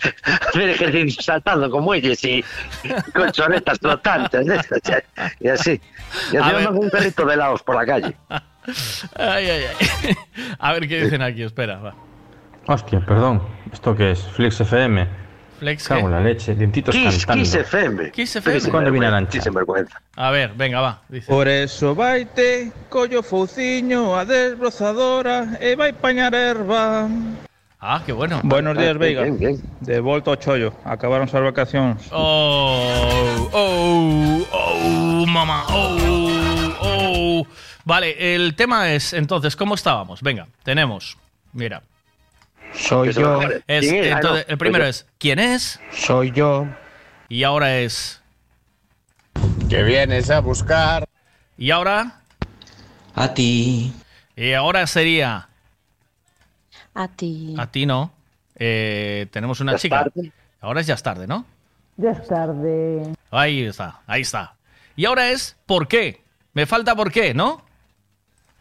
hacer ejercicio saltando con muelles y con chonetas flotantes, esas, y así. Y así con un perrito de helados por la calle. Ay, ay, ay. A ver qué dicen aquí, espera. va. Hostia, perdón. ¿Esto qué es? Flex FM. Flex, Cago ¿qué? en la leche. Dientitos Kiss, cantando. Kiss FM. Kiss FM. ¿Cuándo viene la lancha? A ver, venga, va. Dice. Por eso vaite, collo fouciño, a desbrozadora e vai pañar erva. Ah, qué bueno. Buenos días, Ah, Veiga. bien, bien. De volta ao chollo. Acabaron as vacacións. Oh, oh, oh, mamá, oh, oh. Vale, el tema es, entonces, ¿cómo estábamos? Venga, tenemos, mira. Soy yo. Es, ¿Quién es? Ah, entonces, no, el primero es, ¿quién es? Soy yo. Y ahora es, Que vienes a buscar. ¿y ahora? A ti. Y ahora sería, A ti. a ti no, Eh, tenemos una Ya es chica. tarde. Ahora es ya es tarde, ¿no? Ya es tarde. Ahí está, ahí está. Y ahora es, ¿por qué? Me falta por qué, ¿no?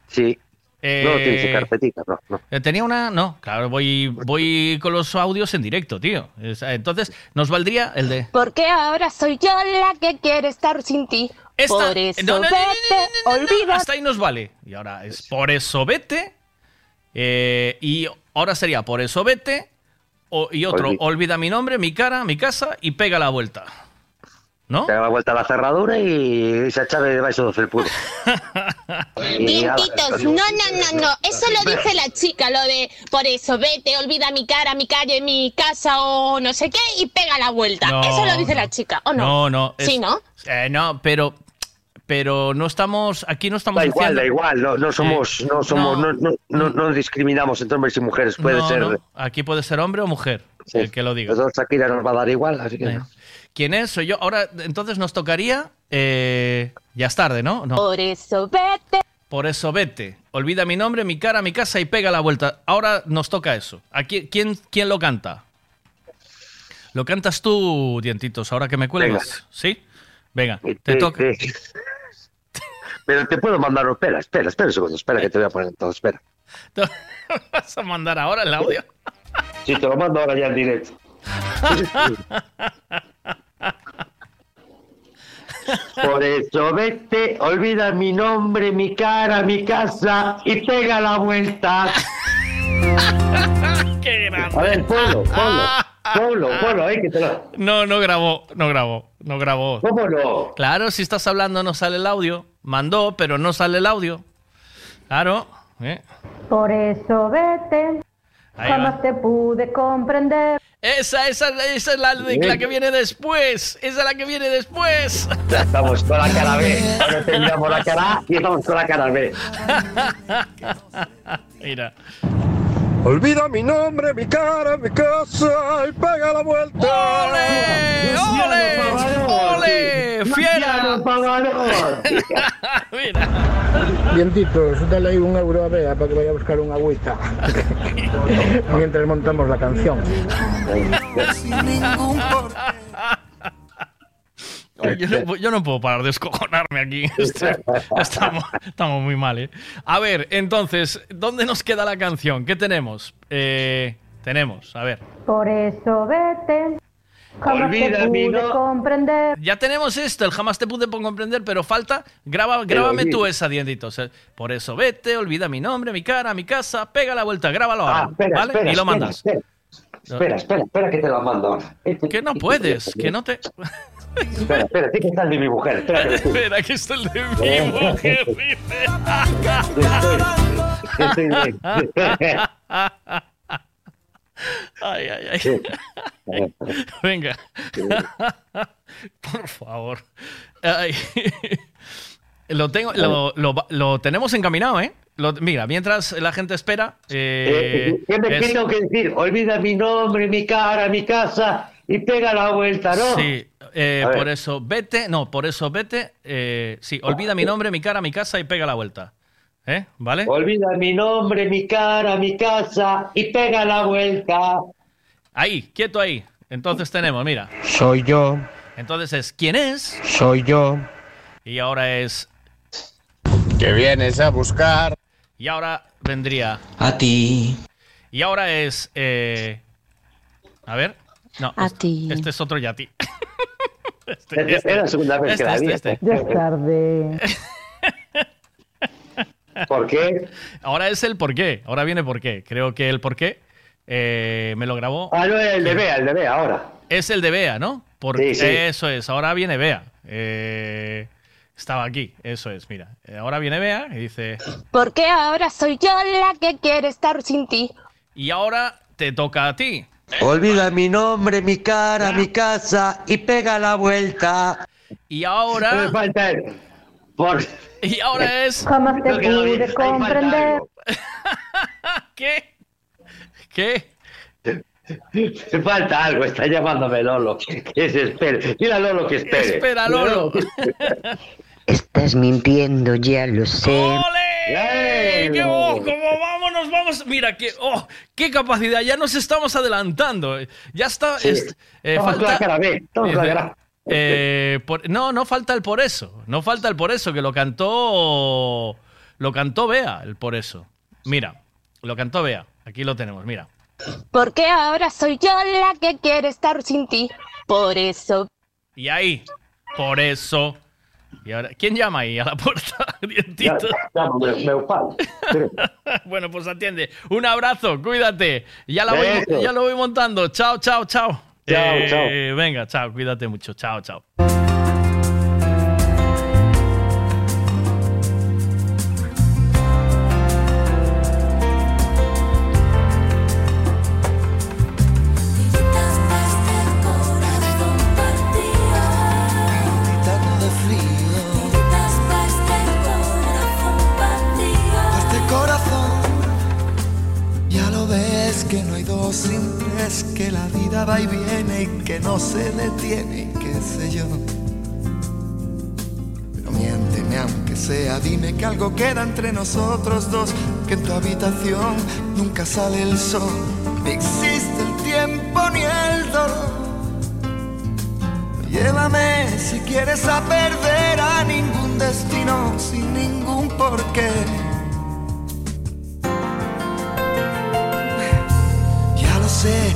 Sí. Eh, No tienes en carpetita, no, no. Eh, Tenía una. No, claro, voy, voy con los audios en directo, tío. Eh, Entonces, nos valdría el de. Porque ahora soy yo la que quiere estar sin ti. Esta- Por eso no, no, no, no, vete, olvida. Hasta ahí nos vale. Y ahora es por eso vete. eh, y ahora sería por eso vete. o- y otro, Olvi- olvida mi nombre, mi cara, mi casa y pega la vuelta. ¿No? Te da la vuelta a la cerradura y se felpudo. Y ala, Dientitos, no, no, no, no. Eso lo dice la chica, lo de por eso vete, olvida mi cara, mi calle, mi casa o no sé qué y pega la vuelta. No, eso lo dice no. la chica, ¿o no? No, no. es- Sí, ¿no? eh, no, pero. Pero no estamos. Aquí no estamos Da igual, diciendo- da igual, no, no somos, no somos, no, no, no, no discriminamos entre hombres y mujeres, puede No, ser. no, Aquí puede ser hombre o mujer, Sí. el que lo diga. Los dos Shakira nos va a dar igual, así que Eh. ¿Quién es? Soy yo. Ahora, entonces nos tocaría. eh, ya es tarde, ¿no? No. Por eso vete. Por eso vete. Olvida mi nombre, mi cara, mi casa y pega la vuelta. Ahora nos toca eso. Aquí, ¿quién, ¿Quién lo canta? Lo cantas tú, dientitos, ahora que me cuelgas. Venga. ¿Sí? Venga, te toca. Pero te puedo mandar, espera, espera, espera un segundo, espera que te voy a poner todo, espera. ¿Vas a mandar ahora el audio? Sí, te lo mando ahora ya en directo. Por eso vete, olvida mi nombre, mi cara, mi casa y pega la vuelta. ¡Qué grande! A ver, ponlo, ponlo, ponlo, ponlo, ahí que te lo... No, no grabó, no grabó, no grabó. ¿Cómo no? Claro, si estás hablando no sale el audio. Mandó, pero no sale el audio. Claro. ¿eh? Por eso vete. Ahí Jamás va. te pude comprender. Esa, esa, esa es la, de- la que viene después. Esa es la que viene después. Ya estamos con la cara B. Ahora terminamos la cara A y estamos con la cara B. Mira. Olvida mi nombre, mi cara, mi casa y pega la vuelta. ¡Ole! ¡Ole! ¡Ole! ¡Fiera! Mira. Dientitos, dale ahí un euro a Vega para que vaya a buscar un agüita. Mientras montamos la canción. Yo no, yo no puedo parar de escojonarme aquí. Este- Estamos, estamos muy mal, ¿eh? A ver, entonces, ¿dónde nos queda la canción? ¿Qué tenemos? Eh, tenemos, a ver. Por eso vete. Jamás te pude comprender. Ya tenemos esto, el jamás te pude comprender, pero falta, graba, grábame tú esa, Diendito. O sea, por eso vete, olvida mi nombre, mi cara, mi casa, pega la vuelta, grábalo ahora, Ah, espera, ¿vale? espera, y lo espera, mandas. Espera, espera, espera, espera que te lo mando ahora. Que no puedes, que no te... Espera, espera, sí que está el de mi mujer. Espera, que Espera, que esto es el de mi mujer, dice. Estoy bien. Ay, ay, ay. Venga. Por favor. Ay. Lo, tengo, lo, lo- lo tenemos encaminado, ¿eh? Lo- mira, mientras la gente espera. eh, Eh, ¿Qué me es- tengo que decir? Olvida mi nombre, mi cara, mi casa y pega la vuelta, ¿no? Sí, eh, por eso vete, no, por eso vete. eh, sí, olvida mi nombre, mi cara, mi casa y pega la vuelta. ¿Eh? ¿Vale? Olvida mi nombre, mi cara, mi casa y pega la vuelta. Ahí, quieto ahí. Entonces tenemos, mira. Soy yo, Entonces es ¿quién es? soy yo. Y ahora es. Que vienes a buscar. Y ahora vendría. A ti. Y ahora es. eh, a ver. No. A este, ti. este es otro Yati. Es- es la segunda vez que la vi. este. Ya es tarde. ¿Por qué? Ahora es el por qué. Ahora viene por qué. Creo que el por qué eh, me lo grabó. Ah, no, el de Bea, el de Bea, ahora. Es el de Bea, ¿no? Porque Sí, sí. eso es. Ahora viene Bea. Eh, estaba aquí. Eso es. Mira. Eh, Ahora viene Bea y dice. Porque ahora soy yo la que quiere estar sin ti. Y ahora te toca a ti. Olvida mi nombre, mi cara, mi casa y pega la vuelta. Y Me ahora. falta el. Por... Y ahora es. Jamás te pude falta comprender. ¿Qué? ¿Qué? Me falta algo, está llamándome Lolo. Que se espere. Dile a Lolo que espere. Espera, Lolo. Estás mintiendo, ya lo sé. ¡Ole! ¡Qué oh, cómo vámonos, vamos! Mira, que, oh, qué capacidad, ya nos estamos adelantando. Ya está. Sí. es- eh, falta, la cara B, estamos con la cara- eh, por- no, no falta el por eso. No falta el por eso, que lo cantó. Lo cantó Bea, el por eso. Mira, lo cantó Bea. Aquí lo tenemos, mira. Porque ahora soy yo la que quiere estar sin ti. Por eso. Y ahí, por eso. Y ahora, ¿quién llama ahí a la puerta? Dientito. bueno, pues atiende. Un abrazo, cuídate. Ya, la voy, Besos. ya lo voy montando. Chao, chao, chao. Chao, Eh, chao. Venga, chao, cuídate mucho. Chao, chao. Se detiene, y qué sé yo. Pero miénteme aunque sea, dime que algo queda entre nosotros dos, que en tu habitación nunca sale el sol, ni existe el tiempo ni el dolor. Llévame si quieres a perder a ningún destino sin ningún porqué. Ya lo sé,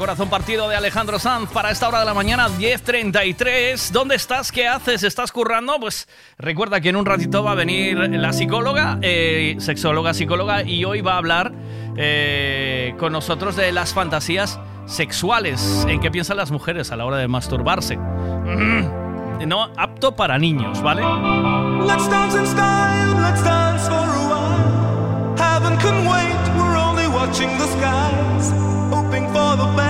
Corazón partido de Alejandro Sanz para esta hora de la mañana, 10.33. ¿Dónde estás? ¿Qué haces? ¿Estás currando? Pues recuerda que en un ratito va a venir la psicóloga, eh, sexóloga, psicóloga, y hoy va a hablar eh, con nosotros de las fantasías sexuales. ¿En qué piensan las mujeres a la hora de masturbarse? Mm, No apto para niños, ¿vale? Let's dance in style, let's dance for a while. Heaven can wait, we're only watching the skies. Hoping for the best,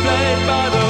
The music's played by the, the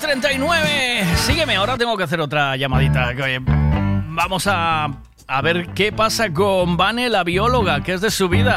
39. Sígueme, ahora tengo que hacer otra llamadita. Eh, vamos a, a ver qué pasa con Vane, la bióloga, que es de su vida.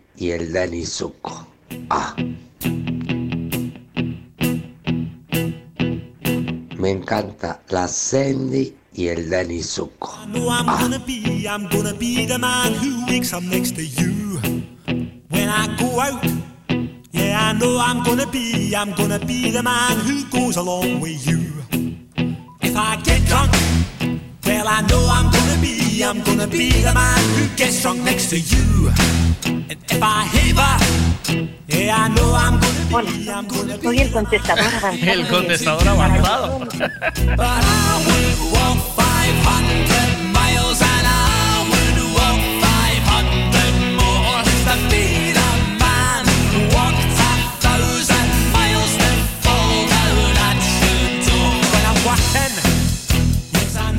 y el Danny Zuko. Ah. Me encanta la Sandy y el Danny Zuko. know I'm gonna be, I'm gonna be the man who wakes up next to you when I go out. Yeah, I know I'm gonna be, I'm gonna be the man who goes along with you. If I get drunk, well, I know I'm gonna be, I'm gonna be the man who gets drunk next to you. Be. Soy el contestador avanzado. El contestador avanzado.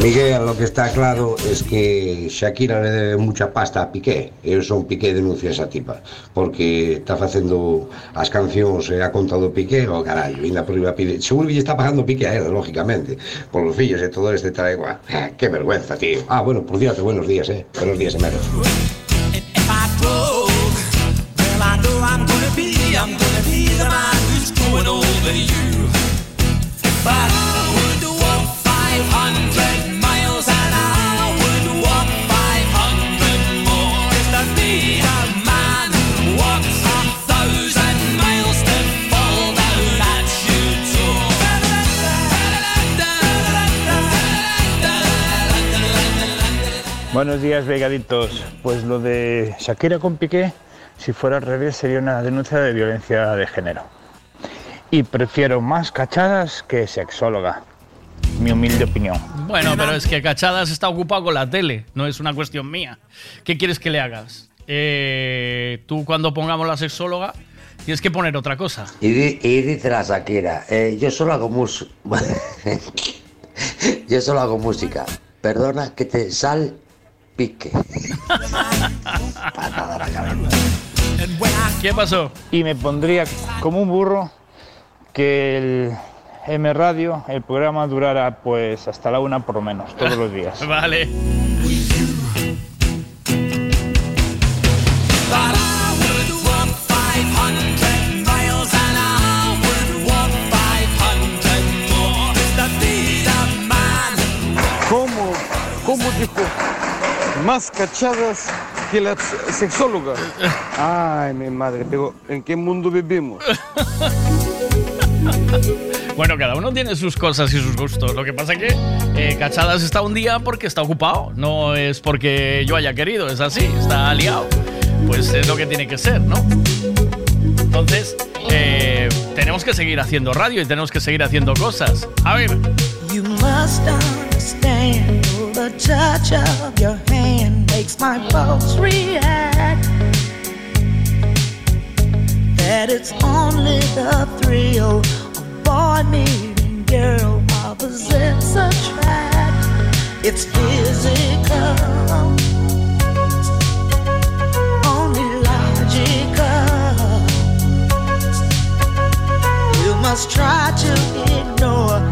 Miguel, lo que está claro es que Shakira le debe mucha pasta a Piqué. Eu son Piqué denuncia esa tipa, porque está facendo as cancións e eh, ha contado Piqué, o oh, carallo, ainda por iba pide. Seguro que lle está pagando Piqué a él, lógicamente, por los fillos e todo este tal igual. Qué vergüenza, tío. Ah, bueno, por cierto, buenos días, eh. Buenos días, Emero. Buenos días, vegaditos. Pues lo de Shakira con Piqué, si fuera al revés, sería una denuncia de violencia de género. Y prefiero más cachadas que sexóloga. Mi humilde opinión. Bueno, pero es que Cachadas está ocupado con la tele, no es una cuestión mía. ¿Qué quieres que le hagas? Eh, tú cuando pongamos la sexóloga tienes que poner otra cosa. Y, di- y dice la Shakira, eh, yo solo hago música. yo solo hago música. Perdona que te sal pique. Patada a la cabeza. ¿Qué pasó? Y me pondría como un burro que el M Radio, el programa durara pues hasta la una por lo menos, todos los días. Vale. Más cachadas que la sexóloga. Ay, mi madre, pero ¿en qué mundo vivimos? Bueno, cada uno tiene sus cosas y sus gustos. Lo que pasa que eh, Cachadas está un día porque está ocupado. No es porque yo haya querido, es así, está liado. Pues es lo que tiene que ser, ¿no? Entonces, eh, tenemos que seguir haciendo radio y tenemos que seguir haciendo cosas. A ver. You must understand the touch of your hand makes my pulse react. That it's only the thrill of boy meeting girl opposites attract. It's physical, only logical. You must try to ignore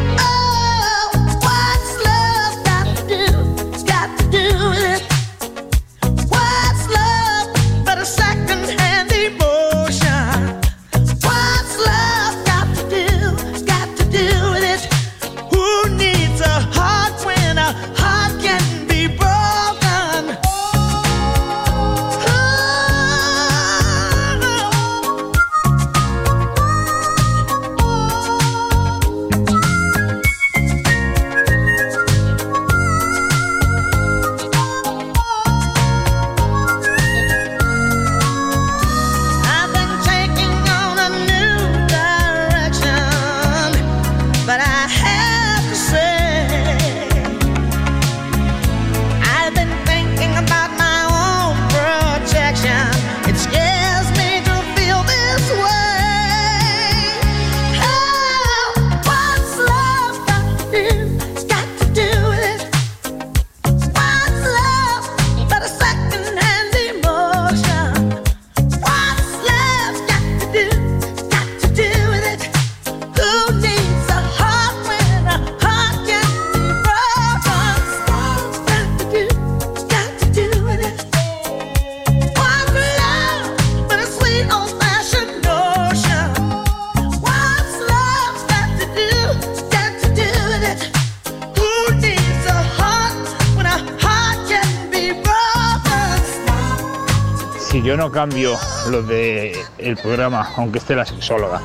Cambio lo de el programa, aunque esté la sexóloga,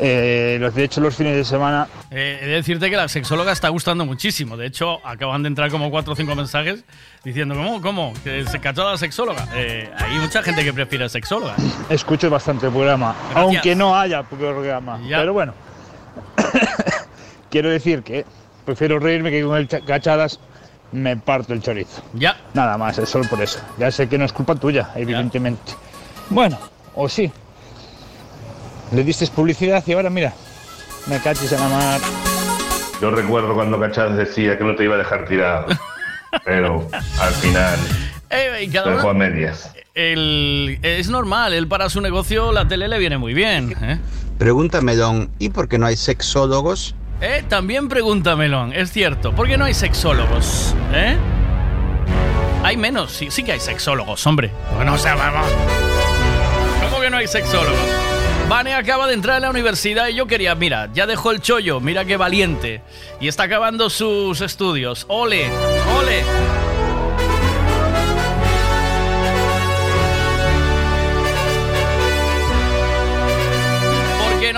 eh, los de hecho los fines de semana Eh, he de decirte que la sexóloga está gustando muchísimo. De hecho, acaban de entrar como cuatro o cinco mensajes diciendo, ¿cómo? ¿Cómo? ¿Que se cachó a la sexóloga? Eh, hay mucha gente que prefiere sexóloga. escucho bastante el programa, aunque no haya programa. Pero bueno, quiero decir que prefiero reírme que con el cha- cachadas me parto el chorizo. Ya. Nada más, es solo por eso. Ya sé que no es culpa tuya, evidentemente. Bueno, o sí. Le diste publicidad y ahora mira, me cachis en la mar. Yo recuerdo cuando Cachadas decía que no te iba a dejar tirado, pero al final Eh, cada dejó a medias. el- es normal, él para su negocio la tele le viene muy bien. ¿eh? Pregúntame, Don, ¿y por qué no hay sexólogos? Eh, También pregunta Melón, es cierto, ¿por qué no hay sexólogos? ¿Eh? Hay menos, sí, sí que hay sexólogos, hombre. Bueno, o sea, vamos. ¿Cómo que no hay sexólogos? Vane acaba de entrar a la universidad y yo quería, mira, ya dejó el chollo, mira qué valiente. Y está acabando sus estudios. ¡Ole! ¡Ole!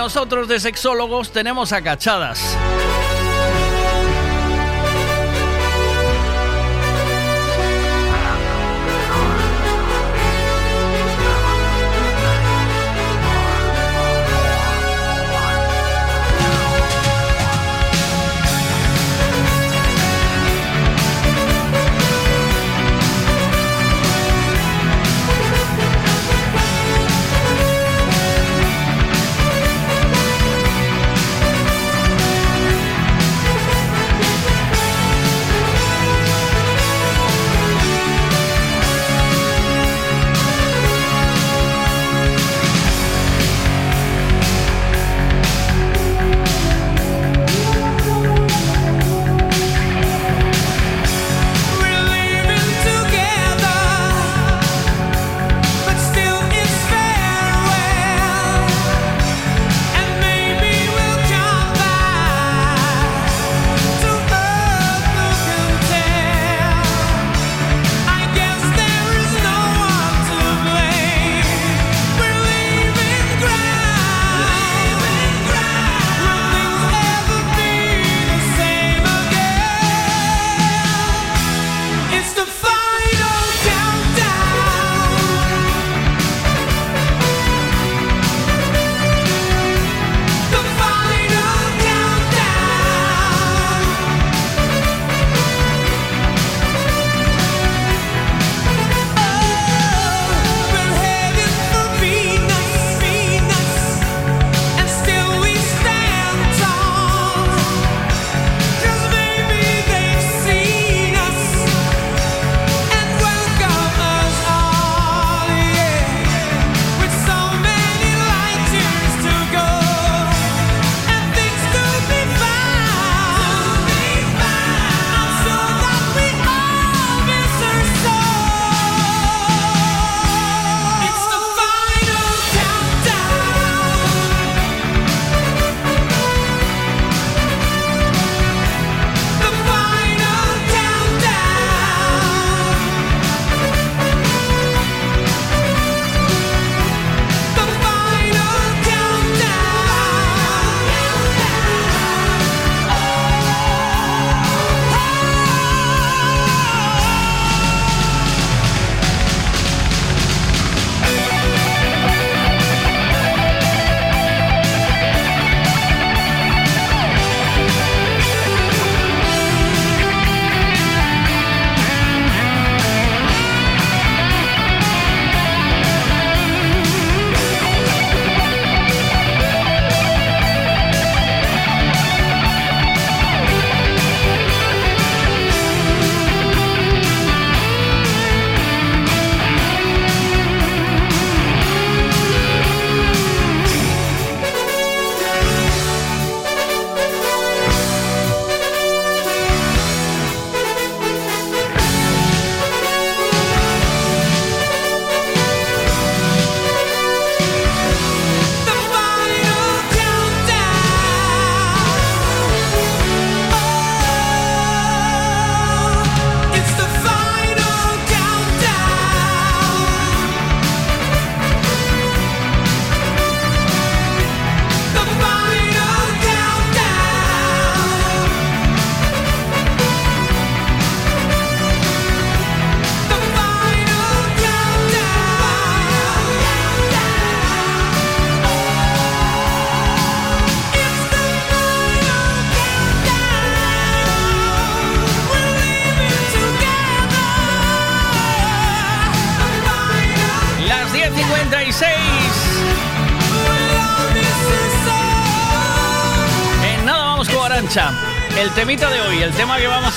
Nosotros de sexólogos tenemos a cachadas.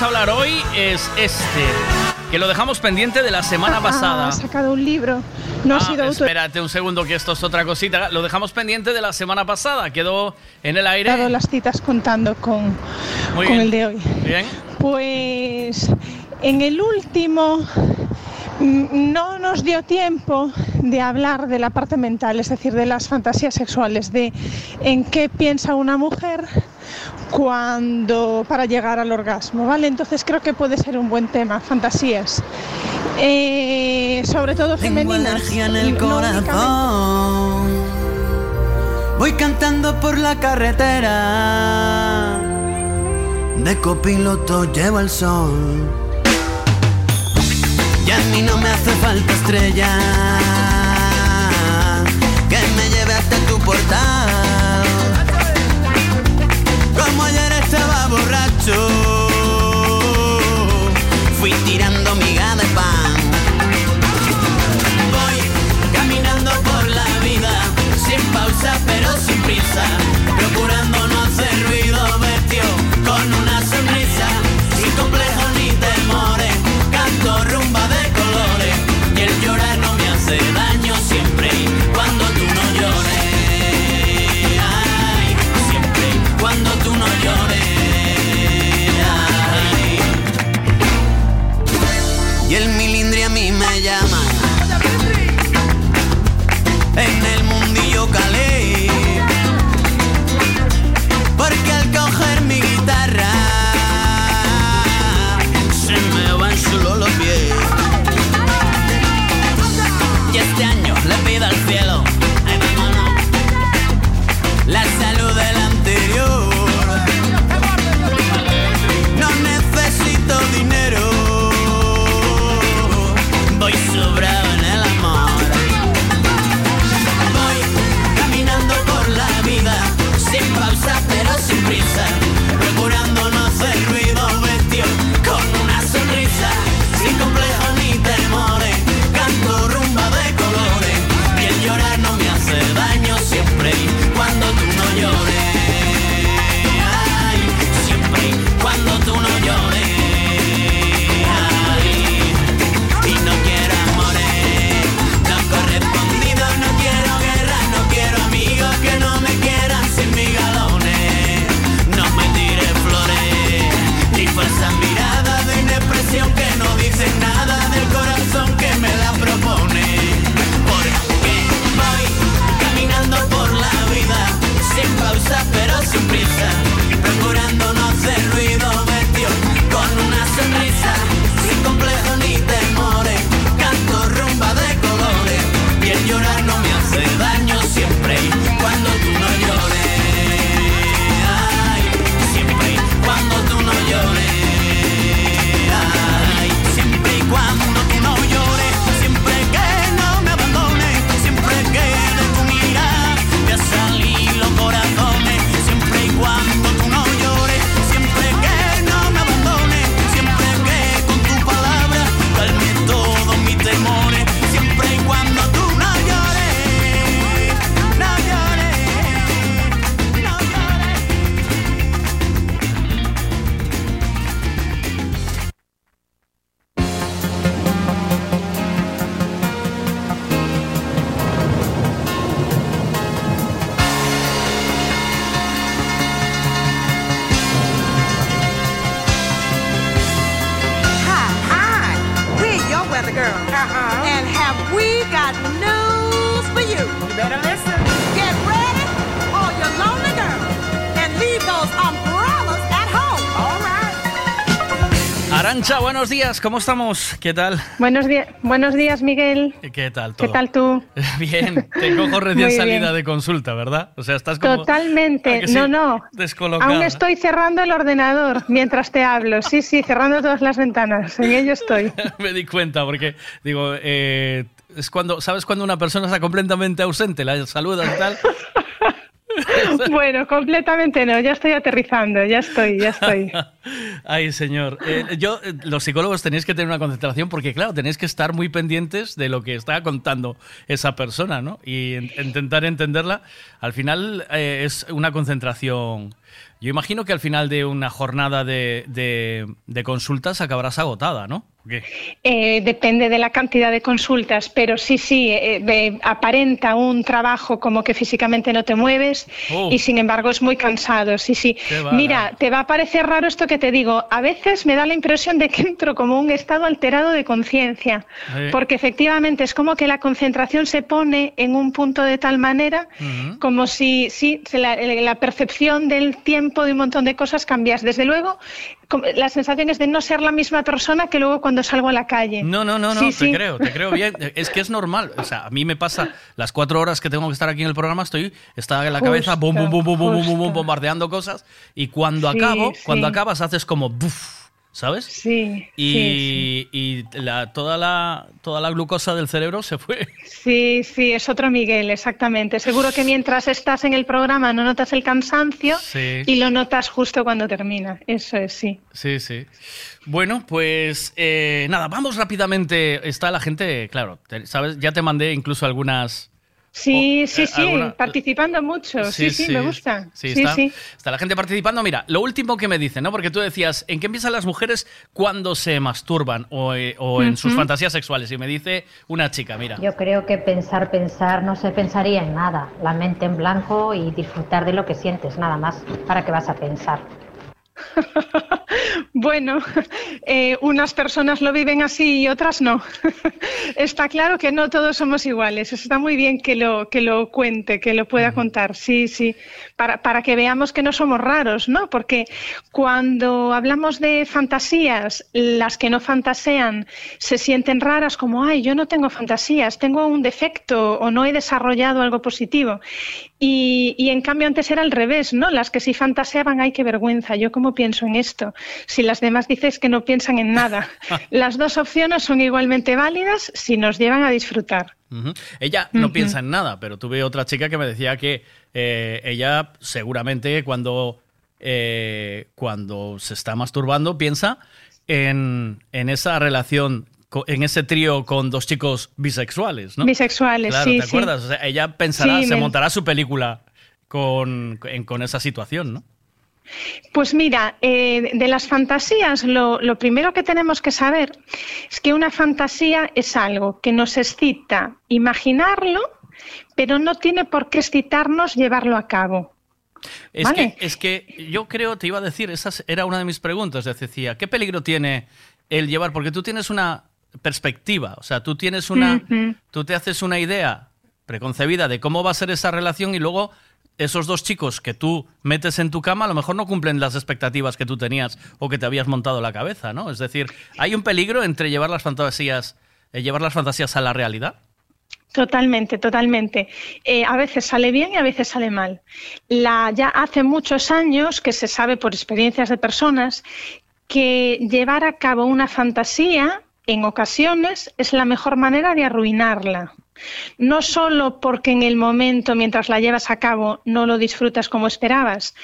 A hablar hoy es este, que lo dejamos pendiente de la semana pasada. Ha sacado un libro. No ha Ah, sido autor. espérate un segundo que esto es otra cosita. Lo dejamos pendiente de la semana pasada. Quedó en el aire. dado las citas contando con, Muy con bien. el de hoy. Bien. Pues en el último mm, no nos dio tiempo de hablar de la parte mental, es decir, de las fantasías sexuales, de en qué piensa una mujer cuando para llegar al orgasmo, ¿vale? Entonces creo que puede ser un buen tema, fantasías. Eh, sobre todo Tengo femeninas. alergia en el no corazón. Voy cantando por la carretera. De copiloto llevo el sol. Y a mí no me hace falta estrella. Que me lleve hasta tu portal. Fui tirando miga de pan. Voy caminando por la vida, sin pausa pero sin prisa, buenos días, ¿cómo estamos? ¿Qué tal? Buenos días, buenos días, Miguel. ¿Qué tal ¿Qué tal tú? Bien, te cojo recién salida de consulta, ¿verdad? O sea, estás como... ¿A Totalmente. sí? No, no. Descolocada. Aún estoy cerrando el ordenador mientras te hablo. Sí, sí, cerrando todas las ventanas. En ello estoy. Me di cuenta porque, digo, eh, es cuando, ¿sabes cuando una persona está completamente ausente? La saludas y tal. Bueno, completamente no, ya estoy aterrizando, ya estoy, ya estoy. Ay, señor. Eh, yo, eh, los psicólogos tenéis que tener una concentración porque, claro, tenéis que estar muy pendientes de lo que está contando esa persona, ¿no? Y en- intentar entenderla. Al final eh, es una concentración. Yo imagino que al final de una jornada de, de- de consultas acabarás agotada, ¿no? Eh, depende de la cantidad de consultas, pero sí, sí, eh, de- aparenta un trabajo como que físicamente no te mueves Oh. y sin embargo es muy cansado, sí, sí. Mira, te va a parecer raro esto que te digo. A veces me da la impresión de que entro como un estado alterado de conciencia, Eh. porque efectivamente es como que la concentración se pone en un punto de tal manera como si, sí, la, la percepción del tiempo de un montón de cosas cambias. Desde luego, la sensación es de no ser la misma persona que luego cuando salgo a la calle. No, no, no, no, Sí, te sí. creo, te creo bien. Es que es normal. O sea, a mí me pasa las cuatro horas que tengo que estar aquí en el programa, estoy, está en la cabeza, bum, bum, bum, bum, bum, bum, bum, bombardeando cosas. Y cuando Sí, acabo, cuando acabas, haces como buf, ¿sabes? Sí. Y, y la, toda, la, toda la glucosa del cerebro se fue. Sí, sí, es otro Miguel, exactamente. Seguro que mientras estás en el programa no notas el cansancio Sí. y lo notas justo cuando termina. Eso es, sí. Sí, sí. Bueno, pues eh, nada, vamos rápidamente. Está la gente, claro, te- ¿sabes? Ya te mandé incluso algunas. Sí, sí, eh, sí, alguna- participando mucho. Sí, sí, me gusta. Sí, Sí, está, sí. está la gente participando. Mira, lo último que me dicen, ¿no? Porque tú decías, ¿en qué empiezan las mujeres cuando se masturban o, eh, o en sus fantasías sexuales? Y me dice una chica, mira. Yo creo que pensar, pensar, no se pensaría en nada. La mente en blanco y disfrutar de lo que sientes, nada más. ¿Para qué vas a pensar? Bueno, eh, unas personas lo viven así y otras no. Está claro que no todos somos iguales. Está muy bien que lo, que lo cuente, que lo pueda contar. Sí, sí. Para, para que veamos que no somos raros, ¿no? Porque cuando hablamos de fantasías, las que no fantasean se sienten raras como, ay, yo no tengo fantasías, tengo un defecto o no he desarrollado algo positivo. Y, y en cambio antes era al revés, ¿no? Las que sí fantaseaban, ay, qué vergüenza, yo cómo pienso en esto. Si las demás dices que no piensan en nada. Las dos opciones son igualmente válidas si nos llevan a disfrutar. Ella no piensa en nada, pero tuve otra chica que me decía que eh, ella seguramente cuando, eh, cuando se está masturbando piensa en, en esa relación, en ese trío con dos chicos bisexuales, ¿no? Bisexuales, Claro, sí, ¿te sí. acuerdas? O sea, ella pensará, Sí, se me- montará su película con, con esa situación, ¿no? Pues mira, eh, de las fantasías, lo, lo primero que tenemos que saber es que una fantasía es algo que nos excita imaginarlo, pero no tiene por qué excitarnos llevarlo a cabo. Es, Vale. que, es que yo creo, te iba a decir, esa era una de mis preguntas, decía, ¿qué peligro tiene el llevar? Porque tú tienes una perspectiva, o sea, tú tienes una, tú te haces una idea preconcebida de cómo va a ser esa relación y luego esos dos chicos que tú metes en tu cama a lo mejor no cumplen las expectativas que tú tenías o que te habías montado la cabeza, ¿no? Es decir, hay un peligro entre llevar las fantasías, eh, llevar las fantasías a la realidad. Totalmente, totalmente. Eh, a veces sale bien y a veces sale mal. La, ya hace muchos años que se sabe por experiencias de personas que llevar a cabo una fantasía en ocasiones es la mejor manera de arruinarla. No solo porque en el momento, mientras la llevas a cabo, no lo disfrutas como esperabas,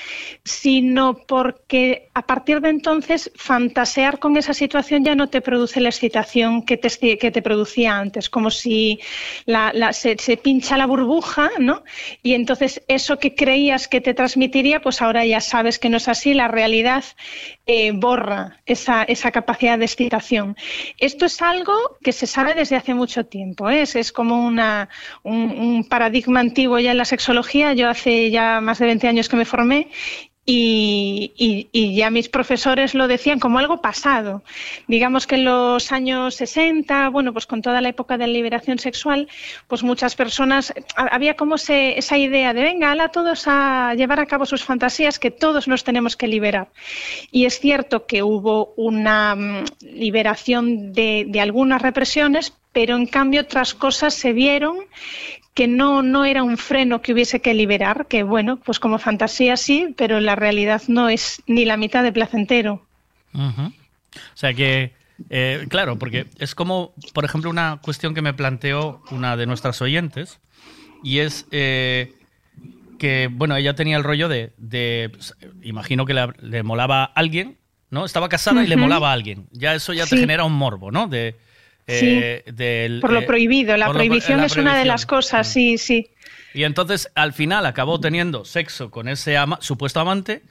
sino porque a partir de entonces fantasear con esa situación ya no te produce la excitación que te, producía antes, como si se, se pincha la burbuja, ¿no? Y entonces eso que creías que te transmitiría, pues ahora ya sabes que no es así, la realidad eh, borra esa, esa capacidad de excitación. Esto es algo que se sabe desde hace mucho tiempo, ¿eh? es, es como una, un, un paradigma antiguo ya en la sexología. Yo hace ya más de 20 años que me formé y, ya mis profesores lo decían como algo pasado. Digamos que en los años 60, bueno, pues con toda la época de liberación sexual, pues muchas personas, ha- había como esa idea de, venga, a todos a llevar a cabo sus fantasías, que todos nos tenemos que liberar. Y es cierto que hubo una mm, liberación de algunas represiones, pero en cambio otras cosas se vieron que no, no era un freno que hubiese que liberar, que bueno, pues como fantasía sí, pero la realidad no es ni la mitad de placentero. O sea que, eh, claro, porque es como, por ejemplo, una cuestión que me planteó una de nuestras oyentes, y es, eh, que, bueno, ella tenía el rollo de, de pues, imagino que le, le molaba a alguien, ¿no? Estaba casada y le molaba a alguien. Ya eso ya te genera un morbo, ¿no? De, Sí. eh, del, Por lo eh, prohibido, la lo- prohibición la es una de las cosas, sí, sí. Y entonces al final acabó teniendo sexo con ese ama- supuesto amante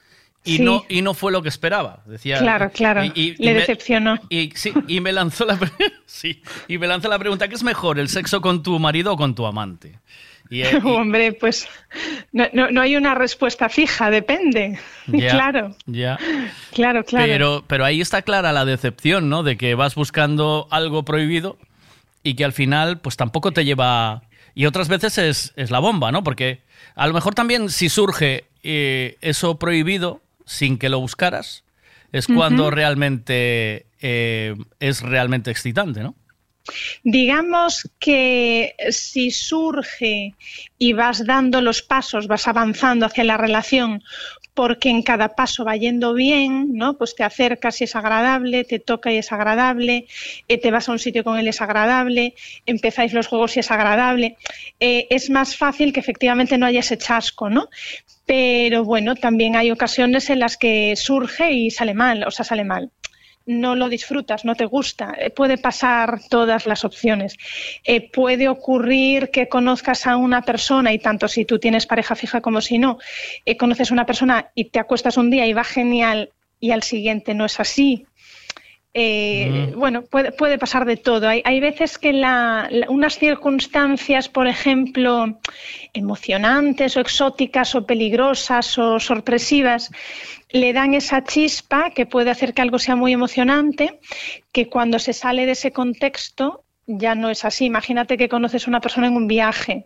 y, Sí. no, y no fue lo que esperaba. Decía, Claro, claro, y- y- le y me- decepcionó. Y, sí, y me lanzó la, sí, y me lanzó la pregunta, ¿qué es mejor, el sexo con tu marido o con tu amante? Y, y- Hombre, pues no, no- no hay una respuesta fija, depende. ya, Claro, ya. claro, claro. Pero, pero ahí está clara la decepción, ¿no? De que vas buscando algo prohibido y que al final, pues tampoco te lleva. Y otras veces es, es la bomba, ¿no? Porque a lo mejor también si surge eh, eso prohibido sin que lo buscaras, es cuando realmente eh, es realmente excitante, ¿no? Digamos que si surge y vas dando los pasos, vas avanzando hacia la relación, porque en cada paso va yendo bien, ¿no? Pues te acercas y es agradable, te toca y es agradable, eh, te vas a un sitio con él y es agradable, empezáis los juegos y es agradable. Eh, es más fácil que efectivamente no haya ese chasco, ¿no? Pero bueno, también hay ocasiones en las que surge y sale mal, o sea, sale mal no lo disfrutas, no te gusta. Eh, Puede pasar todas las opciones. Eh, puede ocurrir que conozcas a una persona y tanto si tú tienes pareja fija como si no, eh, conoces a una persona y te acuestas un día y va genial y al siguiente no es así. Eh, Mm. Bueno, puede, puede pasar de todo. Hay, hay veces que la- la- unas circunstancias, por ejemplo, emocionantes o exóticas o peligrosas o sorpresivas, le dan esa chispa que puede hacer que algo sea muy emocionante, que cuando se sale de ese contexto ya no es así. Imagínate que conoces a una persona en un viaje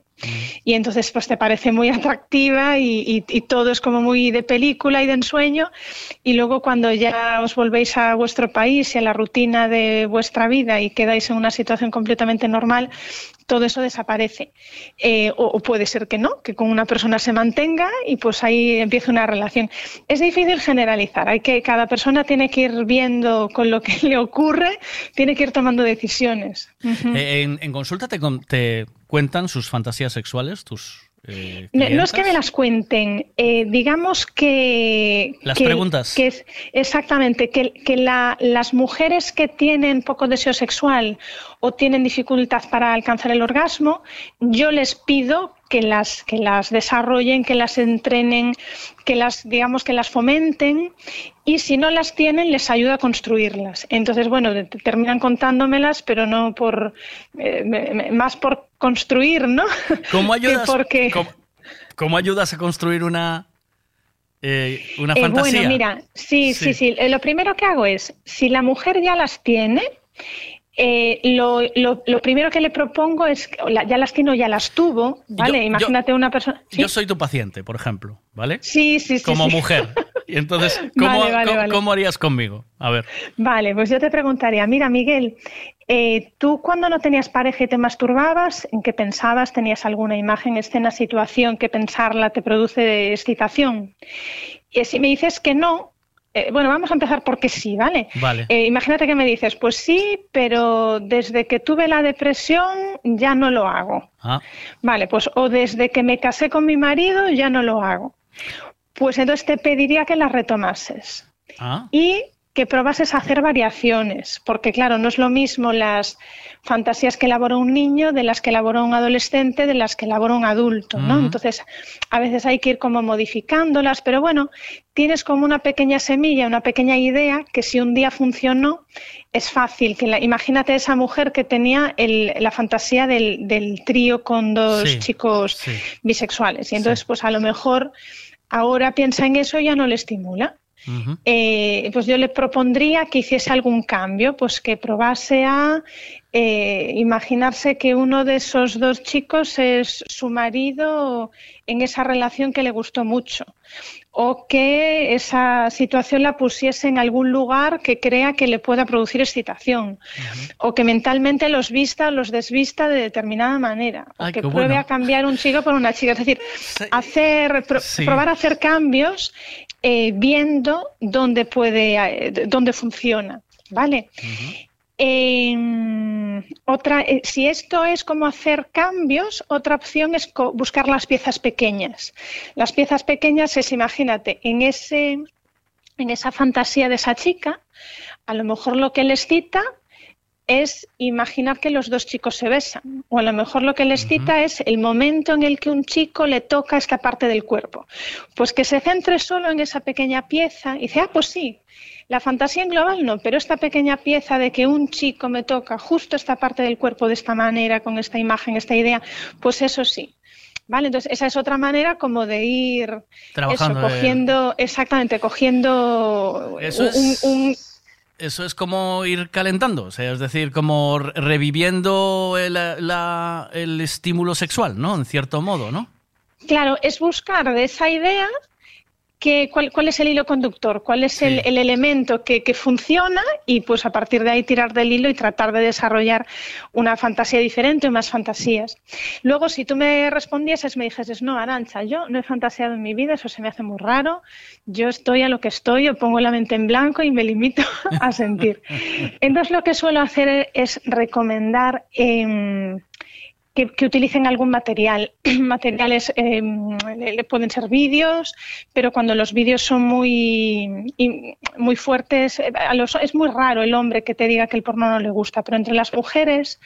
y entonces pues te parece muy atractiva y, y- y todo es como muy de película y de ensueño y luego cuando ya os volvéis a vuestro país y a la rutina de vuestra vida y quedáis en una situación completamente normal, todo eso desaparece. Eh, o, puede ser que no, que con una persona se mantenga y pues ahí empieza una relación. Es difícil generalizar, hay que, cada persona tiene que ir viendo con lo que le ocurre, tiene que ir tomando decisiones. Eh, en, en consulta te, te cuentan sus fantasías sexuales, tus. Eh, No, no es que me las cuenten, eh, digamos que... Las que- preguntas. que es- exactamente, que, que la- las mujeres que tienen poco deseo sexual o tienen dificultad para alcanzar el orgasmo, yo les pido que las, que las desarrollen, que las entrenen, que las, digamos, que las fomenten y si no las tienen, les ayuda a construirlas. Entonces, bueno, te- terminan contándomelas, pero no por, eh, más por construir, ¿no? ¿Cómo ayudas, porque... cómo, cómo ayudas a construir una, eh, una Eh, fantasía? bueno, mira, sí, sí, sí. Lo primero que hago es, si la mujer ya las tiene, eh, lo, lo- lo primero que le propongo es, ya las tiene o ya las tuvo, ¿vale? yo- Imagínate una persona... ¿sí? Yo soy tu paciente, por ejemplo, ¿vale? Sí, sí, sí. Como sí. mujer. Y entonces, ¿cómo, Vale, vale, cómo- vale. cómo harías conmigo? A ver. Vale, pues yo te preguntaría, mira Miguel, eh, tú cuando no tenías pareja y te masturbabas, ¿en qué pensabas? ¿Tenías alguna imagen, escena, situación que pensarla te produce excitación? Y si me dices que no, eh, bueno, vamos a empezar porque sí, ¿vale? Vale. Eh, imagínate que me dices, pues sí, pero desde que tuve la depresión ya no lo hago. Ah, Vale, pues o desde que me casé con mi marido ya no lo hago. Pues entonces te pediría que las retomases ah. y que probases a hacer variaciones, porque claro, no es lo mismo las fantasías que elabora un niño de las que elabora un adolescente, de las que elabora un adulto, ¿no? Entonces, a veces hay que ir como modificándolas, pero bueno, tienes como una pequeña semilla, una pequeña idea que si un día funcionó, es fácil. Que la- imagínate esa mujer que tenía el- la fantasía del, del trío con dos Sí, chicos bisexuales. Y entonces, pues a lo mejor ahora piensa en eso y ya no le estimula. Eh, pues yo le propondría que hiciese algún cambio, pues que probase a eh, imaginarse que uno de esos dos chicos es su marido en esa relación que le gustó mucho o que esa situación la pusiese en algún lugar que crea que le pueda producir excitación o que mentalmente los vista o los desvista de determinada manera o que pruebe bueno. a cambiar un chico por una chica, es decir, hacer pro- Sí. probar a hacer cambios eh, viendo dónde puede, eh, dónde funciona, ¿vale? Em, otra, eh, si esto es como hacer cambios, otra opción es buscar las piezas pequeñas. Las piezas pequeñas es, imagínate, en ese, en esa fantasía de esa chica, a lo mejor lo que les cita es imaginar que los dos chicos se besan. O a lo mejor lo que les cita es el momento en el que un chico le toca esta parte del cuerpo. Pues que se centre solo en esa pequeña pieza y dice, ah, pues sí, la fantasía en global no, pero esta pequeña pieza de que un chico me toca justo esta parte del cuerpo de esta manera, con esta imagen, esta idea, pues eso sí. Vale, entonces esa es otra manera como de ir Trabajando, eso, eh. cogiendo, exactamente, cogiendo Eso un- es- un- Eso es como ir calentando, o sea, es decir, como re- reviviendo el, la- el estímulo sexual, ¿no? En cierto modo, ¿no? Claro, es buscar de esa idea que, cuál, cuál es el hilo conductor, cuál es el, el elemento que, que funciona y pues a partir de ahí tirar del hilo y tratar de desarrollar una fantasía diferente o más fantasías. Luego, si tú me respondieses, me dijeses, no, Arancha, yo no he fantaseado en mi vida, eso se me hace muy raro, yo estoy a lo que estoy, yo pongo la mente en blanco y me limito a sentir. Entonces, lo que suelo hacer es recomendar... em, que, utilicen algún material. Materiales eh, pueden ser vídeos, pero cuando los vídeos son muy, muy fuertes, eh, es muy raro el hombre que te diga que el porno no le gusta, pero entre las mujeres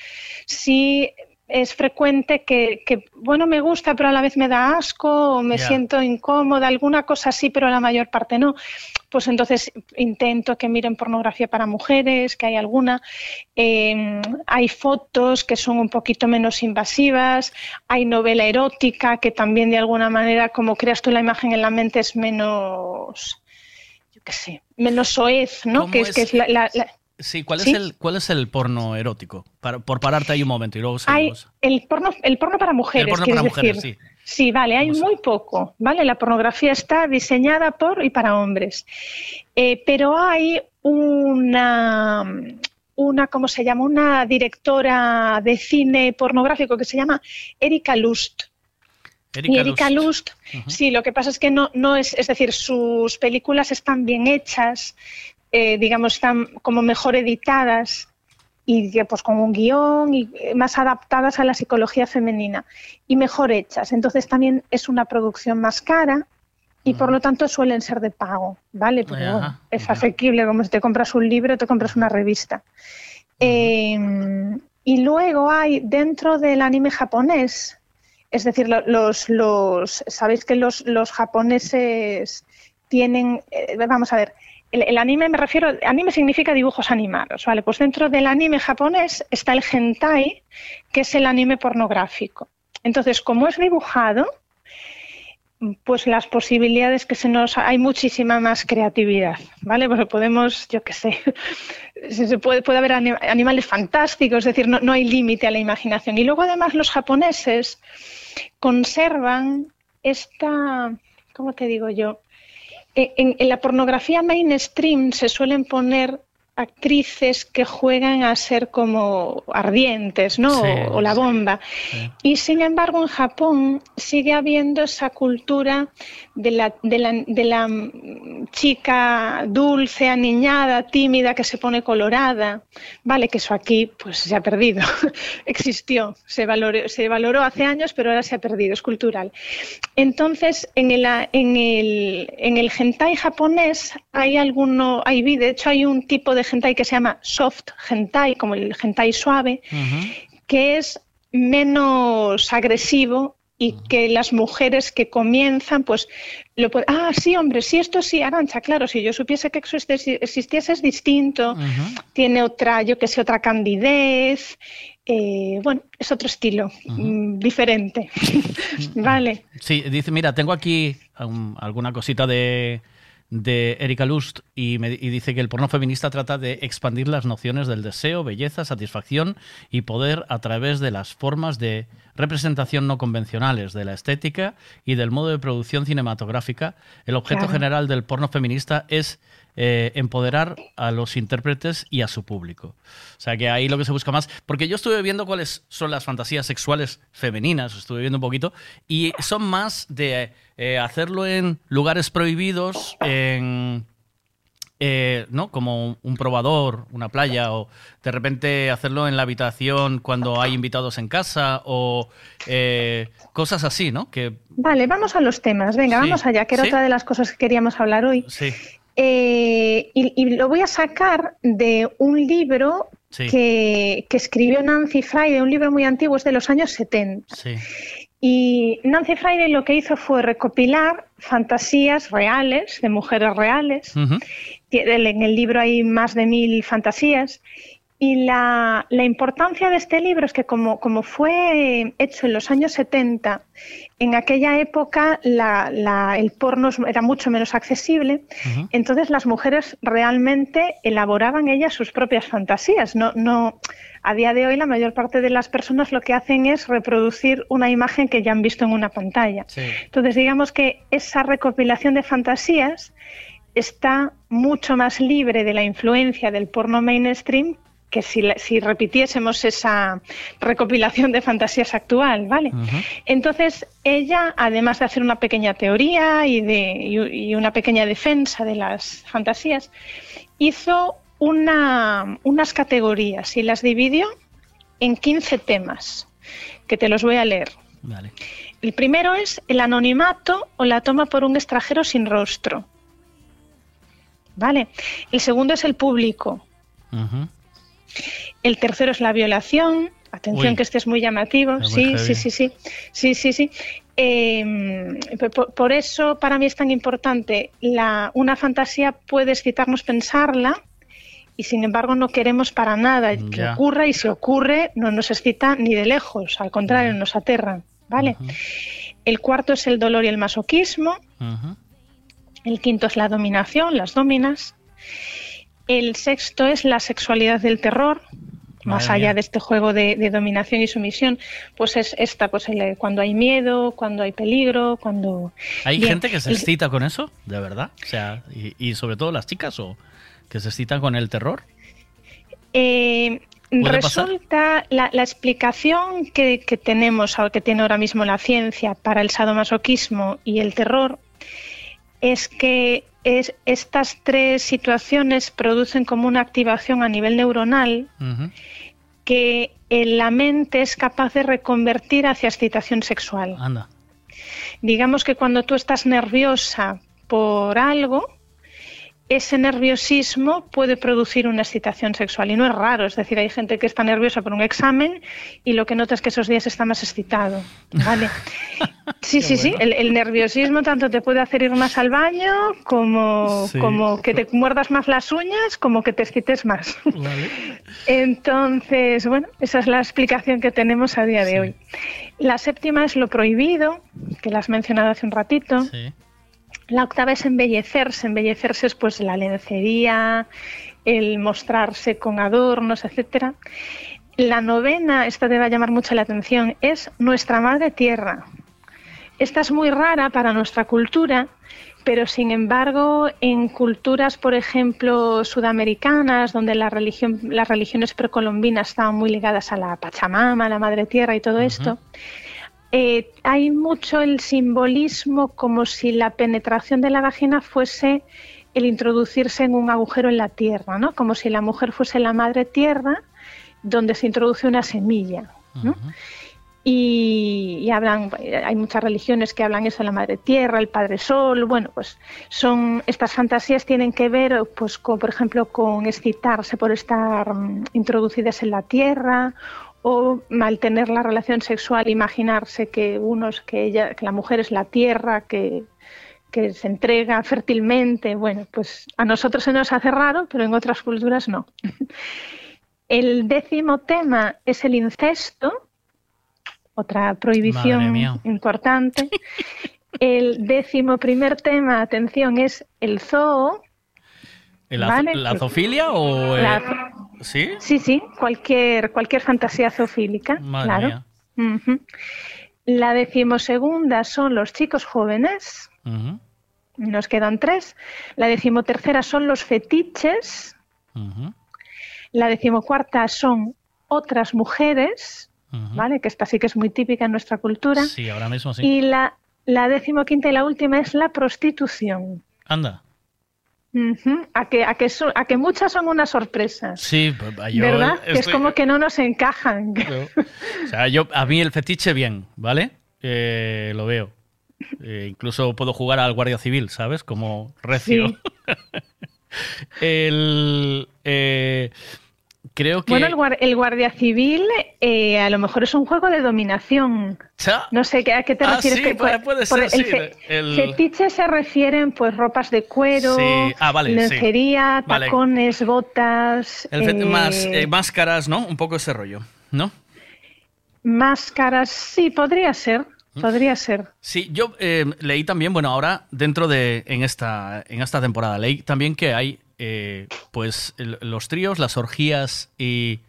sí es frecuente que, que, bueno, me gusta, pero a la vez me da asco o me siento incómoda, alguna cosa sí, pero la mayor parte no. Pues entonces intento que miren pornografía para mujeres, que hay alguna. Eh, hay fotos que son un poquito menos invasivas, hay novela erótica que también de alguna manera, como creas tú la imagen en la mente, es menos, yo qué sé, menos soez, ¿no? ¿Cómo Que es, es? que es la- la- la- Sí, ¿cuál, ¿Sí? Es, el, ¿cuál es el porno erótico? Para- por pararte ahí un momento y luego Hay el porno, el porno para mujeres. El porno para mujeres, sí. Sí, vale, hay muy poco, ¿vale? La pornografía está diseñada por y para hombres. Eh, pero hay una, una, ¿cómo se llama? Una directora de cine pornográfico que se llama Erika Lust. Erika y Erika Lust. Lust, sí, lo que pasa es que no, no es, es decir, sus películas están bien hechas, eh, digamos, están como mejor editadas y que, pues con un guion y eh, más adaptadas a la psicología femenina y mejor hechas. Entonces también es una producción más cara y por lo tanto suelen ser de pago, ¿vale? Ajá, bueno, es asequible, como si te compras un libro, te compras una revista. Eh, y luego hay dentro del anime japonés, es decir, lo- los, los sabéis que los, los japoneses tienen, eh, vamos a ver, el, anime me refiero, anime significa dibujos animados, ¿vale? Pues dentro del anime japonés está el hentai, que es el anime pornográfico. Entonces, como es dibujado, pues las posibilidades que se nos hay muchísima más creatividad, ¿vale? Pues podemos, yo qué sé, se puede, haber ani- animales fantásticos, es decir, no, no hay límite a la imaginación. Y luego además los japoneses conservan esta, ¿cómo te digo yo? En la pornografía mainstream se suelen poner actrices que juegan a ser como ardientes, ¿no? Sí, o, o la bomba. Y sin embargo, en Japón sigue habiendo esa cultura de la, de la, de la chica dulce, aniñada, tímida, que se pone colorada. Vale, que eso aquí pues se ha perdido. Existió, se valoró, se valoró hace años, pero ahora se ha perdido, es cultural. Entonces, en el, en el, en el hentai japonés hay alguno, hay, vi- de hecho hay un tipo de hentai que se llama soft hentai, como el hentai suave, que es menos agresivo y que las mujeres que comienzan, pues, lo pueden, ah, sí, hombre, sí, esto sí, Arancha, claro, si yo supiese que eso existiese es distinto, tiene otra, yo que sé, otra candidez, eh, bueno, es otro estilo, mm, diferente, vale. Sí, dice, mira, tengo aquí um, alguna cosita de, de Erika Lust y, me- y dice que el porno feminista trata de expandir las nociones del deseo, belleza, satisfacción y poder a través de las formas de representación no convencionales, de la estética y del modo de producción cinematográfica. El objeto Claro. general del porno feminista es eh, empoderar a los intérpretes y a su público. O sea que ahí lo que se busca más. Porque yo estuve viendo cuáles son las fantasías sexuales femeninas, estuve viendo un poquito, y son más de eh, hacerlo en lugares prohibidos, en eh, ¿no? Como un probador, una playa, o de repente hacerlo en la habitación cuando hay invitados en casa, o eh, cosas así, ¿no? Que Vale, vamos a los temas. Venga, Sí. vamos allá, que era ¿Sí? otra de las cosas que queríamos hablar hoy. sí. Eh, y, y lo voy a sacar de un libro Sí. que, que escribió Nancy Friday, un libro muy antiguo, es de los años 70. Sí. Y Nancy Friday lo que hizo fue recopilar fantasías reales, de mujeres reales. En el libro hay más de mil fantasías. Y la, la importancia de este libro es que como, como fue hecho en los años 70, en aquella época la- la- el porno era mucho menos accesible, entonces las mujeres realmente elaboraban ellas sus propias fantasías. No, no, a día de hoy la mayor parte de las personas lo que hacen es reproducir una imagen que ya han visto en una pantalla. Entonces digamos que esa recopilación de fantasías está mucho más libre de la influencia del porno mainstream que si, si repitiésemos esa recopilación de fantasías actual, ¿vale? Entonces, ella, además de hacer una pequeña teoría y, de, y- y una pequeña defensa de las fantasías, hizo una- unas categorías y las dividió en 15 temas, que te los voy a leer. Vale. El primero es el anonimato o la toma por un extranjero sin rostro. ¿Vale? El segundo es el público. El tercero es la violación. Atención Uy. que este es muy llamativo. Es muy Sí, sí, sí, sí. Sí, sí, sí. Eh, por, por eso para mí es tan importante. La, una fantasía puede excitarnos pensarla y sin embargo no queremos para nada que Ya. ocurra y si ocurre no nos excita ni de lejos, al contrario, nos aterra. ¿Vale? El cuarto es el dolor y el masoquismo. El quinto es la dominación, las dominas. El sexto es la sexualidad del terror. Más allá de este juego de, de dominación y sumisión, pues es esta, pues el- cuando hay miedo, cuando hay peligro, cuando... ¿Hay Bien, gente que se el- excita con eso? ¿De verdad? O sea, y, y sobre todo las chicas, o que se excitan con el terror. Eh, resulta la, la explicación que, que tenemos o que tiene ahora mismo la ciencia para el sadomasoquismo y el terror es que es, estas tres situaciones producen como una activación a nivel neuronal que en la mente es capaz de reconvertir hacia excitación sexual. Anda. Digamos que cuando tú estás nerviosa por algo, ese nerviosismo puede producir una excitación sexual y no es raro, es decir, hay gente que está nerviosa por un examen y lo que nota es que esos días está más excitado, ¿vale? Sí, sí, sí, el, el nerviosismo tanto te puede hacer ir más al baño como, Sí. como que te muerdas más las uñas, como que te excites más. Entonces, bueno, esa es la explicación que tenemos a día de hoy. La séptima es lo prohibido, que la has mencionado hace un ratito. La octava es embellecerse. Embellecerse es pues la lencería, el mostrarse con adornos, etcétera. La novena, esta te va a llamar mucho la atención, es nuestra madre tierra. Esta es muy rara para nuestra cultura, pero sin embargo en culturas, por ejemplo, sudamericanas, donde la religión, las religiones precolombinas estaban muy ligadas a la Pachamama, a la madre tierra y todo esto, eh, hay mucho el simbolismo como si la penetración de la vagina fuese el introducirse en un agujero en la tierra, ¿no? Como si la mujer fuese la madre tierra donde se introduce una semilla, ¿no? Y, y hablan, hay muchas religiones que hablan eso de la madre tierra, el padre sol, bueno, pues son estas fantasías tienen que ver, pues, con, por ejemplo, con excitarse por estar mm, introducidas en la tierra o al tener la relación sexual imaginarse que unos que ella que la mujer es la tierra que que se entrega fértilmente bueno pues a nosotros se nos hace raro pero en otras culturas no. El décimo tema es el incesto otra prohibición importante. El décimo primer tema atención es el zoo ¿El azo- Vale. ¿La zoofilia o...? eh, La- ¿Sí? Sí, sí, cualquier, cualquier fantasía zoofílica. Madre claro. mía. La decimosegunda son los chicos jóvenes, nos quedan tres. La decimotercera son los fetiches. La decimocuarta son otras mujeres. ¿vale? Que esta sí que es muy típica en nuestra cultura. Sí, ahora mismo sí. Y la, la decimoquinta y la última es la prostitución. Anda. A que, a, que so- a que muchas son una sorpresa. Sí, yo ¿Verdad? Que es como que no nos encajan. O sea, yo, a mí el fetiche bien, ¿vale? Eh, lo veo. Eh, incluso puedo jugar al Guardia Civil, ¿sabes? Como recio. Sí. el, eh, creo que... Bueno, el, guar- el guardia civil eh, a lo mejor es un juego de dominación. No sé ¿qué- a qué te Ah, refieres. sí, que, puede- puede por ser, el sí, el- Fetiche se refieren pues ropas de cuero, Sí, ah, vale, lencería, Vale. tacones, botas, eh, más eh, máscaras, ¿no? Un poco ese rollo, ¿no? máscaras. Sí, podría ser, ¿Mm? podría ser. Sí, yo eh, leí también, bueno, ahora dentro de, en esta, en esta temporada, leí también que hay, eh, pues, los tríos, las orgías y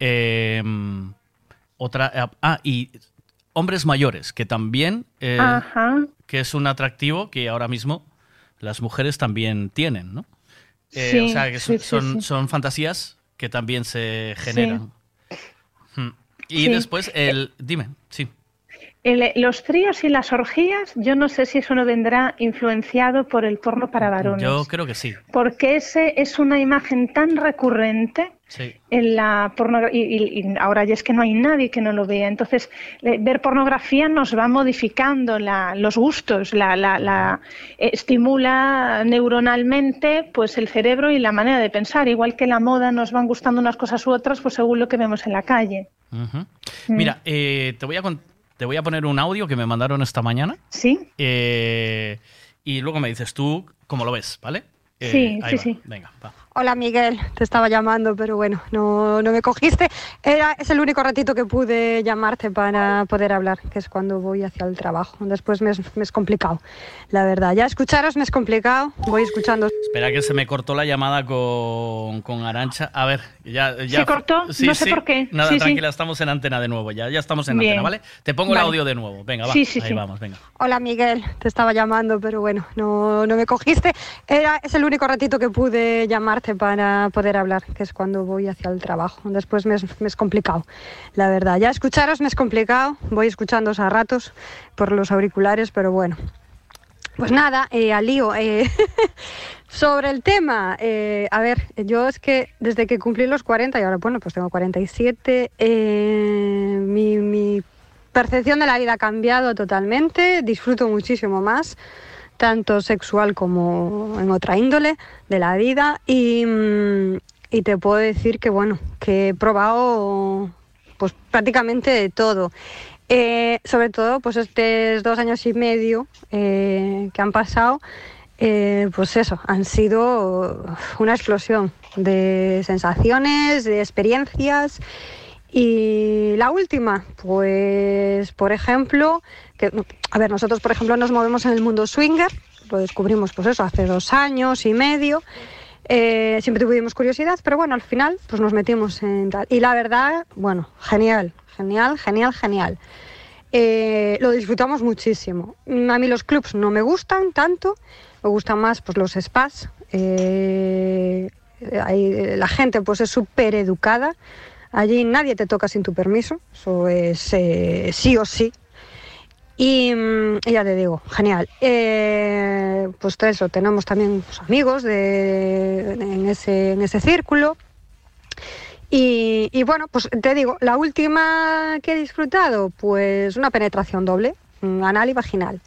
eh, otra, ah, y hombres mayores, que también, eh, Ajá. que es un atractivo que ahora mismo las mujeres también tienen, ¿no? Eh, Sí, o sea, que son, sí, son, sí. son fantasías que también se generan. Hmm. Y después, el, dime, sí. El- los tríos y las orgías, yo no sé si eso no vendrá influenciado por el porno para varones. Yo creo que sí. Porque ese es una imagen tan recurrente Sí. en la pornografía y, y ahora ya es que no hay nadie que no lo vea. Entonces, eh, ver pornografía nos va modificando la- los gustos, la, la- la- eh, estimula neuronalmente pues el cerebro y la manera de pensar. Igual que la moda nos van gustando unas cosas u otras, pues según lo que vemos en la calle. Mm. Mira, eh, te, voy a con- te voy a poner un audio que me mandaron esta mañana. Sí. Eh, y luego me dices tú cómo lo ves, ¿vale? Eh, Sí, ahí sí, va. sí. Venga, va. Hola Miguel, te estaba llamando, pero bueno, no, no me cogiste. Era, es el único ratito que pude llamarte para poder hablar, que es cuando voy hacia el trabajo. Después me es, me es complicado, la verdad. Ya escucharos me es complicado, voy escuchando. Espera que se me cortó la llamada con, con Arancha. A ver, ya... ya ¿Se cortó? Sí, No sé sí. por qué. Nada, Sí, sí. tranquila, estamos en antena de nuevo. Ya, ya estamos en Bien. antena, ¿vale? Te pongo el audio de nuevo. Venga, va. Sí, sí, ahí sí. vamos, venga. Hola Miguel, te estaba llamando, pero bueno, no, no me cogiste. Era, es el único ratito que pude llamarte para poder hablar, que es cuando voy hacia el trabajo. Después me es, me es complicado, la verdad. Ya escucharos me es complicado, voy escuchando a ratos por los auriculares, pero bueno. Pues nada, eh, al lío. eh, sobre el tema, eh, a ver, yo es que desde que cumplí los 40 y ahora, bueno, pues tengo 47, eh, mi, mi percepción de la vida ha cambiado totalmente, disfruto muchísimo más, tanto sexual como en otra índole de la vida y, mm, y te puedo decir que bueno, que he probado pues prácticamente de todo. Eh, sobre todo pues estos dos años y medio eh, que han pasado, eh, pues eso, han sido una explosión de sensaciones, de experiencias. Y la última, pues por ejemplo, que, a ver, nosotros por ejemplo nos movemos en el mundo swinger, lo descubrimos pues eso hace dos años y medio. Eh, siempre tuvimos curiosidad, pero bueno, al final pues nos metimos en tal. Y la verdad, bueno, genial, genial, genial, genial. Eh, lo disfrutamos muchísimo. A mí los clubs no me gustan tanto, me gustan más pues los spas. Eh, ahí, la gente pues es súper educada. Allí nadie te toca sin tu permiso, eso es eh, sí o sí. Y, mm, y ya te digo, genial. Eh, pues eso, tenemos también pues, amigos en, ese, en ese círculo. Y, bueno, pues te digo, la última que he disfrutado, pues una penetración doble, anal y vaginal.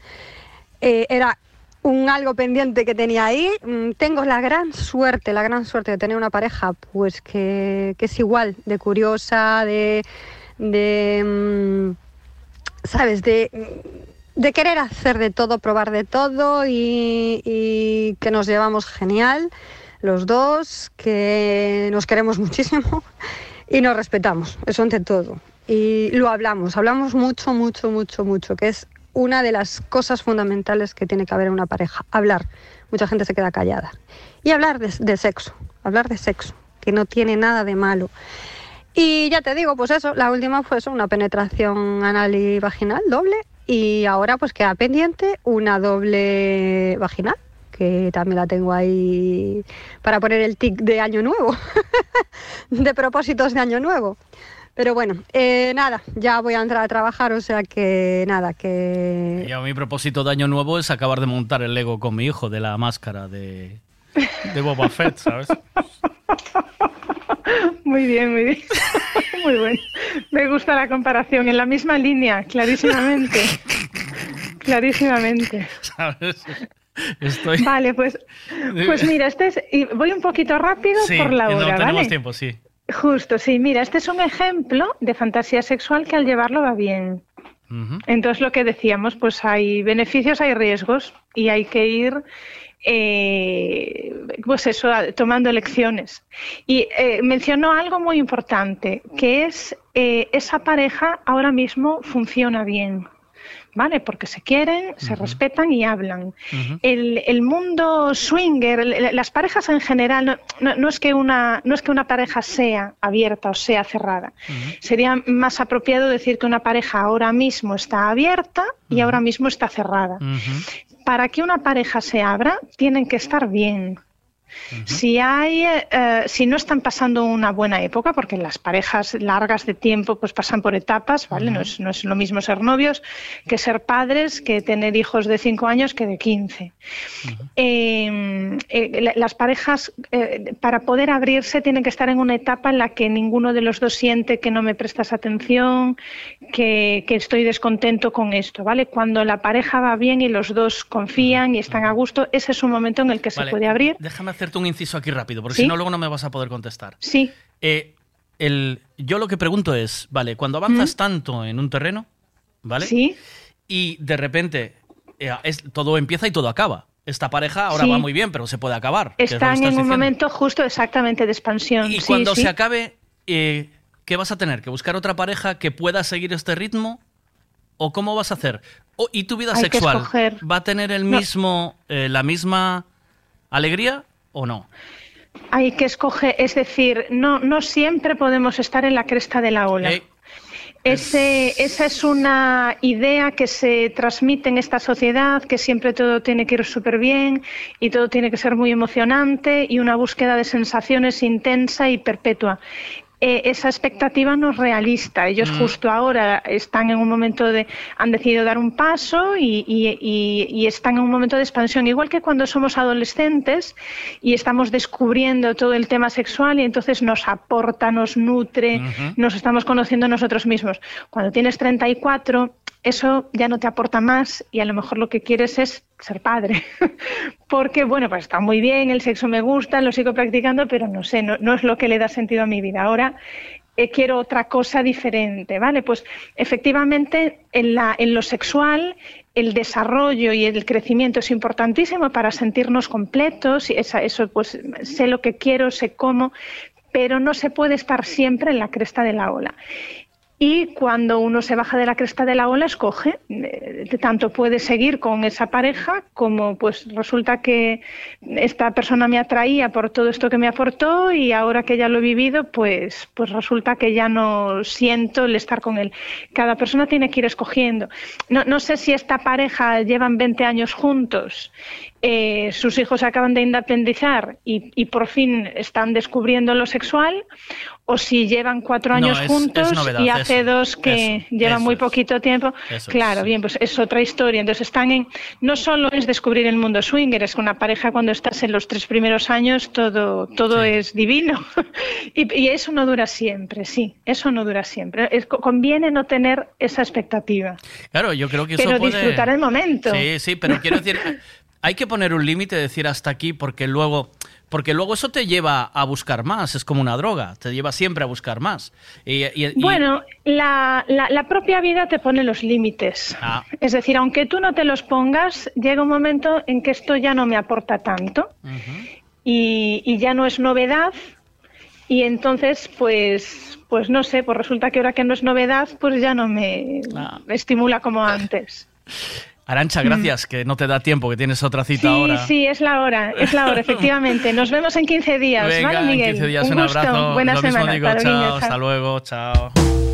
Eh, era un algo pendiente que tenía ahí. Mm, Tengo la gran suerte, la gran suerte de tener una pareja, pues que, que es igual de curiosa, de, de mm, ¿sabes? De, de querer hacer de todo, probar de todo y, y que nos llevamos genial los dos, que nos queremos muchísimo y nos respetamos, eso ante todo. Y lo hablamos, hablamos mucho, mucho, mucho, mucho, que es una de las cosas fundamentales que tiene que haber en una pareja, hablar. Mucha gente se queda callada. Y hablar de, de sexo, hablar de sexo, que no tiene nada de malo. Y ya te digo, pues eso, la última fue eso, una penetración anal y vaginal doble. Y ahora pues queda pendiente una doble vaginal, que también la tengo ahí para poner el tic de año nuevo, de propósitos de año nuevo. Pero bueno, eh, nada, ya voy a entrar a trabajar, o sea que nada, que... Y a mi propósito de año nuevo es acabar de montar el Lego con mi hijo de la máscara de, de Boba Fett, ¿sabes? Muy bien, muy bien. Muy bueno. Me gusta la comparación. En la misma línea, clarísimamente. Clarísimamente. ¿Sabes? Estoy... Vale, pues, pues mira, este es, y voy un poquito rápido Sí, por la hora, no tenemos ¿vale? tiempo, sí. Justo, sí. Mira, este es un ejemplo de fantasía sexual que al llevarlo va bien. Entonces, lo que decíamos, pues hay beneficios, hay riesgos y hay que ir, eh, pues eso, tomando lecciones. Y eh, mencionó algo muy importante, que es eh, esa pareja ahora mismo funciona bien. ¿Vale? Porque se quieren, se respetan y hablan. El, el mundo swinger, el- las parejas en general, no, no- no es que una, no es que una pareja sea abierta o sea cerrada. Sería más apropiado decir que una pareja ahora mismo está abierta y ahora mismo está cerrada. Para que una pareja se abra, tienen que estar bien. Si hay, eh, si no están pasando una buena época, porque las parejas largas de tiempo pues pasan por etapas, ¿vale? no, es, no es lo mismo ser novios que ser padres, que tener hijos de 5 años que de 15. Eh, eh, la- las parejas, eh, para poder abrirse, tienen que estar en una etapa en la que ninguno de los dos siente que no me prestas atención, que, que estoy descontento con esto, ¿vale? Cuando la pareja va bien y los dos confían y están a gusto, ese es un momento en el que se puede abrir. Déjame hacerte un inciso aquí rápido, porque ¿Sí? si no, luego no me vas a poder contestar. Sí. Eh, el, yo lo que pregunto es, vale, cuando avanzas tanto en un terreno, ¿vale? Sí. Y de repente eh, es- todo empieza y todo acaba. Esta pareja ahora Sí. va muy bien, pero se puede acabar. es Están en un diciendo. momento justo exactamente de expansión. Y sí, cuando se acabe, eh, ¿qué vas a tener? ¿Que buscar otra pareja que pueda seguir este ritmo? ¿O cómo vas a hacer? ¿Y tu vida Hay sexual va a tener el No. mismo, eh, la misma alegría o no? Hay que escoger, es decir, no, no siempre podemos estar en la cresta de la ola. Ese, esa es una idea que se transmite en esta sociedad, que siempre todo tiene que ir súper bien y todo tiene que ser muy emocionante y una búsqueda de sensaciones intensa y perpetua. Eh, esa expectativa no es realista. Ellos Mm. justo ahora están en un momento de, han decidido dar un paso y, y- y- y están en un momento de expansión. Igual que cuando somos adolescentes y estamos descubriendo todo el tema sexual y entonces nos aporta, nos nutre, nos estamos conociendo nosotros mismos. Cuando tienes 34, eso ya no te aporta más y a lo mejor lo que quieres es ser padre. Porque, bueno, pues está muy bien, el sexo me gusta, lo sigo practicando, pero no sé, no, no es lo que le da sentido a mi vida. Ahora eh, quiero otra cosa diferente, ¿vale? Pues efectivamente en, la, en lo sexual el desarrollo y el crecimiento es importantísimo para sentirnos completos, y eso pues sé lo que quiero, sé cómo, pero no se puede estar siempre en la cresta de la ola. Y cuando uno se baja de la cresta de la ola, escoge. eh, Tanto puede seguir con esa pareja como pues resulta que esta persona me atraía por todo esto que me aportó y ahora que ya lo he vivido, pues, pues resulta que ya no siento el estar con él. Cada persona tiene que ir escogiendo. No, no sé si esta pareja llevan 20 años juntos, eh, sus hijos acaban de independizar y, y por fin están descubriendo lo sexual, o si llevan cuatro años es juntos novedad, y hace eso, dos que eso, llevan eso muy poquito tiempo. Claro, bien, pues es otra historia. Entonces están en, no solo es descubrir el mundo swinger, es que una pareja cuando estás en los tres primeros años todo, todo es divino. y, y eso no dura siempre, sí, eso no dura siempre. Es- conviene no tener esa expectativa, Claro, yo creo que eso pero puede... disfrutar el momento. Sí, sí, pero quiero decir, hay que poner un límite, decir hasta aquí, porque luego, porque luego eso te lleva a buscar más, es como una droga, te lleva siempre a buscar más. Y, y- y- Bueno, la, la- la propia vida te pone los límites. Ah, Es decir, aunque tú no te los pongas, llega un momento en que esto ya no me aporta tanto y, y ya no es novedad y entonces, pues, pues no sé, pues resulta que ahora que no es novedad, pues ya no me Ah. estimula como antes. Arancha, gracias, que no te da tiempo, que tienes otra cita Mm. Sí, ahora. sí, es la hora, es la hora, efectivamente. Nos vemos en 15 días, Venga, ¿vale, en Miguel? 15 días un, gusto, abrazo. buena Lo mismo semana. chao, hasta luego, chao.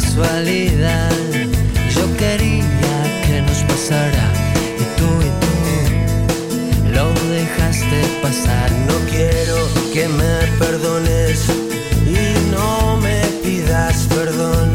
casualidad. Yo quería que nos pasara y tú y tú lo dejaste pasar. No quiero que me perdones y no me pidas perdón.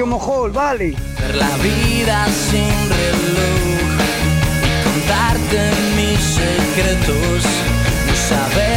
Mojol, vale. Ver la vida sin reloj contarte mis secretos, no saber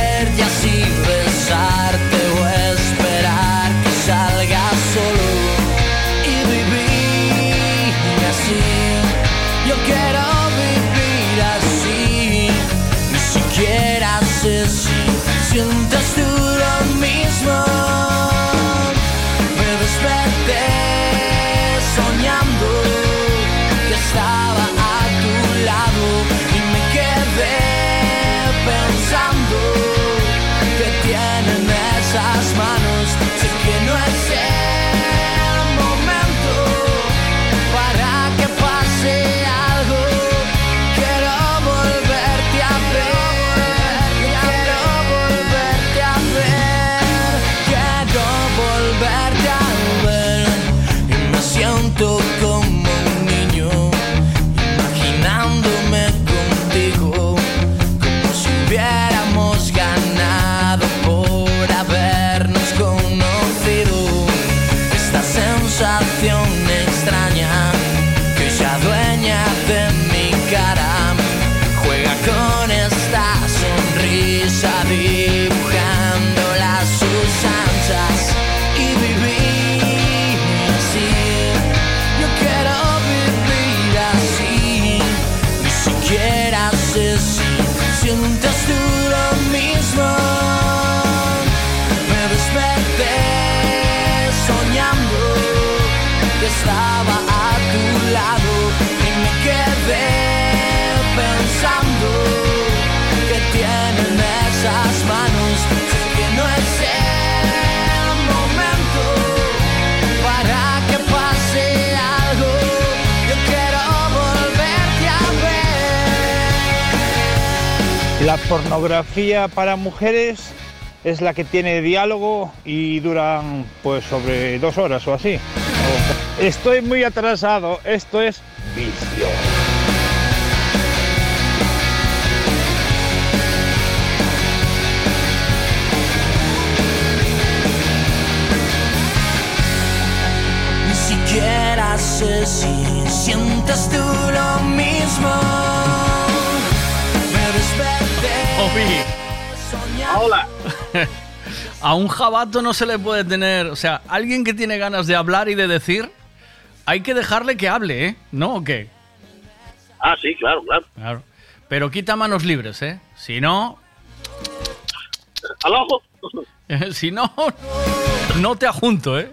pornografía para mujeres es la que tiene diálogo y duran pues sobre dos horas o así. Estoy muy atrasado, esto es vicio. Ni siquiera sé si sientes tú Hola. A un jabato no se le puede tener. O sea, alguien que tiene ganas de hablar y de decir, hay que dejarle que hable, ¿eh? ¿No o qué? Ah, sí, claro, claro. Claro. Pero quita manos libres, ¿eh? Si no. Al ojo. si no, no te ajunto, ¿eh?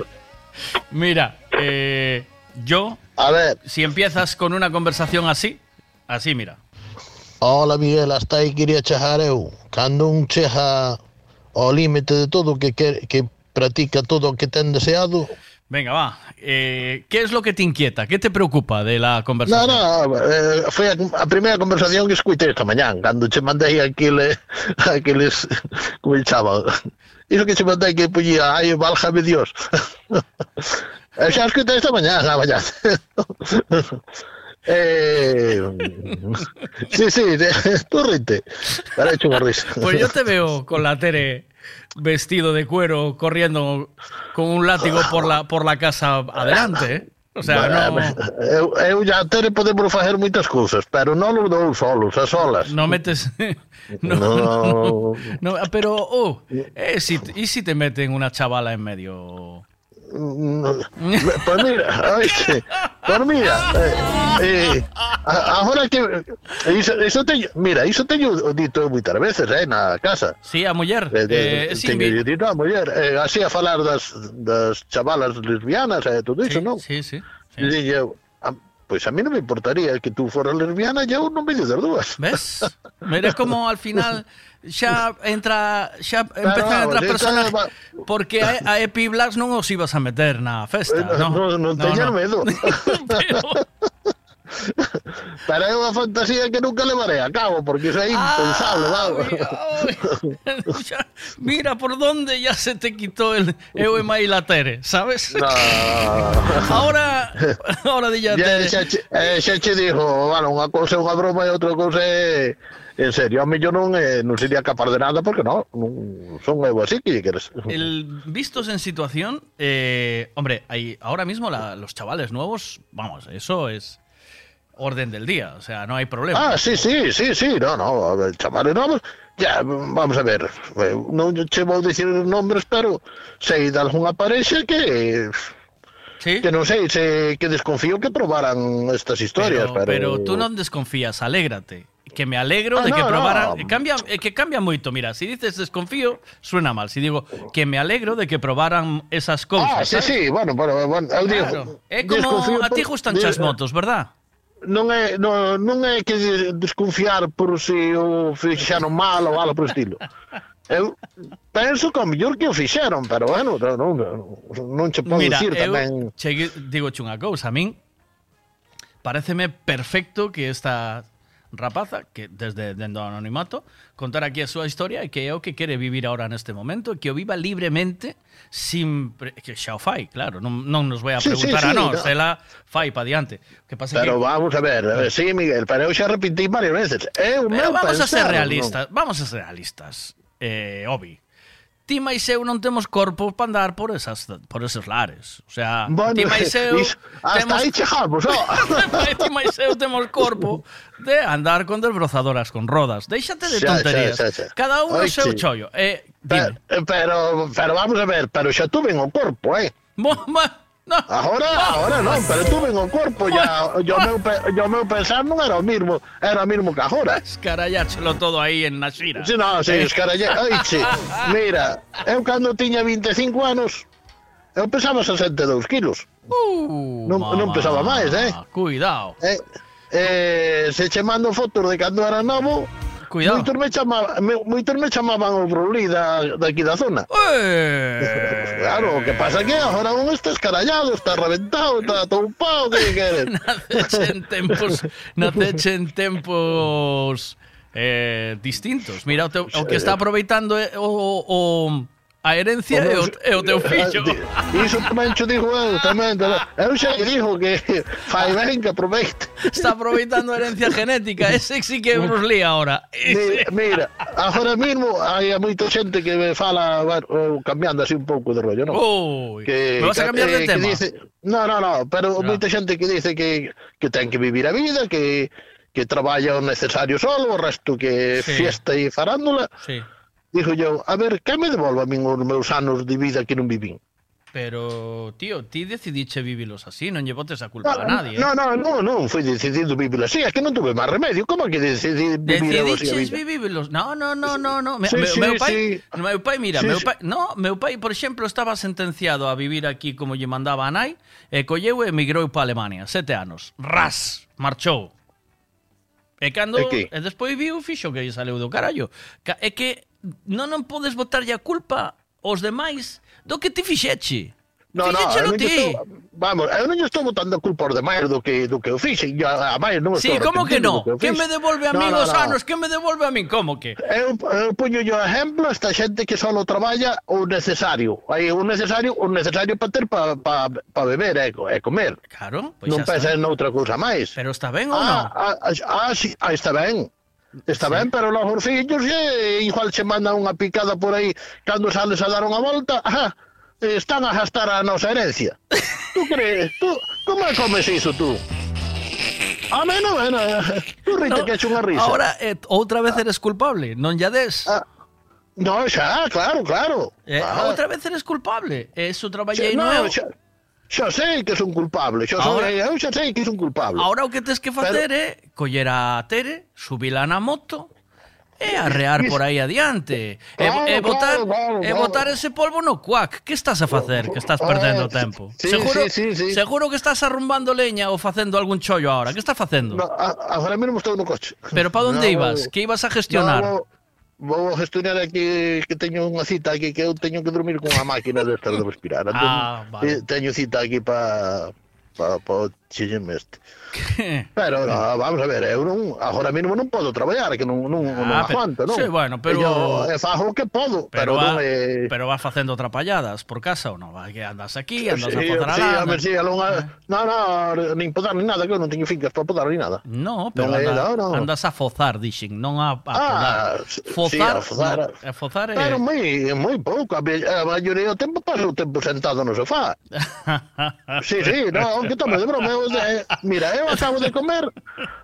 Mira, eh, yo. A ver. Si empiezas con una conversación así, así, mira. Ola, Miguel, hasta aí quería chegar eu. Cando un chega ao límite de todo que, que, que practica todo o que ten deseado... Venga, va. Eh, ¿Qué es lo que te inquieta? ¿Qué te preocupa de la conversación? No, non, eh, foi a, a primeira conversación que escuitei esta mañán, cando che mandei aquele, aqueles, como le chama, iso que che mandei que puñía, ai, válgame Dios. xa escuitei esta mañán, a mañán. Eh, sí, sí, tú rite. Para hecho una risa. Pues yo te veo con la Tere vestido de cuero corriendo con un látigo por la, por la casa adelante, ¿eh? O sea, no, eu, eu ya Tere podemos facer moitas cousas, pero non os dous solos, a solas. no metes... No, No. no, pero, oh, eh, si, ¿y si te meten una chavala en medio? Pues mira, ai, que- pues mira, eh, eh, a- agora que iso teño, mira, iso teño dito moitas veces, eh, na casa. Sí, a muller. Eh, Eh, eh, sí, a muller, eh, así a falar das, das chavalas lesbianas e eh, todo iso, non? Sí, sí. E eu, "Ah, pois a mí non me importaría que tú foras lesbiana e eu non medio das dúas. ¿Ves? Mira como al final xa entra xa empezan a entrar personas porque a, a Epi Blacks non os ibas a meter na festa, Eh, no? non, non teñas medo. Pero é unha fantasía que nunca levaré a cabo, porque é impensable, vamos. Ya, Mira por dónde ya se te quitó el eu e mai la Tere, sabes? No. Ahora ahora di ya Ya, Tere. xa, eh, xa che dixo, bueno, unha cousa é unha broma e outra cousa é en serio, a mí yo non, eh, non sería capaz de nada porque non, non son eu así que queres. El vistos en situación, eh, hombre, hay ahora mismo la- los chavales nuevos, vamos, eso es orden del día, o sea, no hay problema. Ah, sí, sí, sí, sí, no, no, a ver, chavales novos, ya, vamos a ver, eh, non che vou dicir nombres, pero sei de algunha parexa que que non sei, se, que desconfío que probaran estas historias, pero, pero, pero tú non desconfías, alégrate. que me alegro ah, de que no, probaran. No. Cambia, eh, que cambia moito, mira, si dices desconfío, suena mal. Si digo que me alegro de que probaran esas cousas. Ah, sí, ¿sabes? sí, bueno, bueno, bueno eu digo, claro. É como a ti gustanche as motos, verdad? Non é, non, non é que desconfiar por se o fixaron mal ou algo por estilo. Eu penso que o mellor que o fixeron, pero bueno, non, non che podo Mira, dicir tamén. eu digo unha cousa, a min pareceme perfecto que esta rapaza que desde dentro do anonimato contar aquí a súa historia e que é o que quere vivir ahora neste momento que o viva libremente sin pre... que xa o fai, claro, non, non nos vai a preguntar sí, sí, sí, a nós, no. ela fai pa diante. Que pasa pero que... vamos a ver, a ver, sí, Miguel, pero eu xa repetí varias veces. Eu pero vamos pensar, a ser realistas, no. vamos a ser realistas. Eh, Obi, ti máis eu non temos corpo para andar por esas por esos lares. O sea, bueno, ti máis eu hasta temos, aí chegamos, oh. ti máis eu temos corpo de andar con desbrozadoras con rodas. Déixate de xa, tonterías. Xa, xa, xa. Cada un o seu chollo. Eh, pero, pero pero vamos a ver, pero xa tuve o corpo, eh. No. ahora agora non, pero tuven o corpo ya, yo, meu, yo meu pensar non era o mismo, era o mismo que agora. Escaralláchelo todo aí en na xira. Si, no, si, eh. escarallé, Ay, si. Mira, eu cando tiña 25 anos, eu pesaba 62 kilos. Uh, non, mamá. non pesaba máis, eh? Cuidado. Eh, eh, se che mando fotos de cando era novo, Cuidado. Moitos me, chamaban, moitos me chamaban o Broly da, daqui da zona. Eh. claro, o que pasa que agora un está escarallado, está reventado, está toupado, que queres? naceche en tempos, naceche en tempos eh, distintos. Mira, o, te, o que está aproveitando é o, o a herencia é o, é o teu ah, fillo. Iso tamén xo digo eu, tamén. Eu xa digo que fai ben que aproveite. Está aproveitando a herencia genética, ese sí que nos Lee ahora. Mira, mira, agora mesmo hai moita xente que me fala bueno, cambiando así un pouco de rollo, non? Que, me vas a cambiar de eh, tema? Dice, no, no, no, pero no. moita xente que dice que, que ten que vivir a vida, que que traballa o necesario solo, o resto que sí. fiesta e farándula. Sí Dixo eu, a ver, que me devolva a min os meus anos de vida que non vivín? Pero, tío, ti decidiche vivilos así, non lle botes a culpa no, a nadie. No, eh? no, no, non, foi decidido vivilos así, é que non tuve máis remedio. Como que decidí vivir así a vida? vivilos. No, no, no, no, no. Me, sí, meu, sí, meu pai, sí. meu pai, mira, sí, meu pai, no, meu pai, por exemplo, estaba sentenciado a vivir aquí como lle mandaba a nai, e colleu e emigrou para Alemania, sete anos. Ras, marchou. E cando, e, e despois viu, fixo que lle saleu do carallo. É que non non podes botarlle a culpa aos demais do que ti fixeche. No, Fíxeche no, no ti. Estou, vamos, eu non estou botando a culpa aos demais do que do que eu fixe. a, a máis non estou. Sí, como que non? Que, que me devolve a no, no, no, os no. anos? Que me devolve a min como que? Eu, eu puño yo exemplo esta xente que só traballa o necesario. Aí o necesario, o necesario para ter para pa, pa beber eh, e, e eh, comer. Claro, pois non pensa en outra cousa máis. Pero está ben ou non? Ah, ah, ah, ah, sí, ah, está ben. Está sí. ben, pero los orfillos e, eh, igual se manda unha picada por aí cando sales a dar unha volta, ajá, están a gastar a nosa herencia. Tú crees, tú, como comes iso tú? A mí bueno, eh, eh, tú rite no, que eche unha risa. Ahora, eh, outra vez eres culpable, non ya des? Ah, no, xa, claro, claro. Eh, ah. Outra vez eres culpable, eso traballei no, no eu. Xa, xa sei que son culpable, xa, ahora, eu xa sei que son culpable. Ahora o que tens que facer é eh, coller a Tere, subila na moto e arrear por aí adiante. Claro, e, e botar claro, claro, claro. e botar ese polvo no cuac. Que estás a facer? Que estás perdendo eh, tempo. Sí, seguro, sí, sí, sí. seguro que estás arrumbando leña ou facendo algún chollo ahora. Que estás facendo? No, agora mesmo estou no coche. Pero para onde no, ibas? Que ibas a gestionar? No, vou gestionar aquí que teño unha cita aquí que eu teño que dormir con unha máquina de estar de respirar. Entón, ah, vale. Eh, teño cita aquí para para pa, pa, pa este. Pero no, vamos a ver, eh, eu non, agora mesmo non podo traballar, que non, non, ah, non aguanto, non? Sí, bueno, pero... Eu, e fajo o que podo, pero, pero va, non é... Pero vas facendo trapalladas por casa ou non? Vai que andas aquí, andas sí, a podar sí, a ver, sí, a longa... No, no, nin podar ni nada, que eu non teño fincas para podar ni nada. No, pero non anda, no, no. andas a fozar, dixen, non a, a ah, podar. Ah, fozar, sí, a fozar, no, eh, a fozar é... Pero moi, moi pouco, a, a maioría do tempo paso o tempo sentado no sofá. sí, sí, no, que tome de broma, eu, de, mira, eu acabo de comer,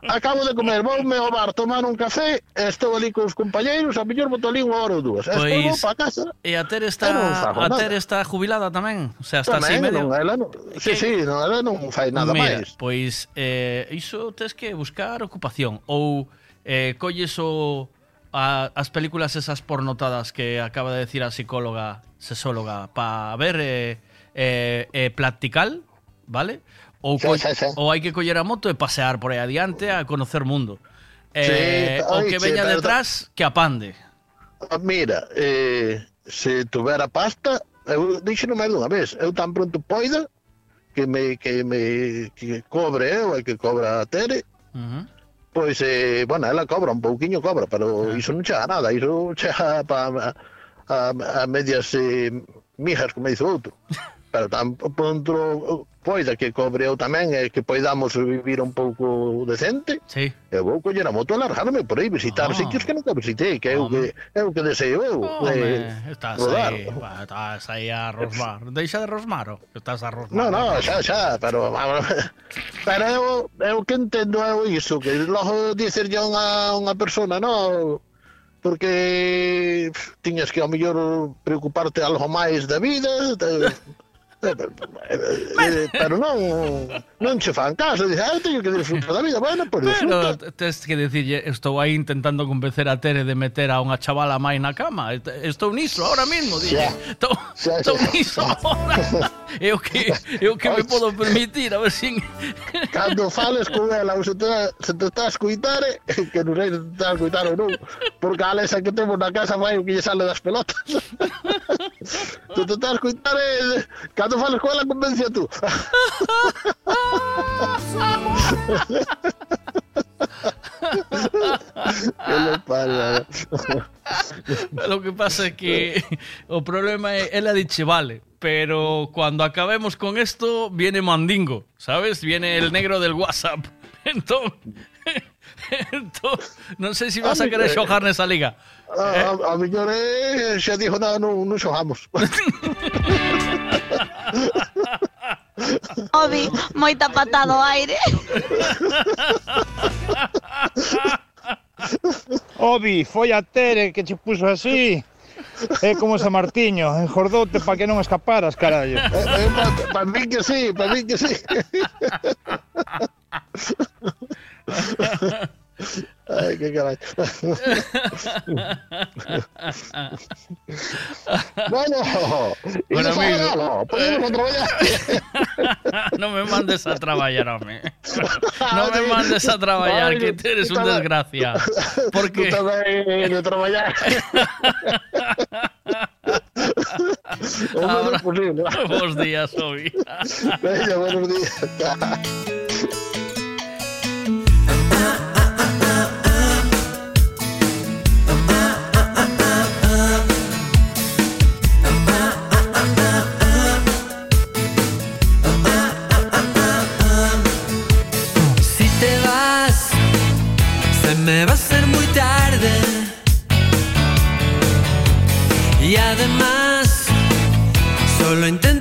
acabo de comer, voume ao bar tomar un café, estou ali cos compañeiros, a mellor boto ali unha hora ou dúas. Pois, estou vou para casa. E a Ter está, a Ter está jubilada tamén, o sea, está tamén, así medio. Non, ela non, sí, que... sí, non, ela non fai nada Mira, máis. Pois, eh, iso tes que buscar ocupación, ou eh, colles o a, as películas esas pornotadas que acaba de decir a psicóloga, sexóloga, para ver eh, eh, eh, practical, ¿vale? ou, sí, sí, sí. ou hai que coller a moto e pasear por aí adiante a conocer mundo. Eh, sí, o que veña sí, detrás que apande. Ah, mira, eh, se tuvera pasta, eu dixenome unha vez, eu tan pronto poida que me que me que cobre eu e que cobra a Tere. Uh -huh. Pois eh, bueno, ela cobra un pouquiño cobra, pero uh -huh. iso non chega nada, iso chega para a, a medias eh, mijas, como dice outro. pero tan pronto poida que cobre eu tamén e que poidamos vivir un pouco decente sí. eu vou coller a moto e largarme por aí visitar oh. sitios que nunca visitei que é o que, é o que deseo eu Home, eh, estás rodar. aí, va, estás aí a rosmar deixa de rosmar oh, estás a rosmar no, no, xa, xa, pero pero eu, eu que entendo eu iso que logo dicerlle a unha, unha persona no, porque tiñas que ao mellor preocuparte algo máis da vida de, Eh, eh, eh, pero non non che fan caso, dice, ah, teño que disfrutar da vida, bueno, pois disfruta. Pero tes que dicirlle, estou aí intentando convencer a Tere de meter a unha chavala máis na cama. Estou niso ahora mismo, dille. Estou, yeah. estou niso ahora. Eu que eu que me podo permitir, a ver sin Cando fales con ela, se te, se te está a escuitar, eh, que non sei se te está a escuitar ou non, porque a Alexa que temos na casa vai o que lle sale das pelotas. se te está a escuitar, eh, cando ela, convence a tú. que le pasa. Lo que pasa é que o problema é ela diche vale, pero cuando acabemos con esto viene Mandingo, ¿sabes? Viene el negro del WhatsApp. Entón, entón non sei se vas a querer xogar nesa liga. A, a, a mellor eh, xa dixo nada, non, non xogamos. Obi, moita patada ao aire. Obi, foi a Tere que che puso así. É como San Martiño, enjordoute para que non escaparas, carallo. Eh, para pa mí que sí, para mí que sí. Ay, qué caray. bueno, y Bueno, amigo. no, podemos traballar. non me mandes a traballar, home. Non me mandes a traballar, Ay, que eres un desgracia. Porque... De Ahora- posible. Bos días, Obi. Venga, buenos días. Me va a hacer muy tarde. Y además, solo intento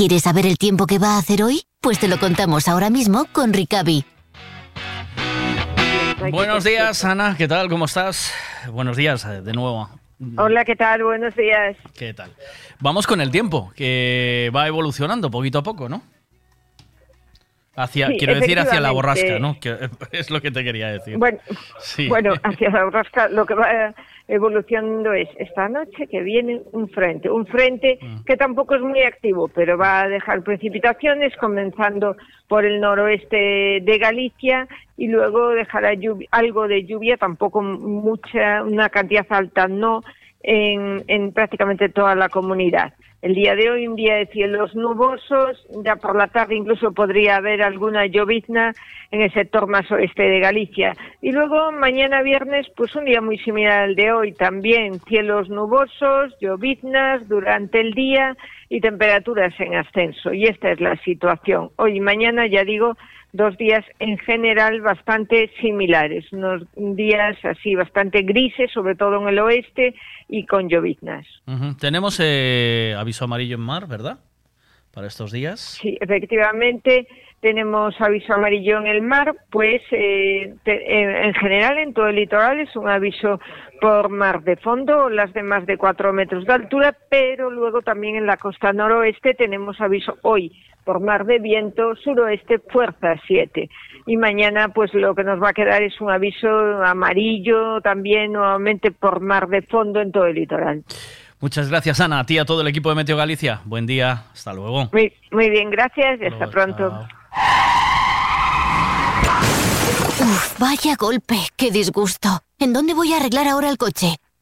¿Quieres saber el tiempo que va a hacer hoy? Pues te lo contamos ahora mismo con Ricavi. Buenos días, Ana. ¿Qué tal? ¿Cómo estás? Buenos días eh, de nuevo. Hola, ¿qué tal? Buenos días. ¿Qué tal? Vamos con el tiempo, que va evolucionando poquito a poco, ¿no? Hacia, Sí, quiero decir hacia la borrasca, ¿no? Que es lo que te quería decir. Bueno, Sí. bueno, hacia la borrasca lo que va evolucionando es esta noche que viene un frente, un frente Mm. que tampoco es muy activo, pero va a dejar precipitaciones comenzando por el noroeste de Galicia y luego dejará algo de lluvia, tampoco mucha, una cantidad alta no, en, en prácticamente toda la comunidad. El día de hoy un día de cielos nubosos, ya por la tarde incluso podría haber alguna llovizna en el sector más oeste de Galicia. Y luego mañana viernes, pues un día muy similar al de hoy, también cielos nubosos, lloviznas durante el día y temperaturas en ascenso. Y esta es la situación. Hoy y mañana, ya digo, dos días en general bastante similares, unos días así bastante grises, sobre todo en el oeste, y con lloviznas. Tenemos eh, aviso amarillo en mar, ¿verdad? Para estos días. Sí, efectivamente, tenemos aviso amarillo en el mar, pues eh, te- en, en general en todo el litoral es un aviso por mar de fondo, las de más de 4 metros de altura, pero luego también en la costa noroeste tenemos aviso hoy por mar de viento suroeste fuerza 7. Y mañana pues lo que nos va a quedar es un aviso amarillo también nuevamente por mar de fondo en todo el litoral. Muchas gracias, Ana. A ti y a todo el equipo de Meteo Galicia. Buen día. Hasta luego. Muy, muy bien, gracias y hasta pronto. Uf, vaya golpe, qué disgusto. ¿En dónde voy a arreglar ahora el coche?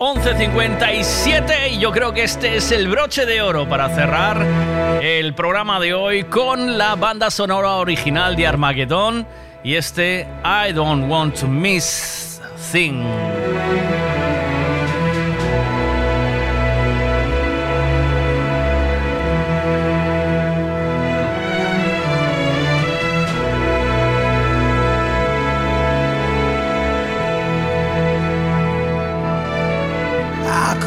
11.57 y yo creo que este es el broche de oro para cerrar el programa de hoy con la banda sonora original de Armageddon y este I Don't Want to Miss Thing.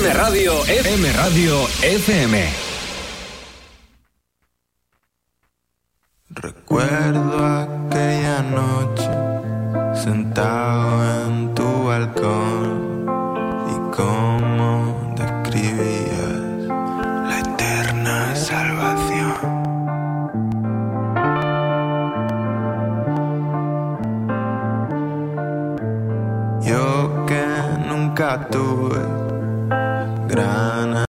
M Radio, M Radio FM. Recuerdo aquella noche sentado en tu balcón